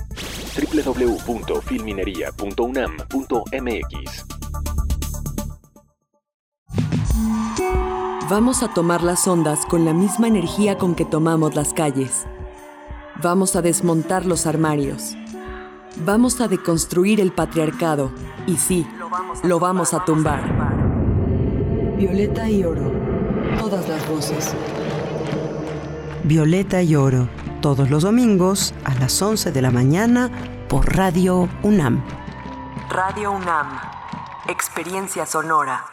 www.filminería.unam.mx Vamos a tomar las ondas con la misma energía con que tomamos las calles. Vamos a desmontar los armarios. Vamos a deconstruir el patriarcado. Y sí, lo vamos a tumbar. Violeta y oro. Todas las voces. Violeta y oro. Todos los domingos a las 11 de la mañana por Radio UNAM. Radio UNAM. Experiencia sonora.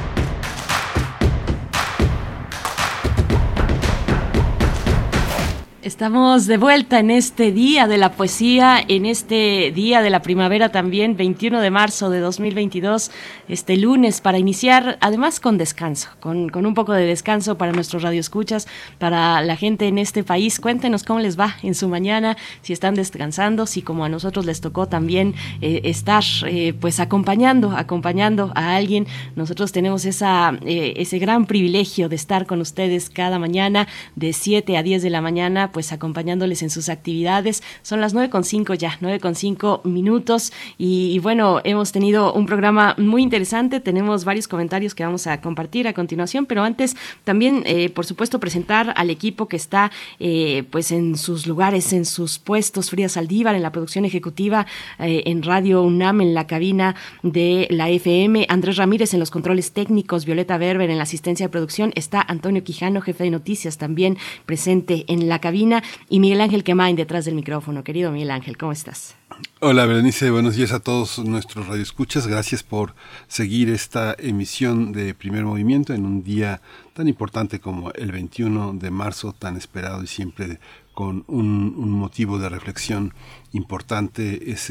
Estamos de vuelta en este día de la poesía, en este día de la primavera también, 21 de marzo de 2022, este lunes, para iniciar además con descanso, con, con un poco de descanso para nuestros radioescuchas, para la gente en este país. Cuéntenos cómo les va en su mañana, si están descansando, si como a nosotros les tocó también eh, estar eh, pues acompañando, acompañando a alguien. Nosotros tenemos esa, eh, ese gran privilegio de estar con ustedes cada mañana de 7 a 10 de la mañana pues acompañándoles en sus actividades. Son las 9.5 ya, 9.5 minutos. Y, bueno, hemos tenido un programa muy interesante, tenemos varios comentarios que vamos a compartir a continuación, pero antes también, eh, por supuesto, presentar al equipo que está eh, pues en sus lugares, en sus puestos, Frida Saldívar en la producción ejecutiva, eh, en Radio UNAM, en la cabina de la FM, Andrés Ramírez en los controles técnicos, Violeta Berber en la asistencia de producción, está Antonio Quijano, jefe de noticias, también presente en la cabina y Miguel Ángel Quemain detrás del micrófono. Querido Miguel Ángel, ¿cómo estás? Hola Berenice, buenos días a todos nuestros radioescuchas. Gracias por seguir esta emisión de Primer Movimiento en un día tan importante como el 21 de marzo, tan esperado y siempre con un, un motivo de reflexión importante es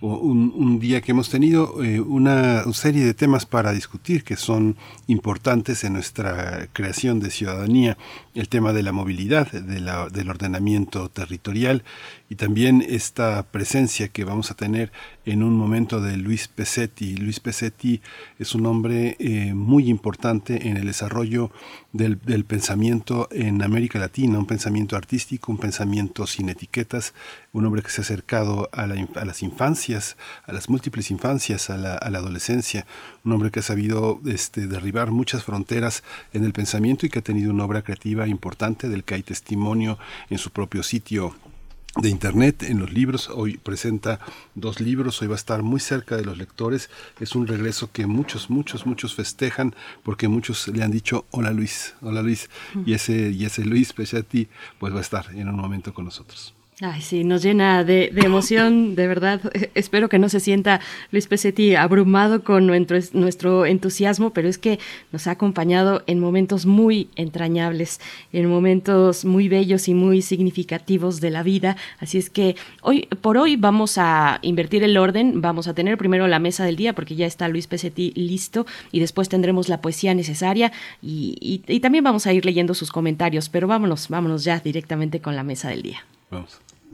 un, un, día que hemos tenido eh, una serie de temas para discutir que son importantes en nuestra creación de ciudadanía, el tema de la movilidad, de la, del ordenamiento territorial y también esta presencia que vamos a tener en un momento de Luis Pesetti. Luis Pesetti es un hombre eh, muy importante en el desarrollo del, pensamiento en América Latina, un pensamiento artístico, un pensamiento sin etiquetas, un hombre que se ha acercado a, las infancias, a las múltiples infancias, a la, adolescencia, un hombre que ha sabido este, derribar muchas fronteras en el pensamiento y que ha tenido una obra creativa importante del que hay testimonio en su propio sitio de internet en los libros. Hoy presenta dos libros, hoy va a estar muy cerca de los lectores. Es un regreso que muchos, muchos, muchos festejan porque muchos le han dicho hola Luis, hola Luis. Y ese, y ese Luis Pechetti pues va a estar en un momento con nosotros. Ay, sí, nos llena de, emoción, de verdad. Espero que no se sienta Luis Pesetti abrumado con nuestro, nuestro, entusiasmo, pero es que nos ha acompañado en momentos muy entrañables, en momentos muy bellos y muy significativos de la vida. Así es que hoy, por hoy vamos a invertir el orden, vamos a tener primero la mesa del día, porque ya está Luis Pesetti listo, y después tendremos la poesía necesaria, y, y también vamos a ir leyendo sus comentarios, pero vámonos, vámonos ya directamente con la mesa del día. Vamos.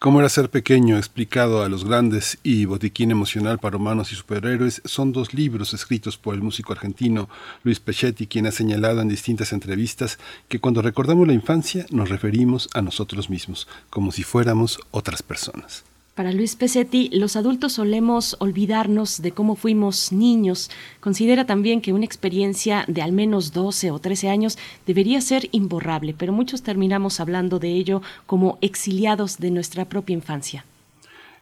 Cómo era ser pequeño, explicado a los grandes y Botiquín emocional para humanos y superhéroes son dos libros escritos por el músico argentino Luis Pechetti, quien ha señalado en distintas entrevistas que cuando recordamos la infancia nos referimos a nosotros mismos, como si fuéramos otras personas. Para Luis Pesetti, los adultos solemos olvidarnos de cómo fuimos niños. Considera también que una experiencia de al menos 12 o 13 años debería ser imborrable, pero muchos terminamos hablando de ello como exiliados de nuestra propia infancia.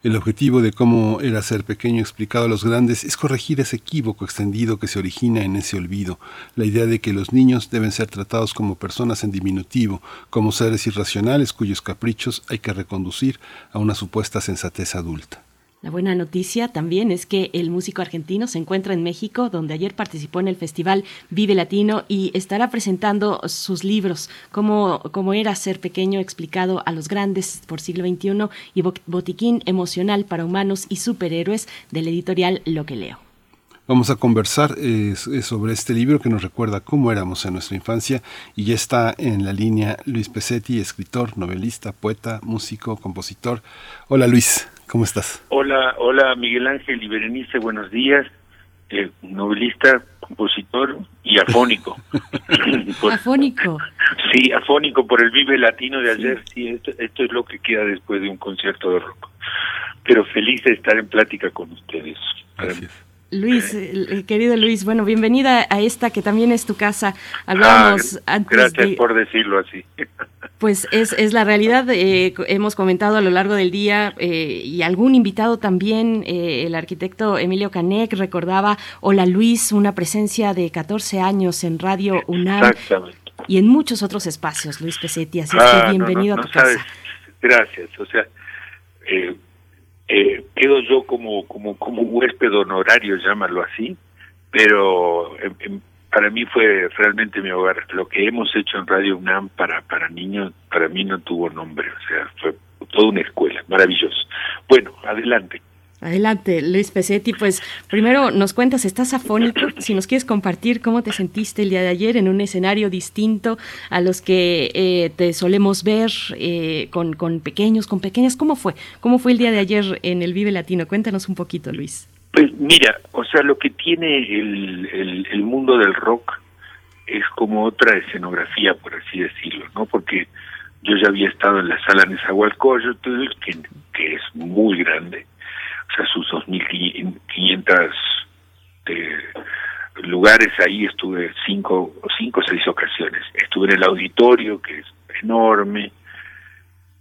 El objetivo de cómo era ser pequeño explicado a los grandes es corregir ese equívoco extendido que se origina en ese olvido, la idea de que los niños deben ser tratados como personas en diminutivo, como seres irracionales cuyos caprichos hay que reconducir a una supuesta sensatez adulta. La buena noticia también es que el músico argentino se encuentra en México, donde ayer participó en el festival Vive Latino y estará presentando sus libros, como, como era ser pequeño explicado a los grandes por siglo XXI y botiquín emocional para humanos y superhéroes del editorial Lo que leo. Vamos a conversar sobre este libro que nos recuerda cómo éramos en nuestra infancia y ya está en la línea Luis Pesetti, escritor, novelista, poeta, músico, compositor. Hola Luis. ¿Cómo estás? Hola, hola Miguel Ángel y Berenice, buenos días. Eh, novelista, compositor y afónico. afónico. Sí, afónico por el Vive Latino de ayer. Sí, esto, es lo que queda después de un concierto de rock. Pero feliz de estar en plática con ustedes. Gracias. Luis, querido Luis, bueno, bienvenida a esta que también es tu casa. Hablábamos ah, antes Gracias por decirlo así. Pues es, es la realidad, eh, hemos comentado a lo largo del día eh, y algún invitado también, eh, el arquitecto Emilio Canek recordaba, hola Luis, una presencia de 14 años en Radio UNAM y en muchos otros espacios, Luis Pesetti, así que ah, bienvenido a tu casa. Gracias, o sea, eh, quedo yo como, como, como huésped honorario, llámalo así, pero para mí fue realmente mi hogar. Lo que hemos hecho en Radio UNAM para, para niños, para mí no tuvo nombre, o sea, fue toda una escuela, maravilloso. Bueno, adelante. Adelante, Luis Pesetti. Pues primero nos cuentas, estás afónico. Si nos quieres compartir cómo te sentiste el día de ayer en un escenario distinto a los que eh, te solemos ver eh, con, con, pequeños, con pequeñas. ¿Cómo fue? ¿Cómo fue el día de ayer en el Vive Latino? Cuéntanos un poquito, Luis. Pues mira, o sea, lo que tiene el, el, mundo del rock es como otra escenografía, por así decirlo, ¿no? Porque yo ya había estado en la sala Nezahualcóyotl, que, que es muy grande o sea, sus 2.500 eh, lugares ahí estuve cinco cinco o seis ocasiones. Estuve en el auditorio, que es enorme,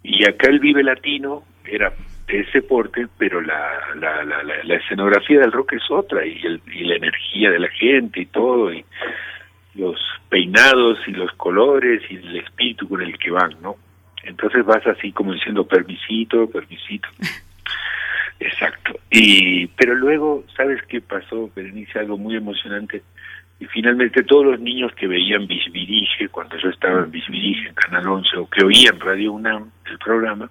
y acá el Vive Latino era de ese porte, pero la, la, la, la, escenografía del rock es otra, y, el, y la energía de la gente y todo, y los peinados y los colores y el espíritu con el que van, ¿no? Entonces vas así como diciendo permisito, permisito. Exacto. Y pero luego, ¿sabes qué pasó, Berenice? Algo muy emocionante. Y finalmente todos los niños que veían Bisbirige, cuando yo estaba en Bisbirige, en Canal 11, o que oían Radio UNAM, el programa,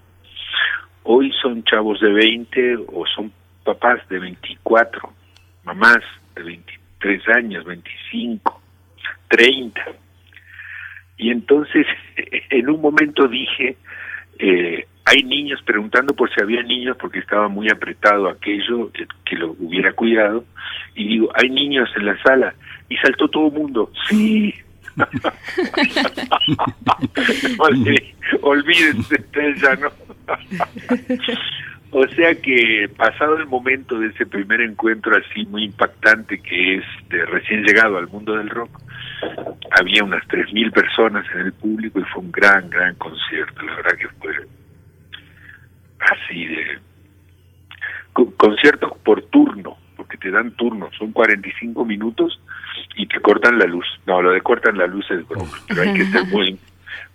hoy son chavos de 20 o son papás de 24, mamás de 23 años, 25, 30. Y entonces, en un momento dije, eh, hay niños preguntando por si había niños porque estaba muy apretado aquello eh, que lo hubiera cuidado y digo hay niños en la sala y saltó todo el mundo sí olvídense ya no o sea que pasado el momento de ese primer encuentro así muy impactante que es de recién llegado al mundo del rock había unas 3.000 personas en el público y fue un gran, gran concierto. La verdad que fue así de... conciertos por turno, porque te dan turno, son 45 minutos y te cortan la luz. No, lo de cortan la luz es broma, pero hay que ser muy...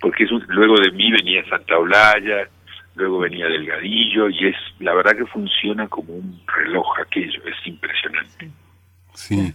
Porque es luego de mí venía Santa Olaya, luego venía Delgadillo y es la verdad que funciona como un reloj aquello, es impresionante. Sí.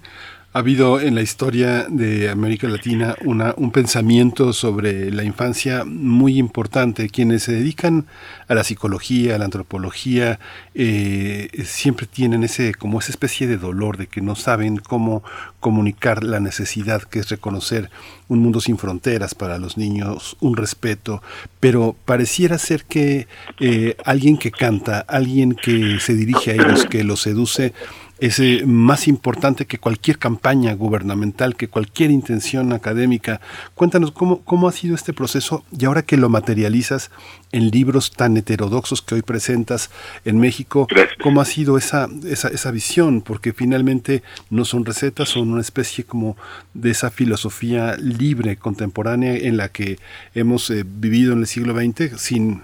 Ha habido en la historia de América Latina una, un pensamiento sobre la infancia muy importante. Quienes se dedican a la psicología, a la antropología, eh, siempre tienen ese como esa especie de dolor de que no saben cómo comunicar la necesidad que es reconocer un mundo sin fronteras para los niños, un respeto, pero pareciera ser que eh, alguien que canta, alguien que se dirige a ellos, que los seduce, es eh, más importante que cualquier campaña gubernamental, que cualquier intención académica. Cuéntanos cómo, cómo ha sido este proceso y ahora que lo materializas en libros tan heterodoxos que hoy presentas en México, cómo ha sido esa, esa, esa visión, porque finalmente no son recetas, son una especie como de esa filosofía libre, contemporánea, en la que hemos eh, vivido en el siglo XX sin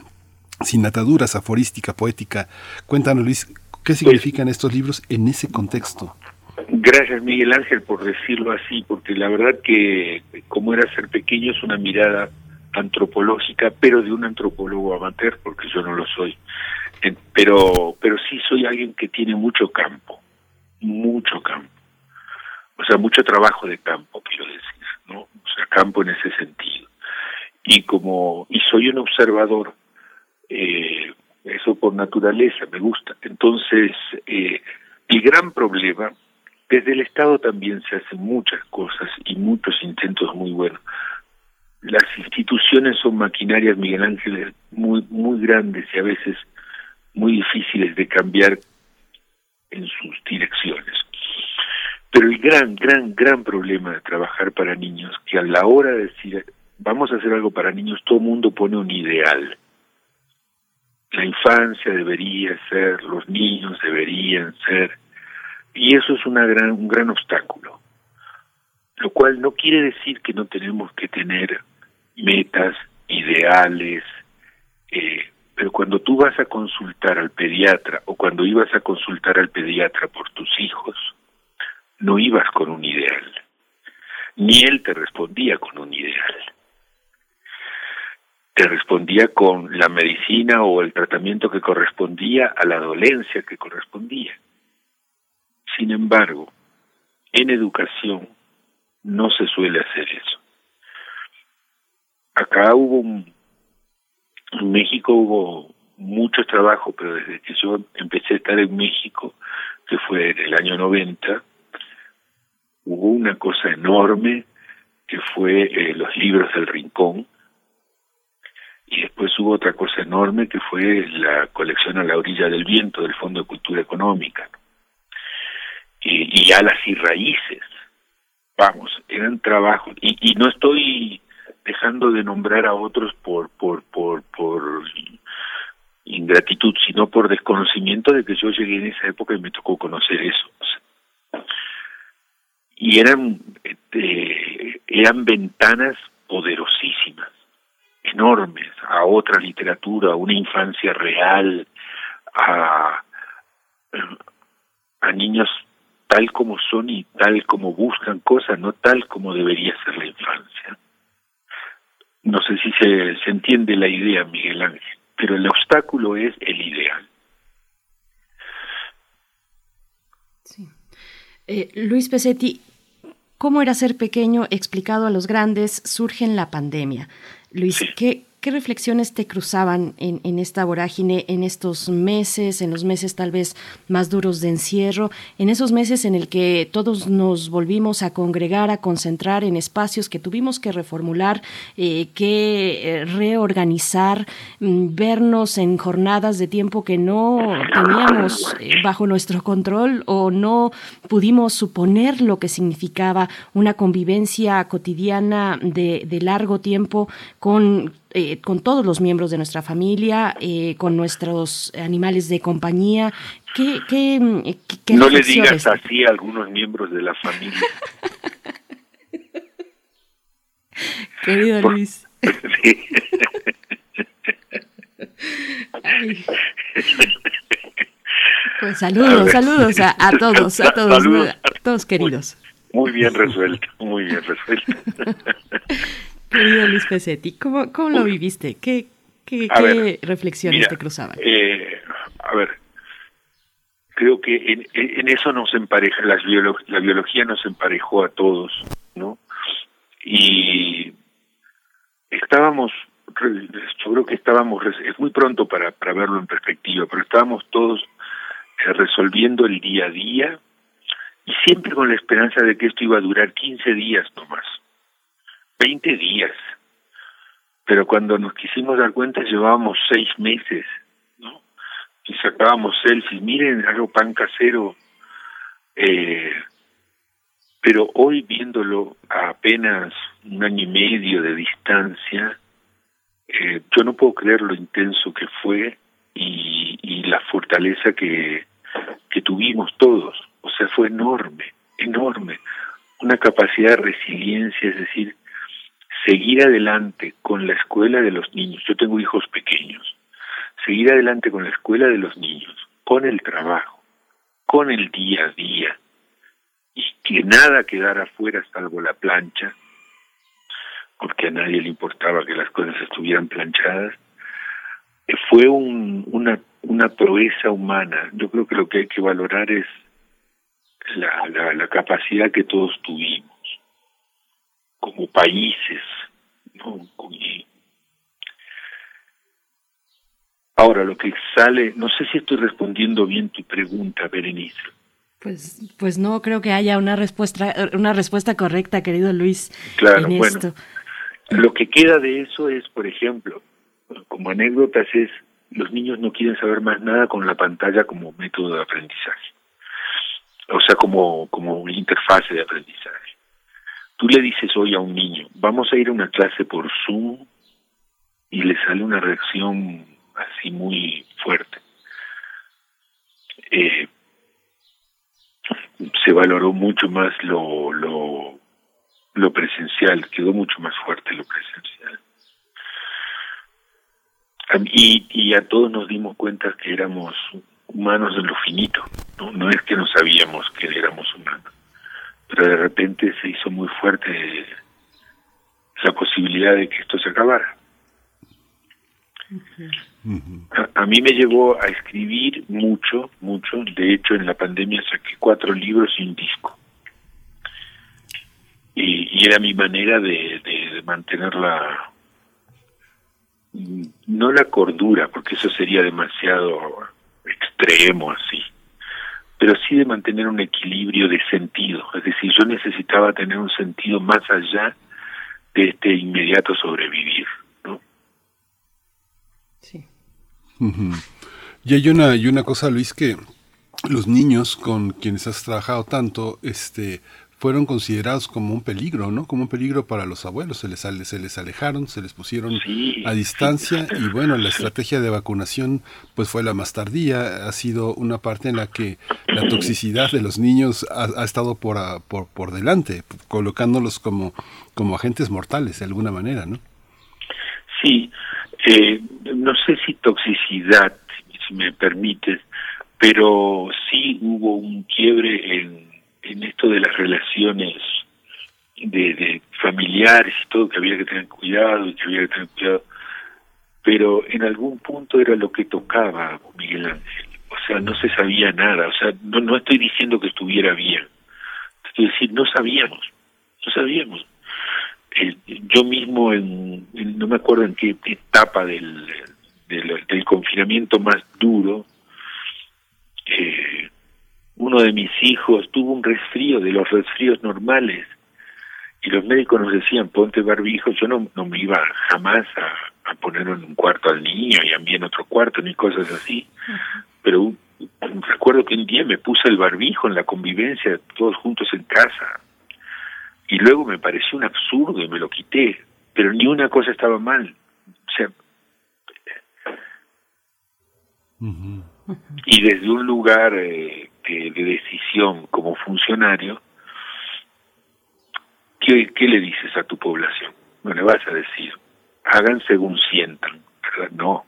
sin ataduras, aforística, poética. Cuéntanos, Luis, ¿Qué significan estos libros en ese contexto? Gracias Miguel Ángel por decirlo así, porque la verdad que como era ser pequeño es una mirada antropológica, pero de un antropólogo amateur, porque yo no lo soy. Pero, pero sí soy alguien que tiene mucho campo, mucho campo. O sea, mucho trabajo de campo, quiero decir, ¿no? O sea, campo en ese sentido. Y como, y soy un observador eh, eso por naturaleza me gusta. Entonces, eh, el gran problema, desde el Estado también se hacen muchas cosas y muchos intentos muy buenos. Las instituciones son maquinarias, Miguel Ángel, muy, muy grandes y a veces muy difíciles de cambiar en sus direcciones. Pero el gran, gran, gran problema de trabajar para niños, que a la hora de decir, vamos a hacer algo para niños, todo el mundo pone un ideal la infancia debería ser, los niños deberían ser, y eso es gran, un gran obstáculo, lo cual no quiere decir que no tenemos que tener metas, ideales, eh, pero cuando tú vas a consultar al pediatra o cuando ibas a consultar al pediatra por tus hijos, no ibas con un ideal, ni él te respondía con un ideal te respondía con la medicina o el tratamiento que correspondía a la dolencia que correspondía. Sin embargo, en educación no se suele hacer eso. Acá hubo un, en México hubo mucho trabajo, pero desde que yo empecé a estar en México, que fue en el año 90, hubo una cosa enorme que fue eh, los libros del rincón, y después hubo otra cosa enorme que fue la colección a la orilla del viento del Fondo de Cultura Económica. Y, y alas y raíces. Vamos, eran trabajos. Y, no estoy dejando de nombrar a otros por, por, por, por ingratitud, sino por desconocimiento de que yo llegué en esa época y me tocó conocer eso. Y eran, este, eran ventanas poderosísimas enormes a otra literatura, a una infancia real, a, a niños tal como son y tal como buscan cosas, no tal como debería ser la infancia. No sé si se, se entiende la idea, Miguel Ángel, pero el obstáculo es el ideal. Eh, Luis Pesetti, ¿cómo era ser pequeño explicado a los grandes? Surge en la pandemia. Luis, ¿qué, ¿Qué reflexiones te cruzaban en, esta vorágine, en estos meses, en los meses tal vez más duros de encierro, en esos meses en el que todos nos volvimos a congregar, a concentrar en espacios que tuvimos que reformular, eh, que eh, reorganizar, mm, vernos en jornadas de tiempo que no teníamos eh, bajo nuestro control o no pudimos suponer lo que significaba una convivencia cotidiana de, de largo tiempo con eh, con todos los miembros de nuestra familia, eh, con nuestros animales de compañía. ¿Qué, qué, qué no le digas así a algunos miembros de la familia. Querido Luis. Pues saludos, saludos a, a, todos, a todos, a todos queridos. Muy bien resuelto, muy bien resuelto. Querido Luis Pesetti, ¿cómo, lo viviste? ¿Qué, qué, reflexiones te cruzaban? Eh, a ver, creo que en, eso nos empareja, la, la biología nos emparejó a todos, ¿no? Y estábamos, yo creo que estábamos, es muy pronto para, para verlo en perspectiva, pero estábamos todos eh, resolviendo el día a día y siempre con la esperanza de que esto iba a durar 15 días nomás. 20 días. Pero cuando nos quisimos dar cuenta llevábamos seis meses, ¿no? Y sacábamos selfies, miren, hago pan casero. Eh, pero hoy viéndolo a apenas un año y medio de distancia, eh, yo no puedo creer lo intenso que fue y, y la fortaleza que, que tuvimos todos. O sea, fue enorme, enorme. Una capacidad de resiliencia, es decir, seguir adelante con la escuela de los niños, yo tengo hijos pequeños, seguir adelante con la escuela de los niños, con el trabajo, con el día a día, y que nada quedara afuera salvo la plancha, porque a nadie le importaba que las cosas estuvieran planchadas, eh, fue un, una, una proeza humana. Yo creo que lo que hay que valorar es la, la, la capacidad que todos tuvimos como países. ¿no? Ahora, lo que sale, no sé si estoy respondiendo bien tu pregunta, Berenice. Pues, pues no creo que haya una respuesta, una respuesta correcta, querido Luis. Claro, bueno. Lo que queda de eso es, por ejemplo, como anécdotas es, los niños no quieren saber más nada con la pantalla como método de aprendizaje. O sea, como, como interfase de aprendizaje. Tú le dices hoy a un niño, vamos a ir a una clase por Zoom y le sale una reacción así muy fuerte. Eh, se valoró mucho más lo, lo, presencial, quedó mucho más fuerte lo presencial. Y, y a todos nos dimos cuenta que éramos humanos en lo finito, no, no es que no sabíamos que éramos humanos pero de repente se hizo muy fuerte la posibilidad de que esto se acabara. a, mí me llevó a escribir mucho, mucho. De hecho, en la pandemia saqué cuatro libros y un disco. Y, era mi manera de, de mantener la, no la cordura, porque eso sería demasiado extremo así, pero sí de mantener un equilibrio de sentido. Es decir, yo necesitaba tener un sentido más allá de este inmediato sobrevivir. ¿no? Sí. Y hay una, y una cosa, Luis, que los niños con quienes has trabajado tanto, este, fueron considerados como un peligro, ¿no? Como un peligro para los abuelos. Se les, se les alejaron, se les pusieron a distancia y bueno, la estrategia de vacunación pues fue la más tardía. Ha sido una parte en la que la toxicidad de los niños ha, estado por, por, por delante, colocándolos como, como agentes mortales de alguna manera, ¿no? Sí, eh, no sé si toxicidad, si me permites, pero sí hubo un quiebre en en esto de las relaciones de, familiares y todo, que había que tener cuidado y que había que tener cuidado, pero en algún punto era lo que tocaba Miguel Ángel, o sea, no se sabía nada, o sea, no, no estoy diciendo que estuviera bien, Es decir, no sabíamos, no sabíamos. Yo mismo, en, no me acuerdo en qué etapa del, del, confinamiento más duro, uno de mis hijos tuvo un resfrío de los resfríos normales. Y los médicos nos decían ponte barbijo, yo no, no me iba jamás a, a poner en un cuarto al niño y a mí en otro cuarto ni cosas así, pero recuerdo que un día me puse el barbijo en la convivencia todos juntos en casa. Y luego me pareció un absurdo y me lo quité, pero ni una cosa estaba mal. O sea, y desde un lugar eh, de, decisión como funcionario, ¿qué, ¿qué le dices a tu población? No le vas a decir, hagan según sientan, ¿verdad? No.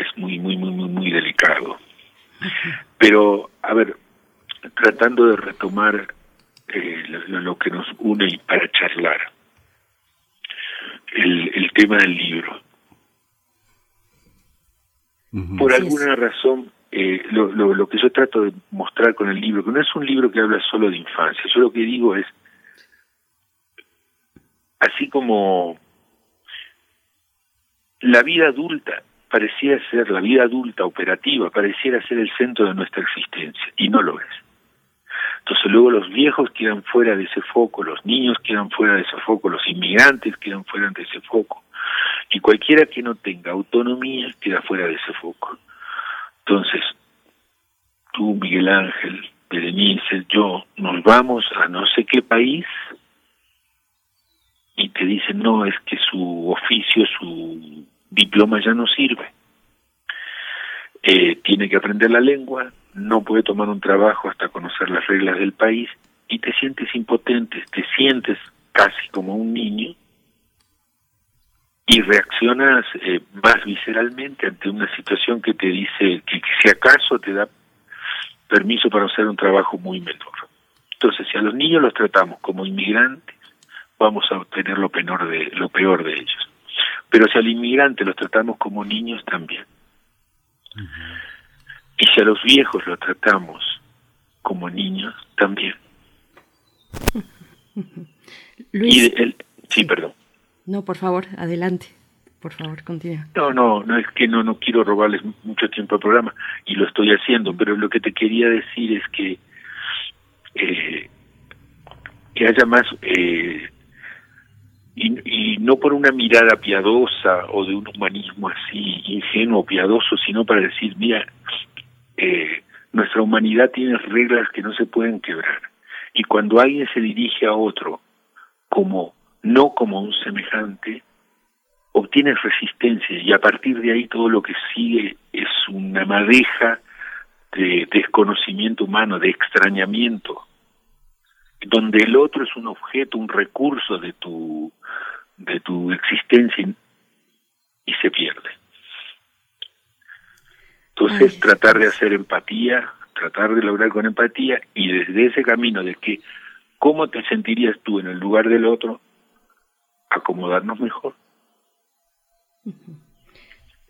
Es muy, muy, muy, muy, muy delicado. Pero, a ver, tratando de retomar eh, lo, que nos une para charlar. El, el tema del libro. Por alguna razón, eh, lo, lo, que yo trato de mostrar con el libro, que no es un libro que habla solo de infancia, yo lo que digo es, así como la vida adulta pareciera ser, la vida adulta operativa, pareciera ser el centro de nuestra existencia, y no lo es. Entonces luego los viejos quedan fuera de ese foco, los niños quedan fuera de ese foco, los inmigrantes quedan fuera de ese foco. Y cualquiera que no tenga autonomía queda fuera de ese foco. Entonces, tú, Miguel Ángel, Berenice, yo, nos vamos a no sé qué país y te dicen, no, es que su oficio, su diploma ya no sirve. Eh, tiene que aprender la lengua, no puede tomar un trabajo hasta conocer las reglas del país y te sientes impotente, te sientes casi como un niño y reaccionas eh, más visceralmente ante una situación que te dice que, si acaso te da permiso para hacer un trabajo muy menor. Entonces, si a los niños los tratamos como inmigrantes, vamos a obtener lo peor de, lo peor de ellos. Pero si al inmigrante los tratamos como niños, también. Y si a los viejos los tratamos como niños, también. Luis, sí, perdón. No, por favor, adelante. Por favor, continúa. No, no, no es que no, no quiero robarles mucho tiempo al programa y lo estoy haciendo, pero lo que te quería decir es que eh, que haya más eh, y, y, no por una mirada piadosa o de un humanismo así ingenuo piadoso, sino para decir, mira, eh, nuestra humanidad tiene reglas que no se pueden quebrar. Y cuando alguien se dirige a otro como no como un semejante, obtienes resistencia. Y a partir de ahí todo lo que sigue es una madeja de desconocimiento humano, de extrañamiento, donde el otro es un objeto, un recurso de tu de tu existencia y se pierde. Entonces, tratar de hacer empatía, tratar de lograr con empatía y desde ese camino de que cómo te sentirías tú en el lugar del otro, acomodarnos mejor.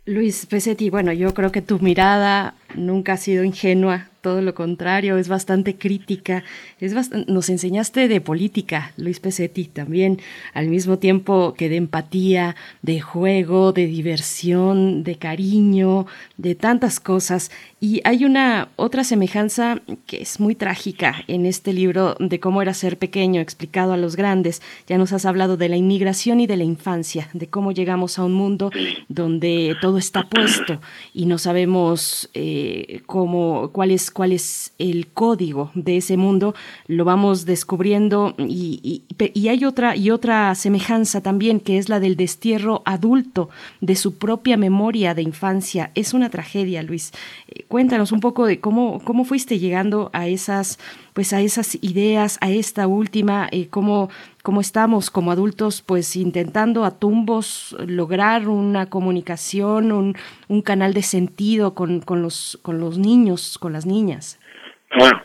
Luis Pesetti, bueno, yo creo que tu mirada nunca ha sido ingenua todo lo contrario, es bastante crítica. Es nos enseñaste de política, Luis Pesetti, también, al mismo tiempo que de empatía, de juego, de diversión, de cariño, de tantas cosas. Y hay una otra semejanza que es muy trágica en este libro de cómo era ser pequeño, explicado a los grandes. Ya nos has hablado de la inmigración y de la infancia, de cómo llegamos a un mundo donde todo está puesto y no sabemos eh, cómo, cuál es cuál el código de ese mundo, lo vamos descubriendo y, y, hay otra, y otra semejanza también que es la del destierro adulto de su propia memoria de infancia. Es una tragedia, Luis. Eh, cuéntanos un poco de cómo, cómo fuiste llegando a esas pues a esas ideas, a esta última, eh, cómo, cómo estamos como adultos pues intentando a tumbos lograr una comunicación, un, un canal de sentido con, con, los, con los niños, con las niñas. Ah,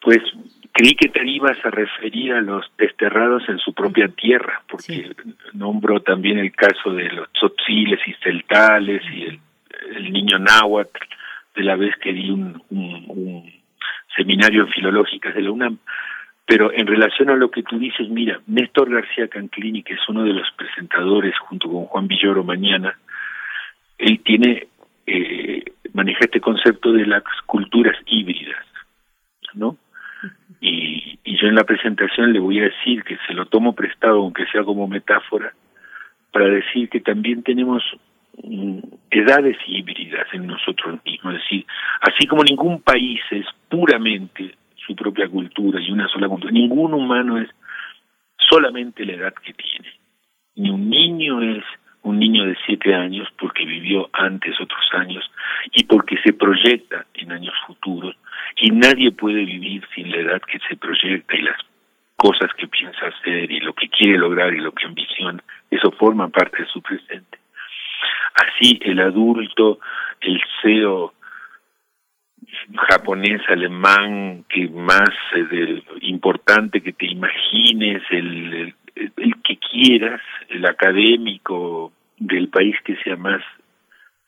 pues creí que te ibas a referir a los desterrados en su propia tierra, porque nombro también el caso de los tzotziles y celtales y el, el niño náhuatl, de la vez que di un seminario en filológicas de la UNAM. Pero en relación a lo que tú dices, mira, Néstor García Canclini, que es uno de los presentadores junto con Juan Villoro mañana, él tiene, eh, maneja este concepto de las culturas híbridas, ¿no? Y, yo en la presentación le voy a decir que se lo tomo prestado, aunque sea como metáfora, para decir que también tenemos edades híbridas en nosotros mismos, es decir, así como ningún país es puramente su propia cultura y una sola cultura, ningún humano es solamente la edad que tiene, ni un niño es un niño de siete años porque vivió antes otros años y porque se proyecta en años futuros. Y nadie puede vivir sin la edad que se proyecta y las cosas que piensa hacer y lo que quiere lograr y lo que ambiciona, eso forma parte de su presente. Así el adulto, el CEO japonés, alemán, que más eh, importante que te imagines, el, el que quieras, el académico del país que sea más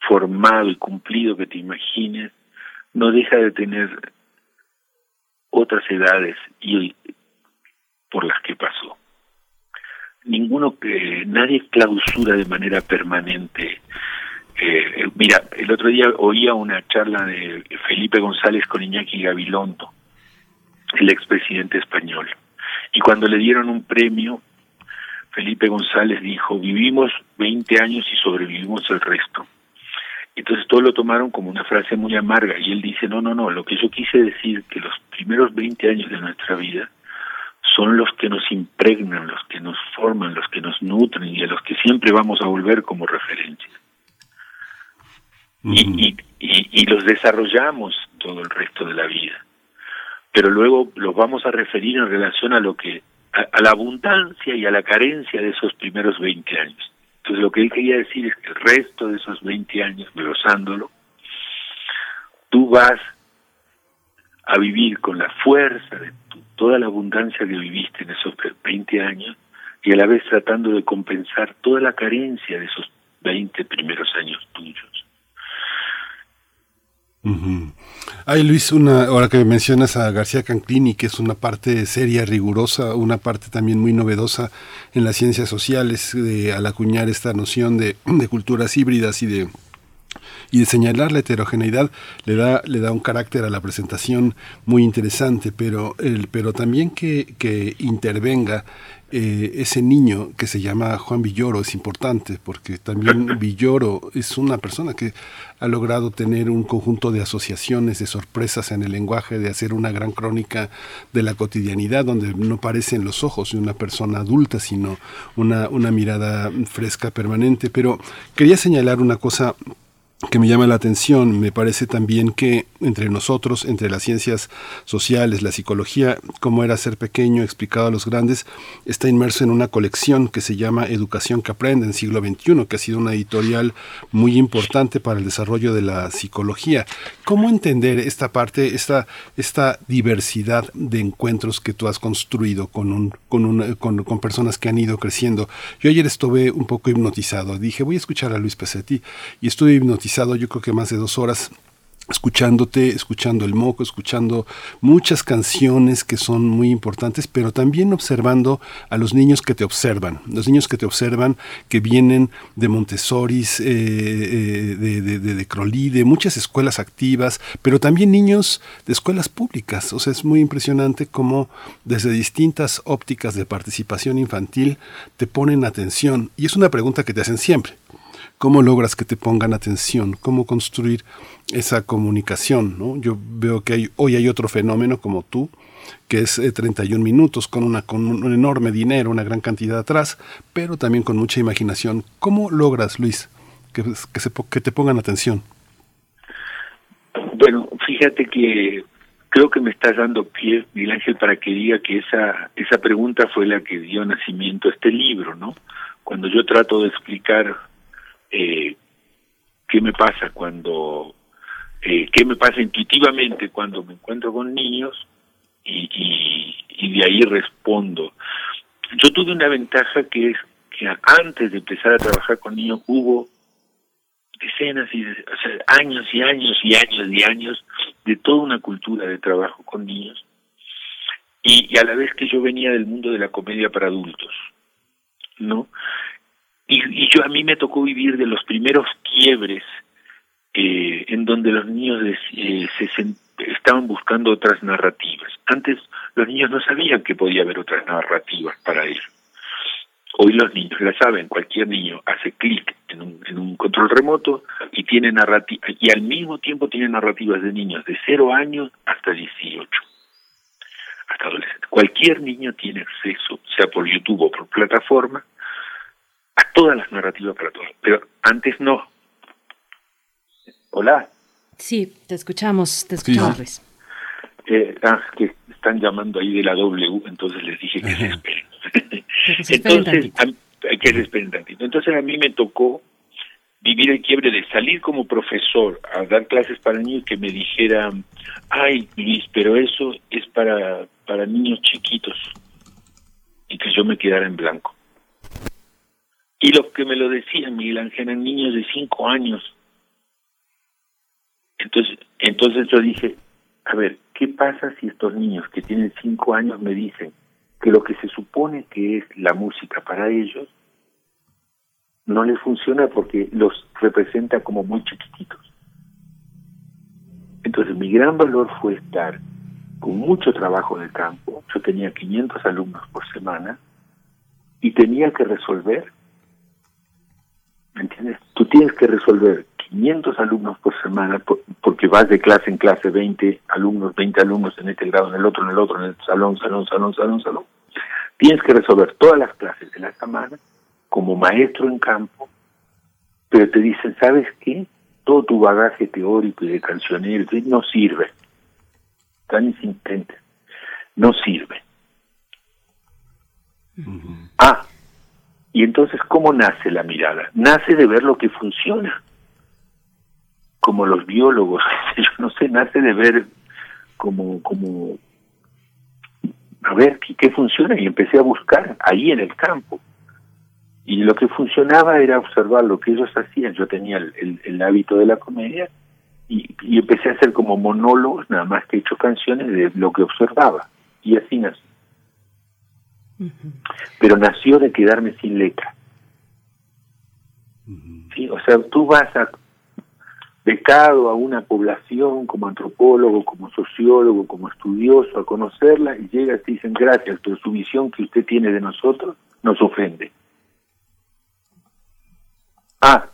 formado y cumplido que te imagines, no deja de tener otras edades y por las que pasó. Ninguno que nadie clausura de manera permanente. Eh, mira, el otro día oía una charla de Felipe González con Iñaki Gabilondo, el expresidente español. Y cuando le dieron un premio, Felipe González dijo, vivimos 20 años y sobrevivimos el resto. Entonces todos lo tomaron como una frase muy amarga y él dice, no, no, no, lo que yo quise decir que los primeros 20 años de nuestra vida son los que nos impregnan, los que nos forman, los que nos nutren y a los que siempre vamos a volver como referencia. y, y, y, los desarrollamos todo el resto de la vida. Pero luego los vamos a referir en relación a lo que a, la abundancia y a la carencia de esos primeros 20 años. Entonces lo que él quería decir es que el resto de esos 20 años, glosándolo, tú vas a vivir con la fuerza de toda la abundancia que viviste en esos 20 años y a la vez tratando de compensar toda la carencia de esos 20 primeros años tuyos. Ay, Luis, una, ahora que mencionas a García Canclini, que es una parte seria, rigurosa, una parte también muy novedosa en las ciencias sociales, de, al acuñar esta noción de, de culturas híbridas y de y de señalar la heterogeneidad le da le da un carácter a la presentación muy interesante pero el pero también que, que intervenga eh, ese niño que se llama Juan Villoro es importante porque también Villoro es una persona que ha logrado tener un conjunto de asociaciones, de sorpresas en el lenguaje, de hacer una gran crónica de la cotidianidad donde no parecen los ojos de una persona adulta, sino una, una mirada fresca permanente. Pero quería señalar una cosa que me llama la atención. Me parece también que entre nosotros, entre las ciencias sociales, la psicología, cómo era ser pequeño, explicado a los grandes, está inmerso en una colección que se llama Educación que aprende en siglo XXI, que ha sido una editorial muy importante para el desarrollo de la psicología. ¿Cómo entender esta parte, esta, esta diversidad de encuentros que tú has construido con, un, con, con, con personas que han ido creciendo? Yo ayer estuve un poco hipnotizado. Dije, voy a escuchar a Luis Pesetti y estuve hipnotizado yo creo que más de dos horas escuchándote, escuchando el moco, escuchando muchas canciones que son muy importantes, pero también observando a los niños que te observan, los niños que te observan, que vienen de Montessori, eh, eh, de, de, de, de muchas escuelas activas, pero también niños de escuelas públicas. O sea, es muy impresionante cómo desde distintas ópticas de participación infantil te ponen atención. Y es una pregunta que te hacen siempre. ¿Cómo logras que te pongan atención? ¿Cómo construir esa comunicación? ¿no? Yo veo que hay, hoy hay otro fenómeno como tú, que es 31 eh, minutos, con, una, con un enorme dinero, una gran cantidad atrás, pero también con mucha imaginación. ¿Cómo logras, Luis, que, se, te pongan atención? Bueno, fíjate que creo que me estás dando pie, Miguel Ángel, para que diga que esa, esa pregunta fue la que dio nacimiento a este libro, ¿no? Cuando yo trato de explicar eh, qué me pasa cuando, eh, qué me pasa intuitivamente cuando me encuentro con niños y, de ahí respondo. Yo tuve una ventaja que es que antes de empezar a trabajar con niños hubo decenas y o sea, años y años y años y años de toda una cultura de trabajo con niños y, a la vez que yo venía del mundo de la comedia para adultos, ¿no? Y, yo a mí me tocó vivir de los primeros quiebres eh, en donde los niños eh, se estaban buscando otras narrativas. Antes los niños no sabían que podía haber otras narrativas para ellos. Hoy los niños la saben, cualquier niño hace clic en un, en un control remoto y tiene narrativa y al mismo tiempo tiene narrativas de niños de 0 años hasta 18 hasta adolescentes. Cualquier niño tiene acceso, sea por YouTube o por plataforma, a todas las narrativas para todos, pero antes no. Hola. Sí, te escuchamos, te escuchamos, Luis. Eh, ah, que están llamando ahí de la W, entonces les dije que se esperen. entonces, hay que se esperen tantito. Entonces a mí me tocó vivir el quiebre de salir como profesor a dar clases para niños que me dijeran, ay Luis, pero eso es para, para niños chiquitos y que yo me quedara en blanco. Y los que me lo decían, Miguel Ángel, eran niños de cinco años. Entonces, entonces yo dije, a ver, ¿qué pasa si estos niños que tienen cinco años me dicen que lo que se supone que es la música para ellos no les funciona porque los representa como muy chiquititos. Entonces mi gran valor fue estar con mucho trabajo de campo. Yo tenía 500 alumnos por semana y tenía que resolver, ¿me entiendes? Tú tienes que resolver 500 alumnos por semana porque vas de clase en clase, 20 alumnos, 20 alumnos en este grado, en el otro, en el otro, en el salón, salón, salón, salón, salón. Tienes que resolver todas las clases de la semana como maestro en campo, pero te dicen, ¿sabes qué? Todo tu bagaje teórico y de cancionero no sirve. Tan insistentes. No sirve. Ah, y entonces, ¿cómo nace la mirada? Nace de ver lo que funciona. Como los biólogos, yo no sé, nace de ver como, como, a ver, ¿qué, funciona? Y empecé a buscar ahí en el campo. Y lo que funcionaba era observar lo que ellos hacían. Yo tenía el, hábito de la comedia y, empecé a hacer como monólogos, nada más que he hecho canciones de lo que observaba. Y así nació. Pero nació de quedarme sin letra. ¿Sí? O sea, tú vas a becado a una población como antropólogo, como sociólogo, como estudioso, a conocerla y llegas y dicen gracias, pero su visión que usted tiene de nosotros nos ofende. Ah,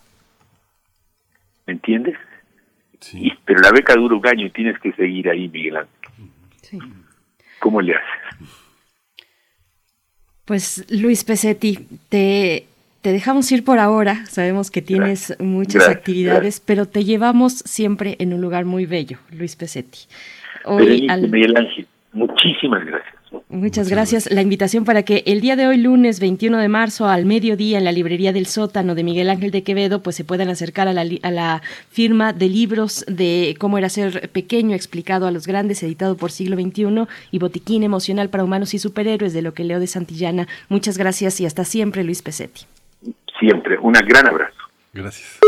¿me entiendes? Sí. pero la beca dura un año y tienes que seguir ahí, Miguel Ángel. Sí. ¿Cómo le haces? Pues Luis Pesetti, te, te dejamos ir por ahora. Sabemos que tienes muchas actividades, pero te llevamos siempre en un lugar muy bello, Luis Pesetti. Hoy Miguel Ángel, muchísimas gracias. Muchas gracias. La invitación para que el día de hoy, lunes 21 de marzo, al mediodía, en la librería del sótano de Miguel Ángel de Quevedo, pues se puedan acercar a la, a la firma de libros de cómo era ser pequeño, explicado a los grandes, editado por siglo XXI, y Botiquín Emocional para Humanos y Superhéroes, de lo que leo de Santillana. Muchas gracias y hasta siempre, Luis Pesetti. Siempre. Un gran abrazo. Gracias.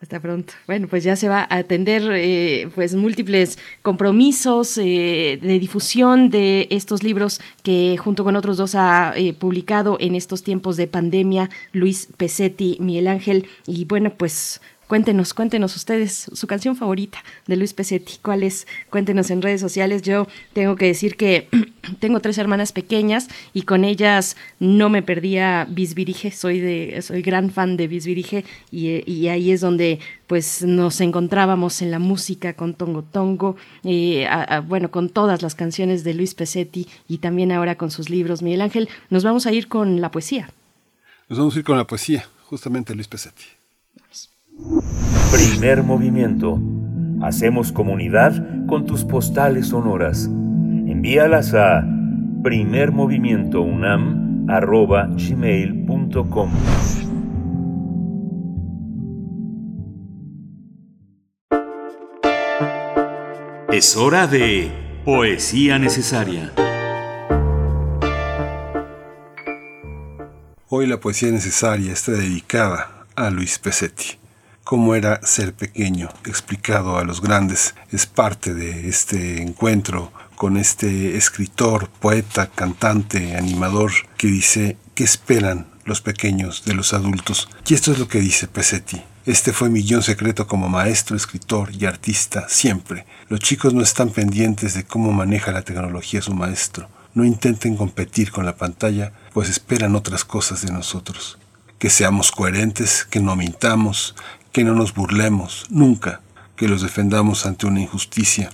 Hasta pronto. Bueno, pues ya se va a atender eh, pues múltiples compromisos eh, de difusión de estos libros que junto con otros dos ha eh, publicado en estos tiempos de pandemia Luis Pesetti, Miguel Ángel y bueno pues Cuéntenos, cuéntenos ustedes su canción favorita de Luis Pesetti. ¿Cuál es? Cuéntenos en redes sociales. Yo tengo que decir que tengo tres hermanas pequeñas y con ellas no me perdía Bisbirige. Soy de, soy gran fan de Bisbirige y, y ahí es donde pues nos encontrábamos en la música con Tongo Tongo, eh, bueno, con todas las canciones de Luis Pesetti y también ahora con sus libros. Miguel Ángel, nos vamos a ir con la poesía. Nos vamos a ir con la poesía, justamente Luis Pesetti. Primer movimiento. Hacemos comunidad con tus postales sonoras. Envíalas a primermovimientounam.gmail.com Es hora de Poesía Necesaria. Hoy la poesía necesaria está dedicada a Luis Pesetti cómo era ser pequeño, explicado a los grandes. Es parte de este encuentro con este escritor, poeta, cantante, animador, que dice, ¿qué esperan los pequeños de los adultos? Y esto es lo que dice Pesetti. Este fue mi guion secreto como maestro, escritor y artista, siempre. Los chicos no están pendientes de cómo maneja la tecnología su maestro. No intenten competir con la pantalla, pues esperan otras cosas de nosotros. Que seamos coherentes, que no mintamos, que no nos burlemos, nunca, que los defendamos ante una injusticia,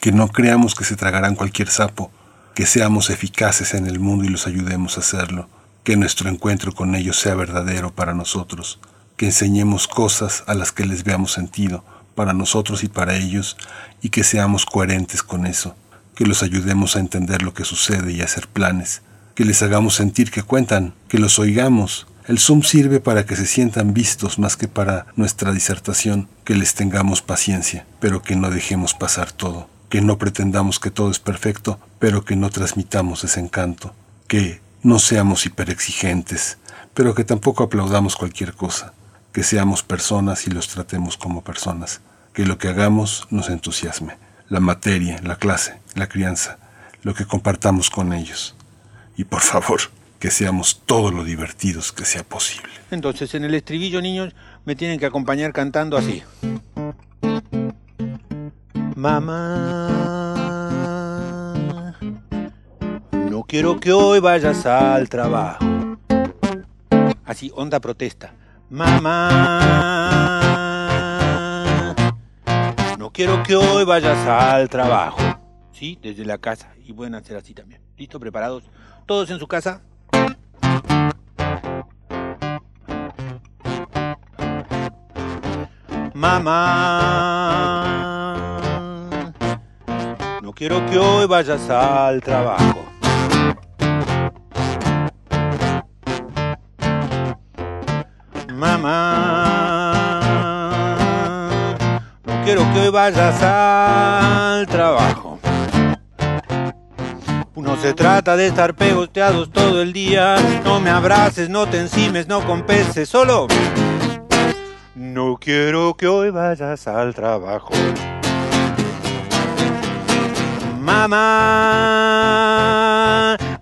que no creamos que se tragarán cualquier sapo, que seamos eficaces en el mundo y los ayudemos a hacerlo, que nuestro encuentro con ellos sea verdadero para nosotros, que enseñemos cosas a las que les veamos sentido, para nosotros y para ellos, y que seamos coherentes con eso, que los ayudemos a entender lo que sucede y a hacer planes, que les hagamos sentir que cuentan, que los oigamos, el Zoom sirve para que se sientan vistos más que para nuestra disertación, que les tengamos paciencia, pero que no dejemos pasar todo, que no pretendamos que todo es perfecto, pero que no transmitamos ese encanto, que no seamos hiperexigentes, pero que tampoco aplaudamos cualquier cosa, que seamos personas y los tratemos como personas, que lo que hagamos nos entusiasme, la materia, la clase, la crianza, lo que compartamos con ellos. Y por favor, que seamos todo lo divertidos que sea posible. Entonces, en el estribillo, niños, me tienen que acompañar cantando así. Mamá, no quiero que hoy vayas al trabajo. Así, onda protesta. Mamá, no quiero que hoy vayas al trabajo. Sí, desde la casa. Y pueden hacer así también. ¿Listo? ¿Preparados? ¿Todos en su casa? Mamá, no quiero que hoy vayas al trabajo. Mamá, no quiero que hoy vayas al trabajo. No se trata de estar pegoteados todo el día. No me abraces, no te encimes, no compenses, solo no quiero que hoy vayas al trabajo. Mamá,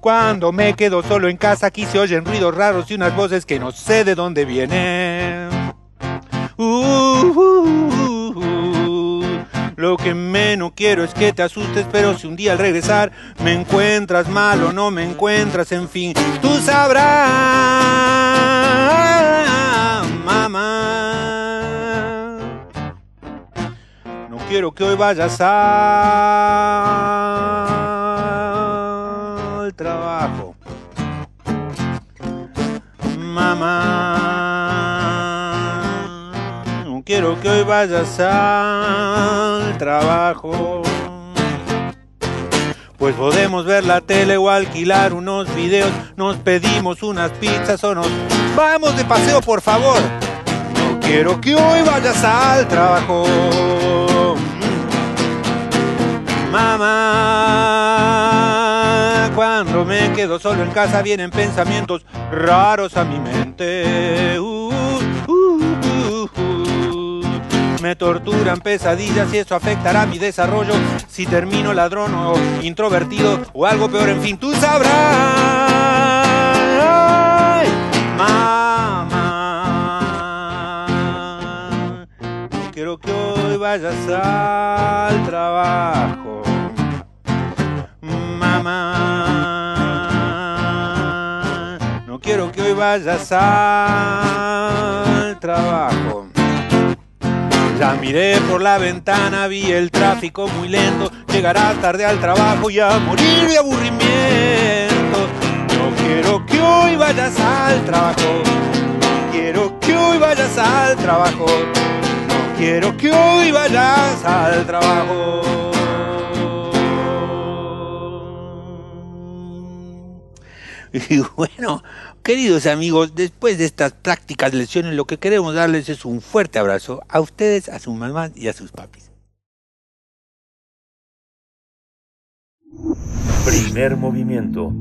cuando me quedo solo en casa aquí se oyen ruidos raros y unas voces que no sé de dónde vienen. Uh, lo que menos quiero es que te asustes, pero si un día al regresar me encuentras mal o no me encuentras, en fin, tú sabrás, quiero que hoy vayas al trabajo. Mamá, no quiero que hoy vayas al trabajo. Pues podemos ver la tele o alquilar unos videos, nos pedimos unas pizzas o nos vamos de paseo, por favor. No quiero que hoy vayas al trabajo. Mamá, cuando me quedo solo en casa vienen pensamientos raros a mi mente. Uh, uh, uh, me torturan pesadillas y eso afectará mi desarrollo si termino ladrón o introvertido o algo peor, en fin, tú sabrás. mamá, no quiero que hoy vayas al trabajo vayas al trabajo. Ya miré por la ventana, vi el tráfico muy lento. Llegarás tarde al trabajo y a morir de aburrimiento. No quiero que hoy vayas al trabajo. No quiero que hoy vayas al trabajo. No quiero que hoy vayas al trabajo. Y bueno, queridos amigos, después de estas prácticas lecciones, lo que queremos darles es un fuerte abrazo a ustedes, a sus mamás y a sus papis. Primer movimiento.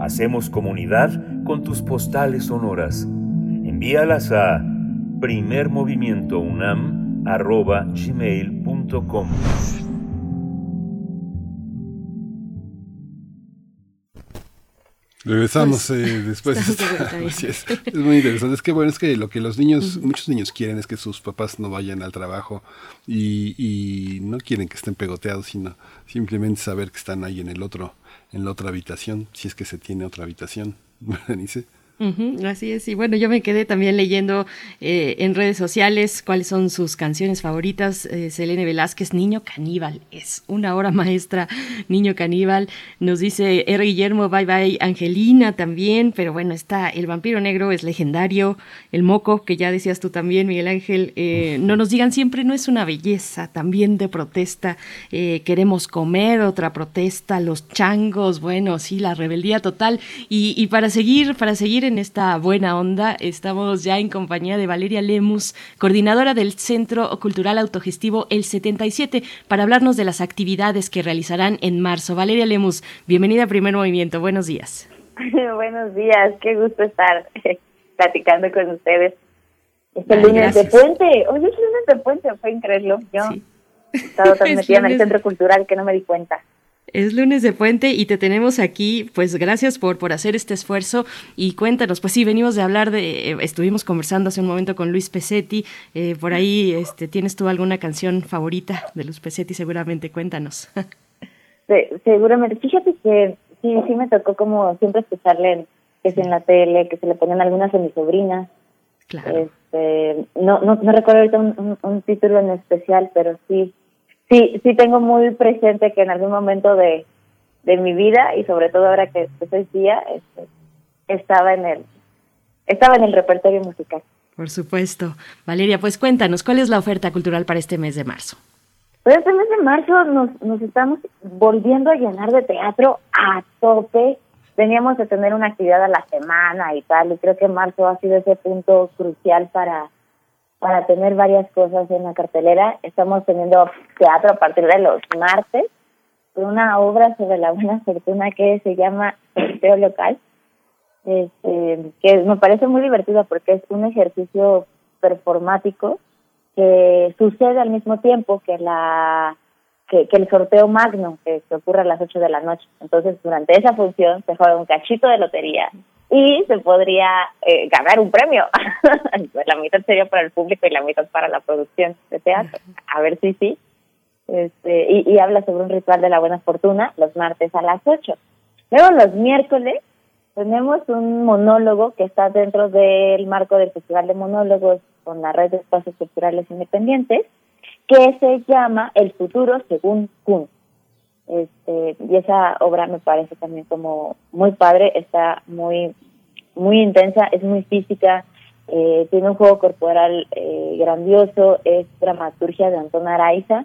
Hacemos comunidad con tus postales sonoras. Envíalas a primermovimientounam.gmail.com Regresamos pues, eh, después. es, muy interesante. Es que bueno, es que lo que los niños, muchos niños quieren es que sus papás no vayan al trabajo y, y, no quieren que estén pegoteados, sino simplemente saber que están ahí en el otro, en la otra habitación, si es que se tiene otra habitación. Así es, y bueno, yo me quedé también leyendo eh, en redes sociales cuáles son sus canciones favoritas. Eh, Selene Velázquez, Niño Caníbal, es una obra maestra, Niño Caníbal. Nos dice R. Guillermo, bye bye, Angelina también, pero bueno, está El Vampiro Negro, es legendario, El Moco, que ya decías tú también, Miguel Ángel, eh, no nos digan siempre, no es una belleza, también de protesta, queremos comer, otra protesta, los changos, bueno, sí, la rebeldía total. Y, y para seguir, para seguir en esta buena onda. Estamos ya en compañía de Valeria Lemus, coordinadora del Centro Cultural Autogestivo El 77, para hablarnos de las actividades que realizarán en marzo. Valeria Lemus, bienvenida a Primer Movimiento. Buenos días. Buenos días, qué gusto estar platicando con ustedes. Este lunes de puente. Oye, es lunes de puente, fue creerlo. Yo he estado tan metida en el Centro Cultural que no me di cuenta. Es lunes de puente y te tenemos aquí, pues gracias por, por hacer este esfuerzo y cuéntanos, pues sí, venimos de hablar de, eh, estuvimos conversando hace un momento con Luis Pesetti, eh, por ahí este, tienes tú alguna canción favorita de Luis Pesetti, seguramente, cuéntanos. Sí, seguramente, fíjate que sí, sí me tocó como siempre escucharle que es en la tele, que se le ponen algunas de mis sobrinas. Claro. Este, no, no, no recuerdo ahorita un, un título en especial, pero sí, sí, sí tengo muy presente que en algún momento de, de mi vida y sobre todo ahora que, soy tía, este, estaba en el estaba en el repertorio musical. Por supuesto. Valeria, pues cuéntanos, ¿cuál es la oferta cultural para este mes de marzo? Pues este mes de marzo nos, nos estamos volviendo a llenar de teatro a tope. Teníamos que tener una actividad a la semana y tal, y creo que marzo ha sido ese punto crucial para para tener varias cosas en la cartelera. Estamos teniendo teatro a partir de los martes, con una obra sobre la buena fortuna que se llama Sorteo Local, este, que me parece muy divertido porque es un ejercicio performático que sucede al mismo tiempo que la que, el sorteo magno que, que ocurre a las 8 de la noche. Entonces, durante esa función se juega un cachito de lotería y se podría eh, ganar un premio. la mitad sería para el público y la mitad para la producción de teatro. A ver si sí. Este, y, habla sobre un ritual de la buena fortuna los martes a las 8. Luego los miércoles tenemos un monólogo que está dentro del marco del Festival de Monólogos con la Red de Espacios Culturales Independientes, que se llama El futuro según Kuhn. Este, y esa obra me parece también como muy padre, está muy, muy intensa, es muy física, eh, tiene un juego corporal eh, grandioso, es dramaturgia de Antón Araiza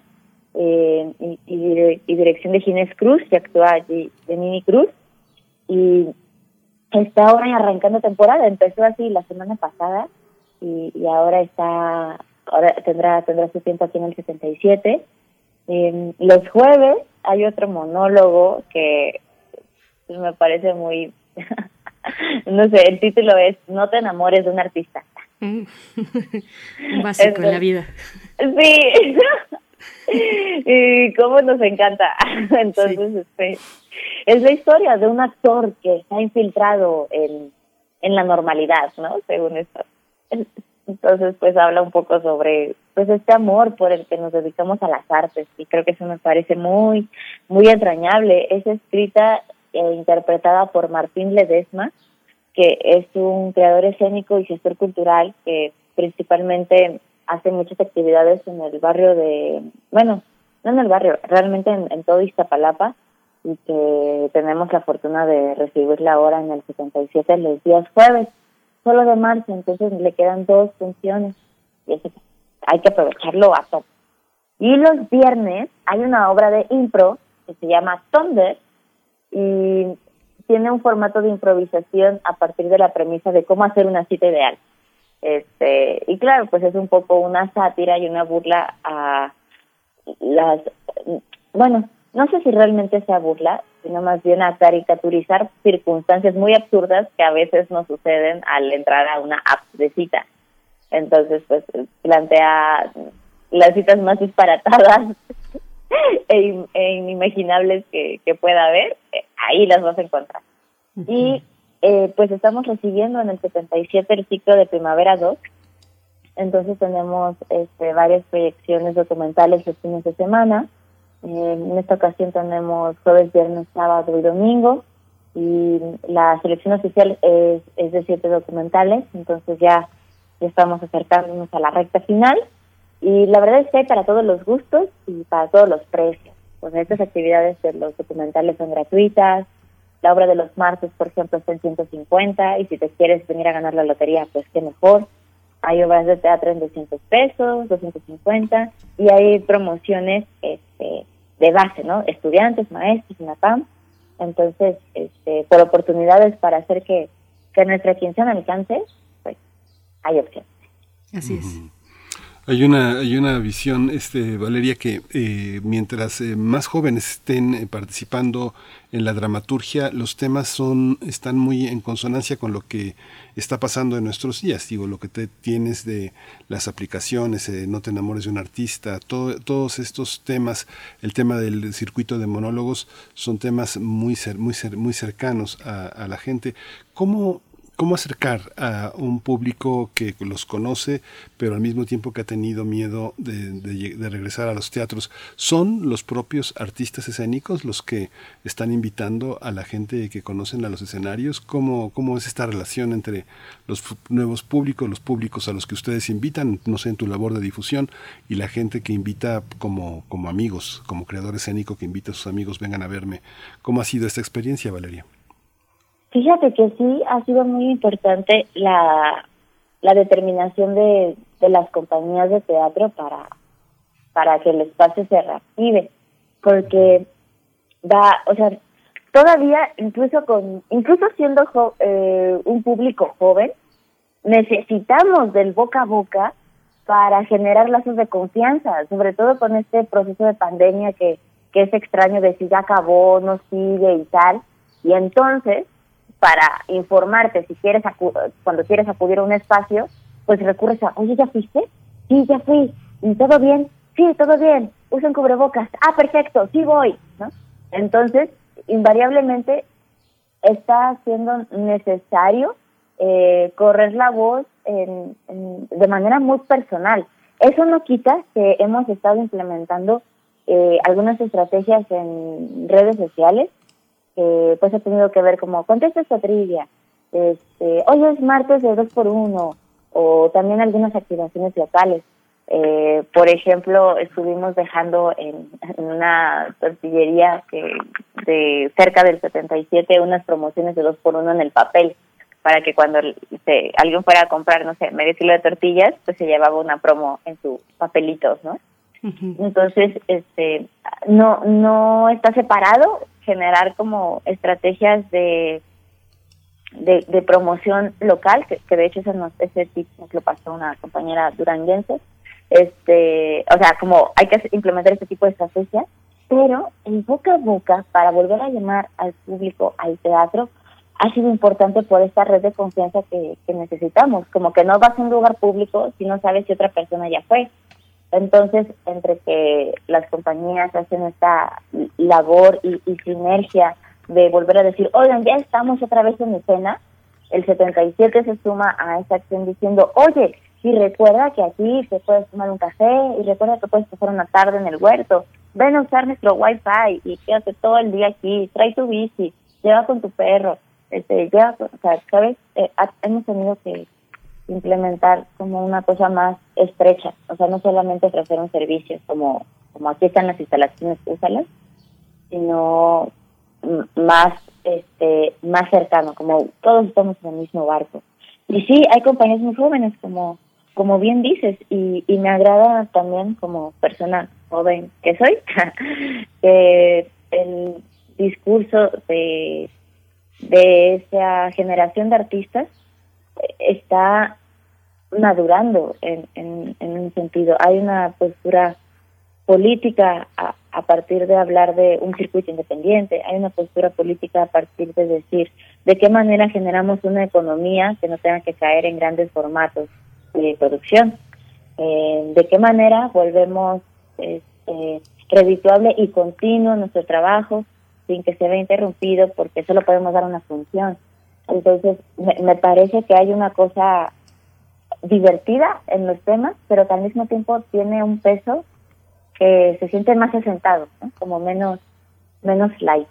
eh, y, dirección de Ginés Cruz, que actúa allí de Nini Cruz. Y está ahora arrancando temporada, empezó así la semana pasada y, y ahora está, ahora tendrá, tendrá su tiempo aquí en el 77 los jueves hay otro monólogo que me parece muy, no sé, el título es No te enamores de un artista. Mm. un básico en la vida. Sí. y cómo nos encanta. Entonces, este, es la historia de un actor que está infiltrado en, en la normalidad, ¿no? Según esto. Entonces, pues habla un poco sobre pues este amor por el que nos dedicamos a las artes y creo que eso me parece muy muy entrañable. Es escrita e interpretada por Martín Ledesma, que es un creador escénico y gestor cultural que principalmente hace muchas actividades en el barrio de, bueno, no en el barrio, realmente en, en todo Iztapalapa y que tenemos la fortuna de recibirla ahora en el 77 los días jueves solo de marzo, entonces le quedan dos funciones y hay que aprovecharlo a top. Y los viernes hay una obra de impro que se llama Thunder y tiene un formato de improvisación a partir de la premisa de cómo hacer una cita ideal. Este, y claro, pues es un poco una sátira y una burla a las bueno, no sé si realmente sea burla, sino más bien a caricaturizar circunstancias muy absurdas que a veces nos suceden al entrar a una app de cita. Entonces, pues plantea las citas más disparatadas e, e, inimaginables que, que pueda haber, eh, ahí las vas a encontrar. Y eh, pues estamos recibiendo en el 77 el ciclo de Primavera 2, entonces tenemos este, varias proyecciones documentales los fines de semana. En esta ocasión tenemos jueves, viernes, sábado y domingo. Y la selección oficial es, es de siete documentales, entonces ya, ya estamos acercándonos a la recta final. Y la verdad es que hay para todos los gustos y para todos los precios. Pues estas actividades de los documentales son gratuitas. La obra de los martes, por ejemplo, está en 150 y si te quieres venir a ganar la lotería, pues qué mejor. Hay obras de teatro en 200 pesos, 250 y hay promociones este, de base, ¿no? Estudiantes, maestros, PAM. Entonces, este, por oportunidades para hacer que, que nuestra quincena alcance, pues hay opciones. Así es. Hay una, hay una visión, este, Valeria, que eh, mientras eh, más jóvenes estén eh, participando en la dramaturgia, los temas son, están muy en consonancia con lo que está pasando en nuestros días. Digo, lo que te tienes de las aplicaciones, no te enamores de un artista, todos estos temas, el tema del circuito de monólogos, son temas muy, muy, muy cercanos a la gente. ¿Cómo, cómo acercar a un público que los conoce, pero al mismo tiempo que ha tenido miedo de, regresar a los teatros. ¿Son los propios artistas escénicos los que están invitando a la gente que conocen a los escenarios? ¿Cómo, cómo es esta relación entre los nuevos públicos, los públicos a los que ustedes invitan, no sé, en tu labor de difusión, y la gente que invita como, como amigos, como creador escénico que invita a sus amigos, vengan a verme? ¿Cómo ha sido esta experiencia, Valeria? Fíjate que sí ha sido muy importante la, la determinación de, de las compañías de teatro para, para que el espacio se reactive, porque da, o sea, todavía incluso con, incluso siendo eh, un público joven, necesitamos del boca a boca para generar lazos de confianza, sobre todo con este proceso de pandemia que, que es extraño de si ya acabó, no sigue y tal. Y entonces, para informarte si quieres cuando quieres acudir a un espacio, pues recurres a, oye, ¿ya fuiste? Sí, ya fui. ¿Y todo bien? Sí, todo bien. Usen cubrebocas. Ah, perfecto, sí voy. ¿no? Entonces, invariablemente está siendo necesario eh, correr la voz en, de manera muy personal. Eso no quita que hemos estado implementando eh, algunas estrategias en redes sociales que pues ha tenido que ver como contesta esta trivia, este, hoy es martes de dos por uno, o también algunas activaciones locales. Eh, por ejemplo, estuvimos dejando en, una tortillería que de cerca del 77 unas promociones de dos por uno en el papel para que cuando se, alguien fuera a comprar, no sé, medio kilo de tortillas, pues se llevaba una promo en sus papelitos, ¿no? Entonces, este, no, no está separado generar como estrategias de, de, promoción local, que, de hecho ese, nos, ese tip nos lo pasó una compañera duranguense, este, o sea, como hay que implementar este tipo de estrategias, pero en boca a boca, para volver a llamar al público al teatro, ha sido importante por esta red de confianza que necesitamos, como que no vas a un lugar público si no sabes si otra persona ya fue. Entonces, entre que las compañías hacen esta labor y, sinergia de volver a decir, oigan, ya estamos otra vez en escena, el 77 se suma a esta acción diciendo, oye, y recuerda que aquí te puedes tomar un café y recuerda que puedes pasar una tarde en el huerto, ven a usar nuestro wifi y quédate todo el día aquí, trae tu bici, lleva con tu perro, este, lleva, o sea, ¿sabes? Eh, hemos tenido que implementar como una cosa más estrecha, o sea, no solamente ofrecer un servicio como, como aquí están las instalaciones, úsalas, sino más este más cercano, como todos estamos en el mismo barco. Y sí, hay compañías muy jóvenes, como como bien dices, y, y me agrada también como persona joven que soy, el discurso de, de esa generación de artistas está madurando en, en, un sentido. Hay una postura política a, partir de hablar de un circuito independiente, hay una postura política a partir de decir de qué manera generamos una economía que no tenga que caer en grandes formatos, de producción. Eh, ¿De qué manera volvemos este, redituable y continuo nuestro trabajo sin que se vea interrumpido porque solo podemos dar una función? Entonces, me, me parece que hay una cosa divertida en los temas, pero que al mismo tiempo tiene un peso que se siente más asentado, como menos, menos light.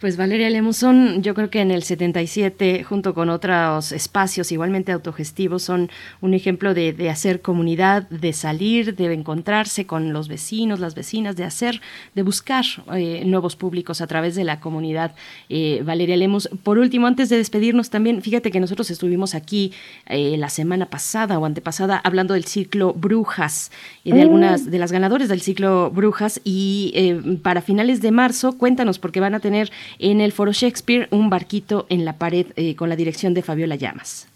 Pues Valeria Lemusón, yo creo que en el 77, junto con otros espacios igualmente autogestivos, son un ejemplo de, hacer comunidad, de salir, de encontrarse con los vecinos, las vecinas, de hacer, de buscar eh, nuevos públicos a través de la comunidad. Eh, Valeria Lemus, por último, antes de despedirnos también, fíjate que nosotros estuvimos aquí eh, la semana pasada o antepasada hablando del ciclo Brujas y de mm. algunas de las ganadoras del ciclo Brujas y para finales de marzo, cuéntanos porque van a tener en el Foro Shakespeare un barquito en la pared eh, con la dirección de Fabiola Llamas.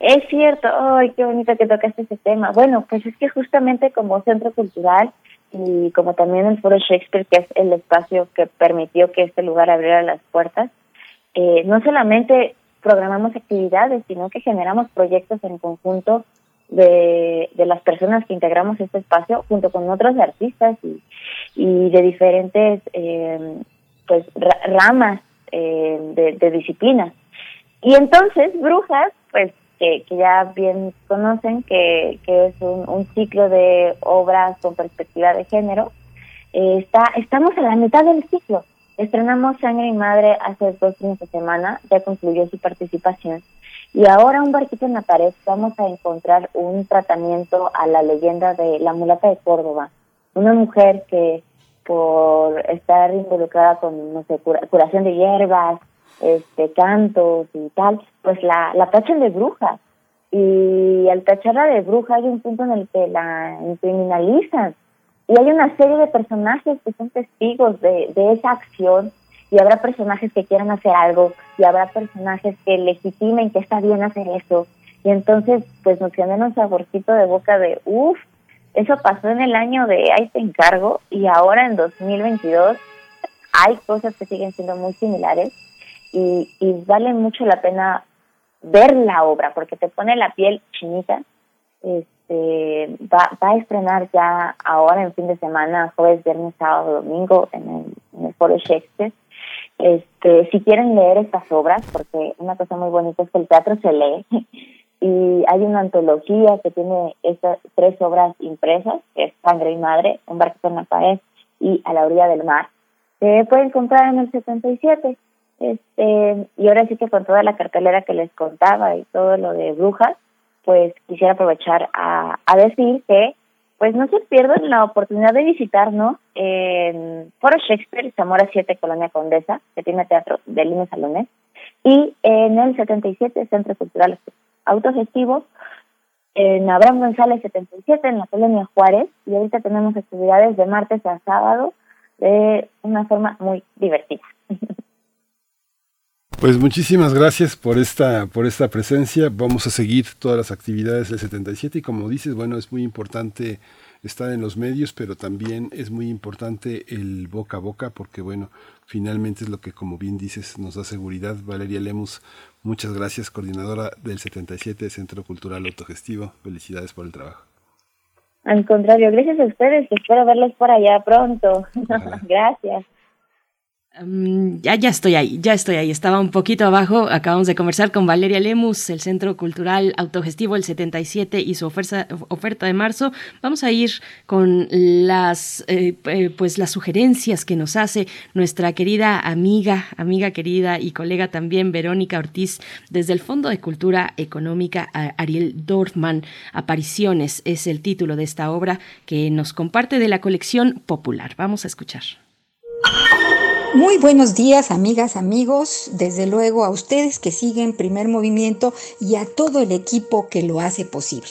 Es cierto, ay, qué bonito que tocaste ese tema. Bueno, pues es que justamente como centro cultural y como también el Foro Shakespeare, que es el espacio que permitió que este lugar abriera las puertas, eh, no solamente programamos actividades, sino que generamos proyectos en conjunto de, de las personas que integramos este espacio junto con otros artistas y, y de diferentes eh, pues ramas eh, de, disciplinas. Y entonces, Brujas, pues que, que ya bien conocen que, que es un, ciclo de obras con perspectiva de género, eh, está, estamos a la mitad del ciclo. Estrenamos Sangre y Madre hace dos fines de semana, ya concluyó su participación. Y ahora un barquito en la pared vamos a encontrar un tratamiento a la leyenda de la mulata de Córdoba, una mujer que por estar involucrada con, no sé, curación de hierbas, este, cantos y tal, pues la, tachan de bruja. Y al tacharla de bruja hay un punto en el que la criminalizan. Y hay una serie de personajes que son testigos de esa acción y habrá personajes que quieran hacer algo y habrá personajes que legitimen que está bien hacer eso. Y entonces, pues nos genera un saborcito de boca de, uff, eso pasó en el año de ahí te encargo y ahora en 2022 hay cosas que siguen siendo muy similares y, y vale mucho la pena ver la obra porque te pone la piel chinita. Este, va, va a estrenar ya ahora en fin de semana, jueves, viernes, sábado, domingo en el, en el Foro Shakespeare. Este, si quieren leer estas obras, porque una cosa muy bonita es que el teatro se lee, y hay una antología que tiene estas tres obras impresas, que es Sangre y Madre, Un barco en la pared y A la orilla del mar, se pueden comprar en el 77. Este, y ahora sí que con toda la cartelera que les contaba y todo lo de brujas, pues quisiera aprovechar a, a decir que pues no se pierdan la oportunidad de visitarnos en Foro Shakespeare, Zamora 7, Colonia Condesa, que tiene teatro de líneas salones, y en el 77, Centro Cultural autogestivos en Abraham González 77 en la colonia Juárez y ahorita tenemos actividades de martes a sábado de una forma muy divertida. Pues muchísimas gracias por esta por esta presencia. Vamos a seguir todas las actividades del 77 y como dices, bueno, es muy importante estar en los medios, pero también es muy importante el boca a boca porque bueno, finalmente es lo que como bien dices nos da seguridad. Valeria Lemus, Muchas gracias, coordinadora del 77 Centro Cultural Autogestivo. Felicidades por el trabajo. Al contrario, gracias a ustedes. Espero verlos por allá pronto. gracias. Mm, ya, ya estoy ahí, ya estoy ahí. Estaba un poquito abajo. Acabamos de conversar con Valeria Lemus, el Centro Cultural Autogestivo el 77 y su oferta, de marzo. Vamos a ir con las, eh, eh, pues las sugerencias que nos hace nuestra querida amiga, amiga querida y colega también, Verónica Ortiz, desde el Fondo de Cultura Económica Ariel Dorfman. Apariciones es el título de esta obra que nos comparte de la colección popular. Vamos a escuchar. Muy buenos días, amigas, amigos. Desde luego a ustedes que siguen Primer Movimiento y a todo el equipo que lo hace posible.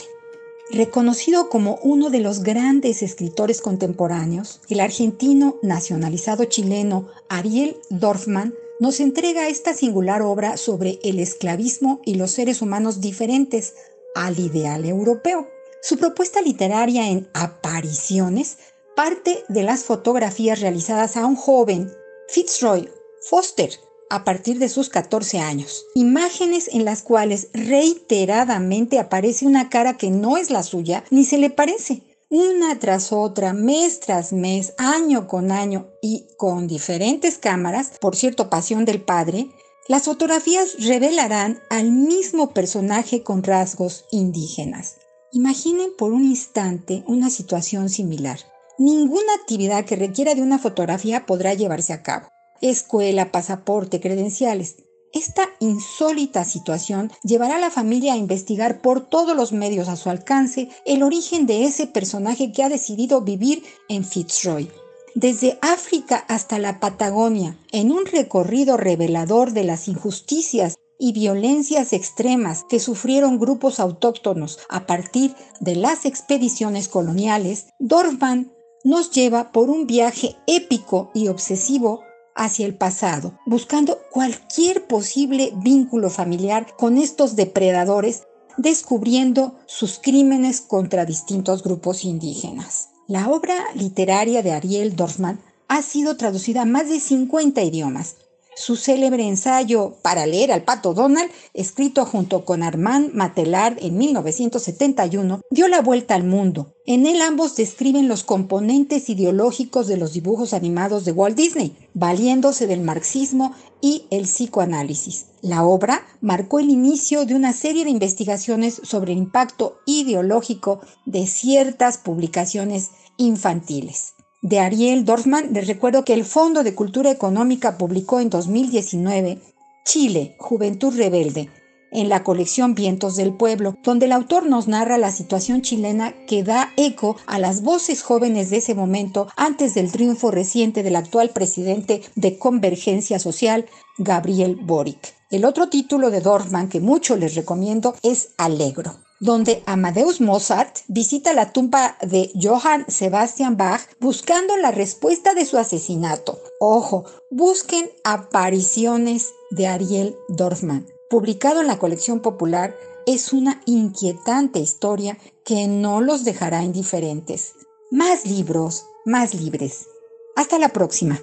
Reconocido como uno de los grandes escritores contemporáneos, el argentino nacionalizado chileno Ariel Dorfman nos entrega esta singular obra sobre el esclavismo y los seres humanos diferentes al ideal europeo. Su propuesta literaria en Apariciones parte de las fotografías realizadas a un joven Fitzroy Foster, a partir de sus 14 años. Imágenes en las cuales reiteradamente aparece una cara que no es la suya ni se le parece. Una tras otra, mes tras mes, año con año y con diferentes cámaras, por cierto, pasión del padre, las fotografías revelarán al mismo personaje con rasgos indígenas. Imaginen por un instante una situación similar. Ninguna actividad que requiera de una fotografía podrá llevarse a cabo. Escuela, pasaporte, credenciales. Esta insólita situación llevará a la familia a investigar por todos los medios a su alcance el origen de ese personaje que ha decidido vivir en Fitzroy. Desde África hasta la Patagonia, en un recorrido revelador de las injusticias y violencias extremas que sufrieron grupos autóctonos a partir de las expediciones coloniales, Dorfman nos lleva por un viaje épico y obsesivo hacia el pasado, buscando cualquier posible vínculo familiar con estos depredadores, descubriendo sus crímenes contra distintos grupos indígenas. La obra literaria de Ariel Dorfman ha sido traducida a más de 50 idiomas, su célebre ensayo Para leer al pato Donald, escrito junto con Armand Matelard en 1971, dio la vuelta al mundo. En él ambos describen los componentes ideológicos de los dibujos animados de Walt Disney, valiéndose del marxismo y el psicoanálisis. La obra marcó el inicio de una serie de investigaciones sobre el impacto ideológico de ciertas publicaciones infantiles de Ariel Dorfman, les recuerdo que el Fondo de Cultura Económica publicó en 2019 Chile, Juventud Rebelde, en la colección Vientos del Pueblo, donde el autor nos narra la situación chilena que da eco a las voces jóvenes de ese momento antes del triunfo reciente del actual presidente de Convergencia Social, Gabriel Boric. El otro título de Dorfman que mucho les recomiendo es Alegro donde Amadeus Mozart visita la tumba de Johann Sebastian Bach buscando la respuesta de su asesinato. Ojo, busquen apariciones de Ariel Dorfman. Publicado en la colección popular, es una inquietante historia que no los dejará indiferentes. Más libros, más libres. Hasta la próxima.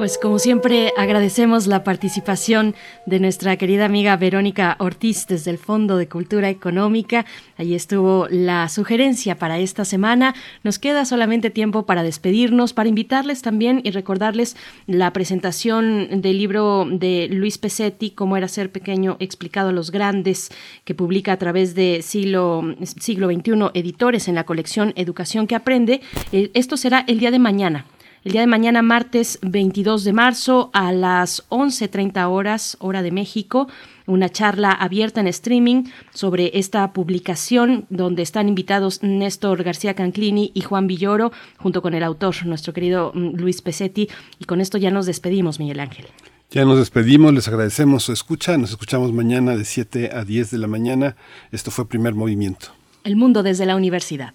Pues como siempre agradecemos la participación de nuestra querida amiga Verónica Ortiz desde el Fondo de Cultura Económica. Allí estuvo la sugerencia para esta semana. Nos queda solamente tiempo para despedirnos, para invitarles también y recordarles la presentación del libro de Luis Pesetti, Cómo era ser pequeño, explicado a los grandes, que publica a través de siglo, siglo XXI editores en la colección Educación que Aprende. Eh, esto será el día de mañana el día de mañana, martes 22 de marzo, a las 11.30 horas, hora de México, una charla abierta en streaming sobre esta publicación donde están invitados Néstor García Canclini y Juan Villoro, junto con el autor, nuestro querido mm, Luis Pesetti. Y con esto ya nos despedimos, Miguel Ángel. Ya nos despedimos, les agradecemos su escucha, nos escuchamos mañana de 7 a 10 de la mañana. Esto fue Primer Movimiento. El mundo desde la universidad.